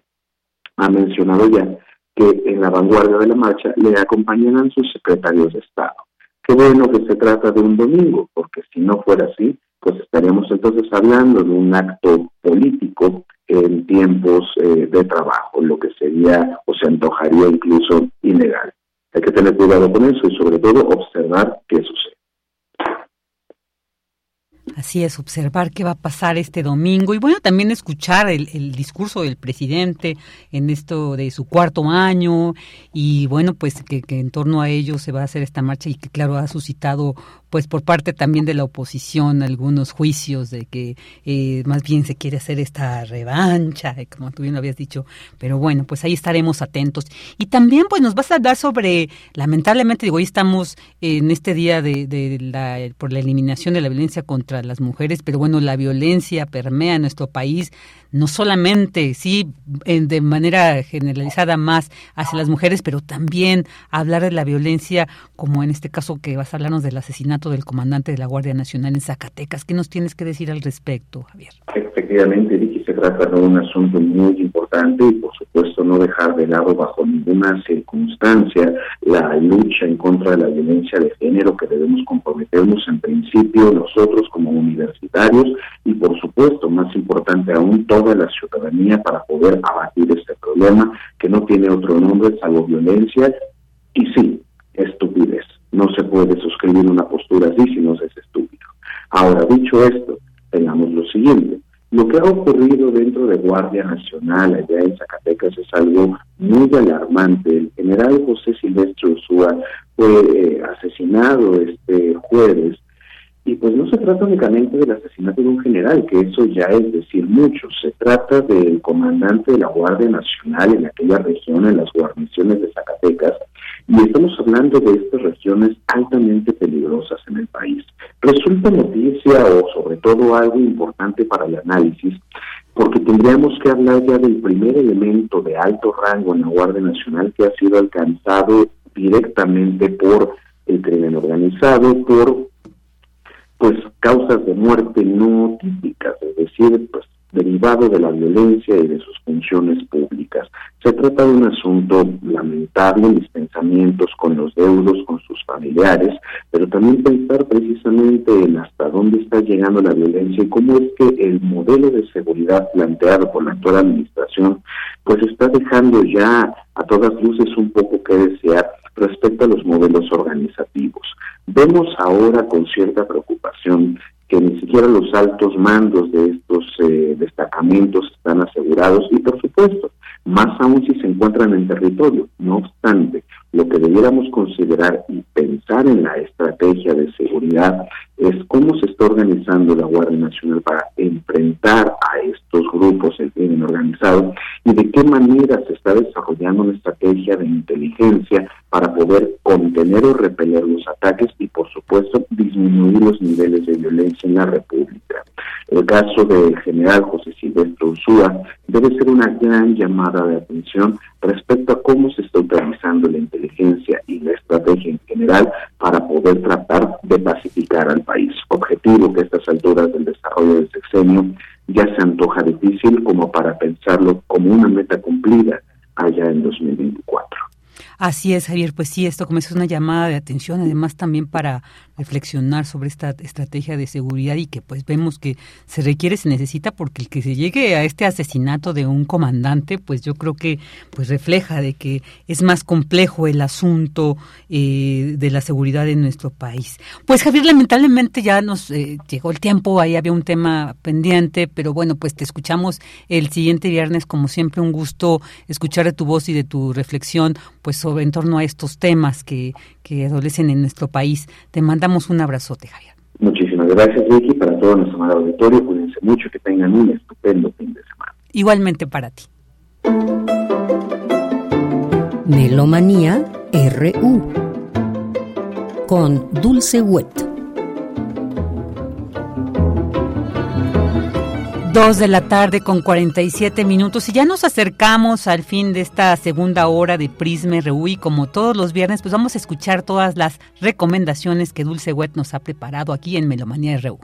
ha mencionado ya que en la vanguardia de la marcha le acompañarán sus secretarios de Estado. Qué bueno que se trata de un domingo, porque si no fuera así, pues estaríamos entonces hablando de un acto político en tiempos eh, de trabajo, lo que sería o se antojaría incluso ilegal. Hay que tener cuidado con eso y sobre todo observar qué sucede. Así es, observar qué va a pasar este domingo y bueno, también escuchar el, discurso del presidente en esto de su cuarto año y bueno, pues que, que, en torno a ello se va a hacer esta marcha y que claro ha suscitado pues por parte también de la oposición algunos juicios de que eh, más bien se quiere hacer esta revancha, como tú bien lo habías dicho, pero bueno, pues ahí estaremos atentos. Y también pues nos vas a hablar sobre, lamentablemente digo, hoy estamos en este día de, de la, por la eliminación de la violencia contra las mujeres, pero bueno, la violencia permea nuestro país, no solamente, sí, de manera generalizada más hacia las mujeres, pero también hablar de la violencia, como en este caso que vas a hablarnos del asesinato del comandante de la Guardia Nacional en Zacatecas. ¿Qué nos tienes que decir al respecto, Javier? Efectivamente, Vicky, se trata de un asunto muy importante y por supuesto no dejar de lado bajo ninguna circunstancia la lucha en contra de la violencia de género que debemos comprometernos en principio nosotros como universitarios y por supuesto, más importante aún, toda la ciudadanía para poder abatir este problema que no tiene otro nombre salvo violencia y sí, estupidez. No se puede suscribir una postura así si no es estúpido. Ahora, dicho esto, tengamos lo siguiente. Lo que ha ocurrido dentro de Guardia Nacional allá en Zacatecas es algo muy alarmante. El general José Silvestre Ursúa fue eh, asesinado este jueves y pues no se trata únicamente del asesinato de un general, que eso ya es decir mucho, se trata del comandante de la Guardia Nacional en aquella región, en las guarniciones de Zacatecas, y estamos hablando de estas regiones altamente peligrosas en el país. Resulta noticia o sobre todo algo importante para el análisis, porque tendríamos que hablar ya del primer elemento de alto rango en la Guardia Nacional que ha sido alcanzado directamente por el crimen organizado, por pues causas de muerte no típicas, es decir, pues derivado de la violencia y de sus funciones públicas. Se trata de un asunto lamentable, mis pensamientos con los deudos, con sus familiares, pero también pensar precisamente en hasta dónde está llegando la violencia y cómo es que el modelo de seguridad planteado por la actual administración pues está dejando ya a todas luces un poco que desear respecto a los modelos organizativos. Vemos ahora con cierta preocupación que ni siquiera los altos mandos de estos eh, destacamentos están asegurados y por supuesto más aún si se encuentran en territorio. No obstante, lo que debiéramos considerar y pensar en la estrategia de seguridad es cómo se está organizando la Guardia Nacional para enfrentar a estos grupos del crimen organizado y de qué manera se está desarrollando una estrategia de inteligencia para poder contener o repeler los ataques y, por supuesto, disminuir los niveles de violencia en la República. El caso del general José Silvestre Ursúa debe ser una gran llamada de atención respecto a cómo se está utilizando la inteligencia y la estrategia en general para poder tratar de pacificar al país. Objetivo que a estas alturas del desarrollo del sexenio ya se antoja difícil como para pensarlo como una meta cumplida allá en 2024. Así es, Javier, pues sí, esto como es una llamada de atención, además también para reflexionar sobre esta estrategia de seguridad y que pues vemos que se requiere, se necesita, porque el que se llegue a este asesinato de un comandante, pues yo creo que pues refleja de que es más complejo el asunto eh, de la seguridad en nuestro país. Pues Javier, lamentablemente ya nos eh, llegó el tiempo, ahí había un tema pendiente, pero bueno, pues te escuchamos el siguiente viernes, como siempre un gusto escuchar de tu voz y de tu reflexión, pues sobre en torno a estos temas que, que adolecen en nuestro país. Te mandamos un abrazote, Javier. Muchísimas gracias, Vicky, para todo nuestro amado auditorio. Cuídense mucho, que tengan un estupendo fin de semana. Igualmente para ti. Melomanía RU con Dulce Wet. Dos de la tarde con 47 minutos y ya nos acercamos al fin de esta segunda hora de Prisma RU y como todos los viernes pues vamos a escuchar todas las recomendaciones que Dulce Wet nos ha preparado aquí en Melomanía RU.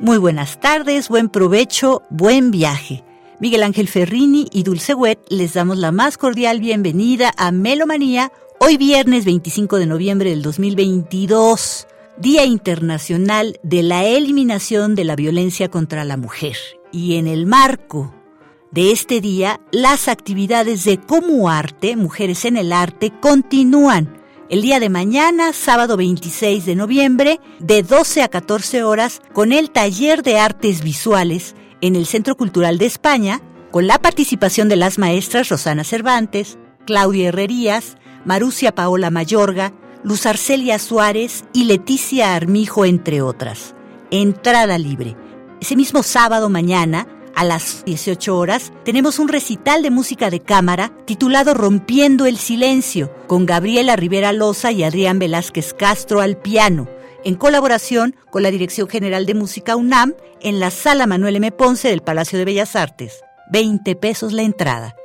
Muy buenas tardes, buen provecho, buen viaje. Miguel Ángel Ferrini y Dulce Wet les damos la más cordial bienvenida a Melomanía Hoy viernes 25 de noviembre del 2022, Día Internacional de la Eliminación de la Violencia contra la Mujer. Y en el marco de este día, las actividades de Como Arte, Mujeres en el Arte, continúan. El día de mañana, sábado 26 de noviembre, de 12 a 14 horas, con el taller de artes visuales en el Centro Cultural de España, con la participación de las maestras Rosana Cervantes, Claudia Herrerías, Marucia Paola Mayorga, Luz Arcelia Suárez y Leticia Armijo, entre otras. Entrada libre. Ese mismo sábado mañana, a las 18 horas, tenemos un recital de música de cámara titulado Rompiendo el Silencio, con Gabriela Rivera Loza y Adrián Velázquez Castro al piano, en colaboración con la Dirección General de Música UNAM en la Sala Manuel M. Ponce del Palacio de Bellas Artes. 20 pesos la entrada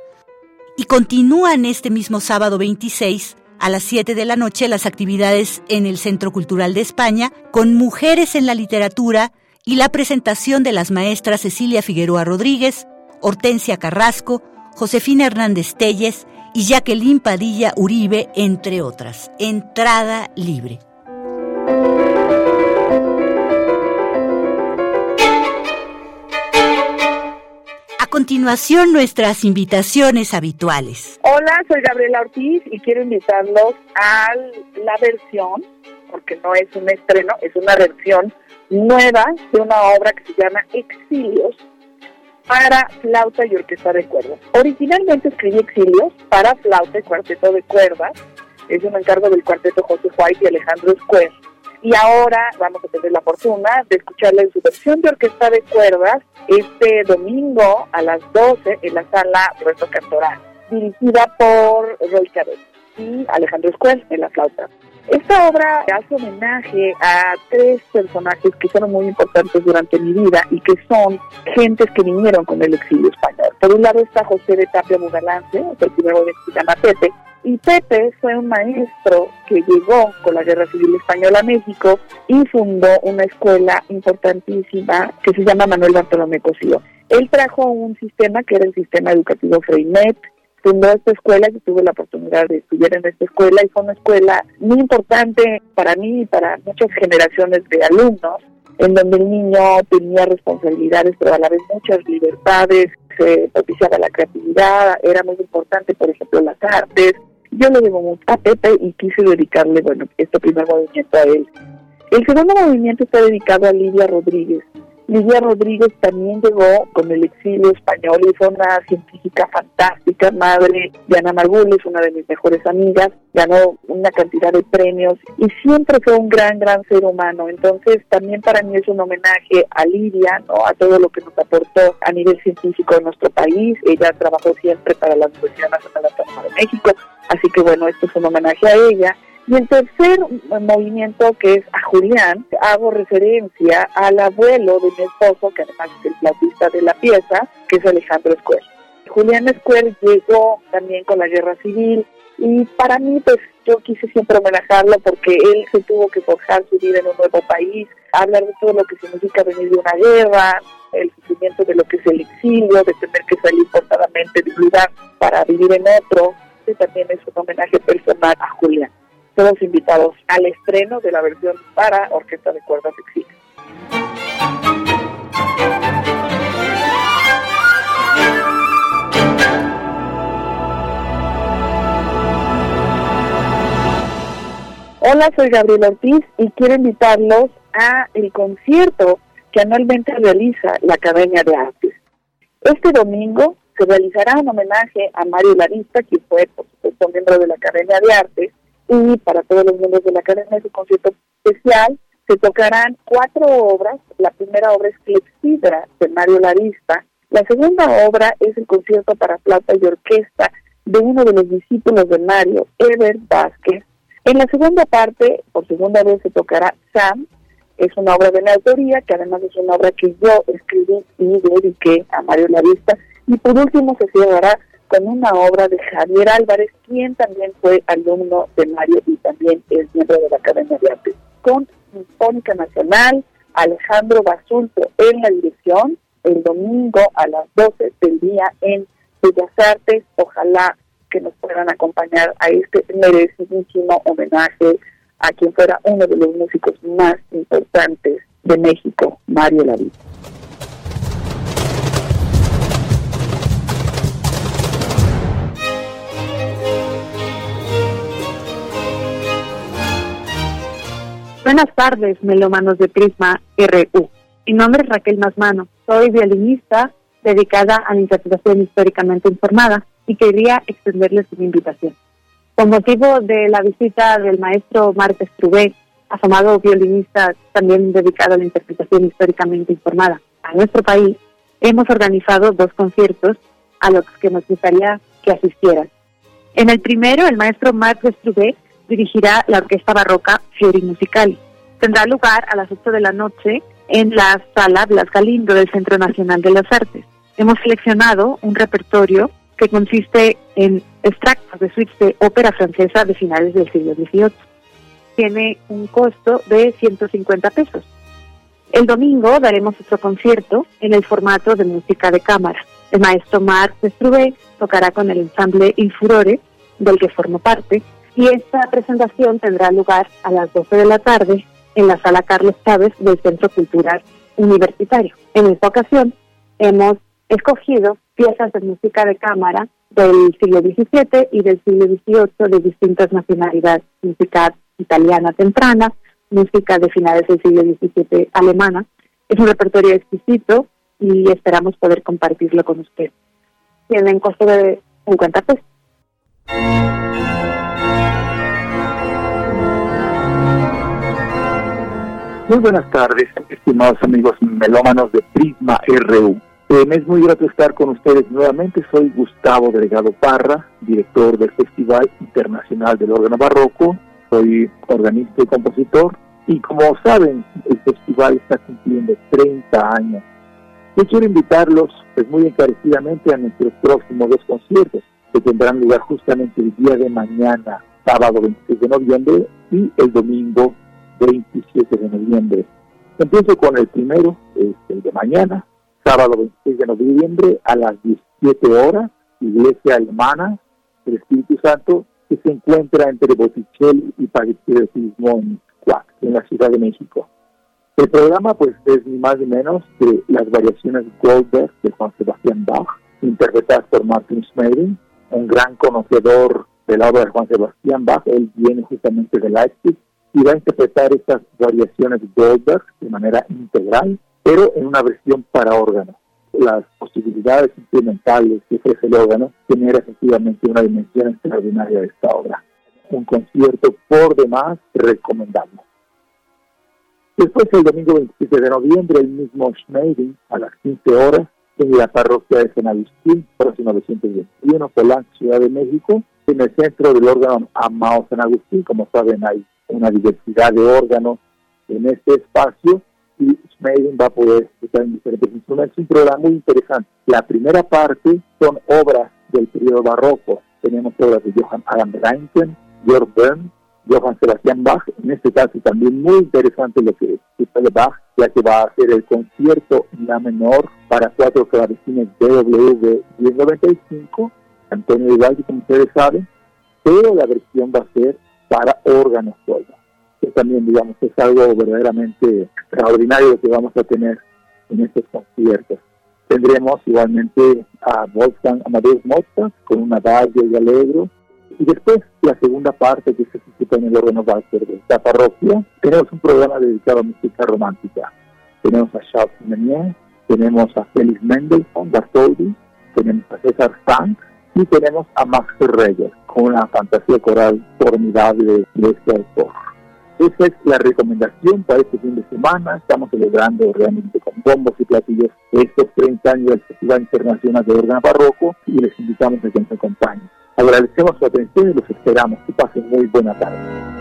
y continúan este mismo sábado 26 a las 7 de la noche las actividades en el Centro Cultural de España con Mujeres en la Literatura y la presentación de las maestras Cecilia Figueroa Rodríguez, Hortensia Carrasco, Josefina Hernández Telles y Jacqueline Padilla Uribe, entre otras. Entrada libre. Continuación nuestras invitaciones habituales. Hola, soy Gabriela Ortiz y quiero invitarlos a la versión, porque no es un estreno, es una versión nueva de una obra que se llama Exilios para flauta y orquesta de cuerdas. Originalmente escribí Exilios para flauta y cuarteto de cuerdas. Es un encargo del cuarteto José White y Alejandro Square. Y ahora vamos a tener la fortuna de escucharla en su versión de orquesta de cuerdas este domingo a las 12 en la sala Roberto Cantoral, dirigida por Roy Cabez y Alejandro Escuel en la flauta. Esta obra hace homenaje a tres personajes que fueron muy importantes durante mi vida y que son gentes que vinieron con el exilio español. Por un lado está José de Tapia Bugalance, el primero de se llama Pepe, y Pepe fue un maestro que llegó con la Guerra Civil Española a México y fundó una escuela importantísima que se llama Manuel Bartolomé Cosío. Él trajo un sistema que era el sistema educativo Freinet, fundó esta escuela, y tuve la oportunidad de estudiar en esta escuela y fue una escuela muy importante para mí y para muchas generaciones de alumnos, en donde el niño tenía responsabilidades, pero a la vez muchas libertades, se propiciaba la creatividad, era muy importante, por ejemplo, las artes. Yo le debo mucho a Pepe y quise dedicarle, bueno, este primer movimiento a él. El segundo movimiento está dedicado a Lidia Rodríguez. Lidia Rodríguez también llegó con el exilio español fue una científica fantástica, madre de Ana Margules, una de mis mejores amigas, ganó una cantidad de premios y siempre fue un gran, gran ser humano. Entonces también para mí es un homenaje a Lidia, ¿no? a todo lo que nos aportó a nivel científico en nuestro país. Ella trabajó siempre para la Universidad Nacional Autónoma de México, así que bueno, esto es un homenaje a ella. Y el tercer movimiento, que es a Julián, hago referencia al abuelo de mi esposo, que además es el platista de la pieza, que es Alejandro Square. Julián Square llegó también con la guerra civil y para mí, pues yo quise siempre homenajearlo porque él se tuvo que forjar su vida en un nuevo país, hablar de todo lo que significa venir de una guerra, el sufrimiento de lo que es el exilio, de tener que salir forzadamente de un lugar para vivir en otro. Este también es un homenaje personal a Julián todos invitados al estreno de la versión para orquesta de cuerdas exil. Hola, soy Gabriel Ortiz y quiero invitarlos a el concierto que anualmente realiza la Academia de Artes. Este domingo se realizará un homenaje a Mario Larista, quien fue, por supuesto, miembro de la Academia de Artes, y para todos los miembros de la Academia es un concierto especial. Se tocarán cuatro obras. La primera obra es Clepsidra de Mario Larista. La segunda obra es el concierto para flauta y orquesta de uno de los discípulos de Mario, Ever Vázquez. En la segunda parte, por segunda vez, se tocará Sam. Es una obra de mi autoría, que además es una obra que yo escribí y dediqué a Mario Larista. Y por último se cierra con una obra de Javier Álvarez, quien también fue alumno de Mario y también es miembro de la Academia de Arte, con Sinfónica Nacional, Alejandro Basulto en la dirección, el domingo a las 12 del día en Bellas Artes. Ojalá que nos puedan acompañar a este merecidísimo homenaje a quien fuera uno de los músicos más importantes de México, Mario Lavín. Buenas tardes, melómanos de Prisma RU. Mi nombre es Raquel Masmano. Soy violinista dedicada a la interpretación históricamente informada y quería extenderles una invitación. Con motivo de la visita del maestro Martes Trubé, afamado violinista también dedicado a la interpretación históricamente informada, a nuestro país, hemos organizado dos conciertos a los que nos gustaría que asistieran. En el primero, el maestro Martes Trubé dirigirá la Orquesta Barroca Fiori Musicali. Tendrá lugar a las 8 de la noche en la Sala Blas Galindo del Centro Nacional de las Artes. Hemos seleccionado un repertorio que consiste en extractos de suites de ópera francesa de finales del siglo XVIII. Tiene un costo de 150 pesos. El domingo daremos otro concierto en el formato de música de cámara. El maestro Marc Destrubé tocará con el ensamble Il Furore, del que formo parte, y esta presentación tendrá lugar a las 12 de la tarde en la sala Carlos Chávez del Centro Cultural Universitario. En esta ocasión hemos escogido piezas de música de cámara del siglo XVII y del siglo XVIII de distintas nacionalidades, música italiana temprana, música de finales del siglo XVII alemana. Es un repertorio exquisito y esperamos poder compartirlo con ustedes. Tienen costo de 50 pesos. Muy buenas tardes, estimados amigos melómanos de Prisma RU. Eh, me es muy grato estar con ustedes nuevamente. Soy Gustavo Delegado Parra, director del Festival Internacional del Órgano Barroco. Soy organista y compositor. Y como saben, el festival está cumpliendo 30 años. Yo quiero invitarlos pues, muy encarecidamente a nuestros próximos dos conciertos, que tendrán lugar justamente el día de mañana, sábado 26 de noviembre, y el domingo 27 de noviembre. Empiezo con el primero, es el de mañana, sábado 26 de noviembre a las 17 horas, Iglesia Alemana del Espíritu Santo, que se encuentra entre Botticelli y Patriotismo en Cuac, en la Ciudad de México. El programa pues es ni más ni menos que las variaciones Goldberg de Juan Sebastián Bach, interpretadas por Martin Schmeling, un gran conocedor de la obra de Juan Sebastián Bach, él viene justamente de Leipzig, y va a interpretar estas variaciones de Goldberg de manera integral, pero en una versión para órgano. Las posibilidades instrumentales que ofrece el órgano genera efectivamente una dimensión extraordinaria de esta obra. Un concierto por demás recomendable. Después, el domingo 27 de noviembre, el mismo Schmeiding, a las 15 horas, en la parroquia de San Agustín, próximo 921, Polanco, Ciudad de México, en el centro del órgano Amado San Agustín. Como saben, hay una diversidad de órganos en este espacio y Schmeiding va a poder estar en diferentes instrumentos. Un programa muy interesante. La primera parte son obras del periodo barroco. Tenemos obras de Johann Adam Reinken, Georg Bern, Johann Sebastian Bach, en este caso también muy interesante lo que de Bach, ya que va a hacer el concierto en la menor para cuatro clavecines DW 1095, Antonio Vivaldi, como ustedes saben, pero la versión va a ser para órganos solo. Que también, digamos, es algo verdaderamente extraordinario que vamos a tener en estos conciertos. Tendremos igualmente a Wolfgang Amadeus Mozart con una adagio y alegro, y después, la segunda parte que se ejecuta en el órgano Walter de esta parroquia, tenemos un programa dedicado a música romántica. Tenemos a Charles Meunier, tenemos a Félix Mendelssohn, Bartholdi, tenemos a César Frank y tenemos a Max Reger con una fantasía coral formidable de este autor. Esa es la recomendación para este fin de semana. Estamos celebrando realmente con bombos y platillos estos 30 años del Festival Internacional de Órgano Barroco y les invitamos a que nos acompañen. Agradecemos su atención y los esperamos. Que pasen muy buena tarde.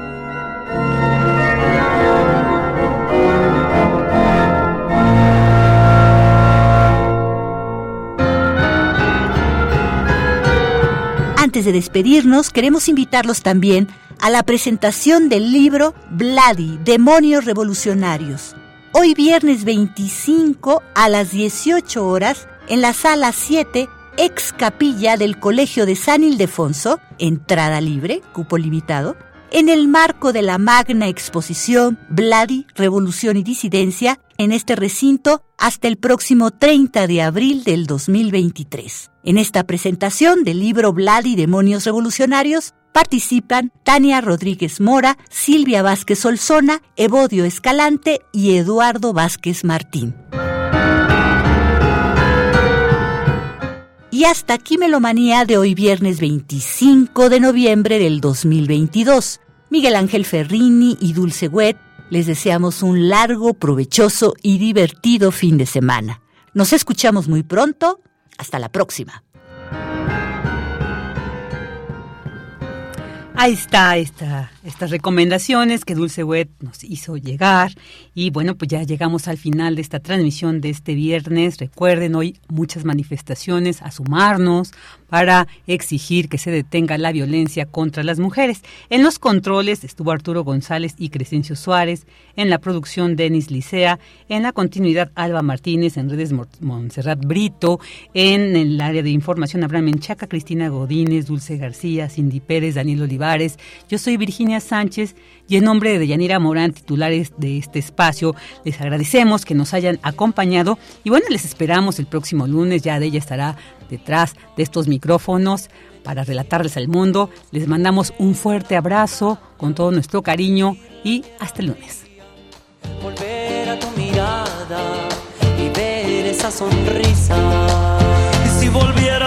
De despedirnos, queremos invitarlos también a la presentación del libro Bloody, Demonios Revolucionarios. Hoy viernes 25 a las 18 horas en la sala 7 ex capilla del Colegio de San Ildefonso, entrada libre, cupo limitado, en el marco de la magna exposición Bloody, Revolución y Disidencia en este recinto hasta el próximo 30 de abril del 2023. En esta presentación del libro Bloody, Demonios Revolucionarios participan Tania Rodríguez Mora, Silvia Vázquez Olzona, Evodio Escalante y Eduardo Vázquez Martín. Y hasta aquí Melomanía de hoy viernes 25 de noviembre del 2022. Miguel Ángel Ferrini y Dulce Wet les deseamos un largo, provechoso y divertido fin de semana. Nos escuchamos muy pronto. Hasta la próxima. Ahí está esta, estas recomendaciones que Dulce Wet nos hizo llegar. Y bueno, pues ya llegamos al final de esta transmisión de este viernes. Recuerden hoy muchas manifestaciones a sumarnos para exigir que se detenga la violencia contra las mujeres. En los controles estuvo Arturo González y Crescencio Suárez, en la producción Denis Licea, en la continuidad Alba Martínez, en redes Montserrat Brito, en el área de información Abraham Menchaca, Cristina Godínez, Dulce García, Cindy Pérez, Daniel Olivares. Yo soy Virginia Sánchez y en nombre de Deyanira Morán, titulares de este espacio, les agradecemos que nos hayan acompañado. Y bueno, les esperamos el próximo lunes, ya de ella estará detrás de estos micrófonos para relatarles al mundo. Les mandamos un fuerte abrazo con todo nuestro cariño y hasta el lunes. Volver a tu mirada y ver esa sonrisa. Y si volviera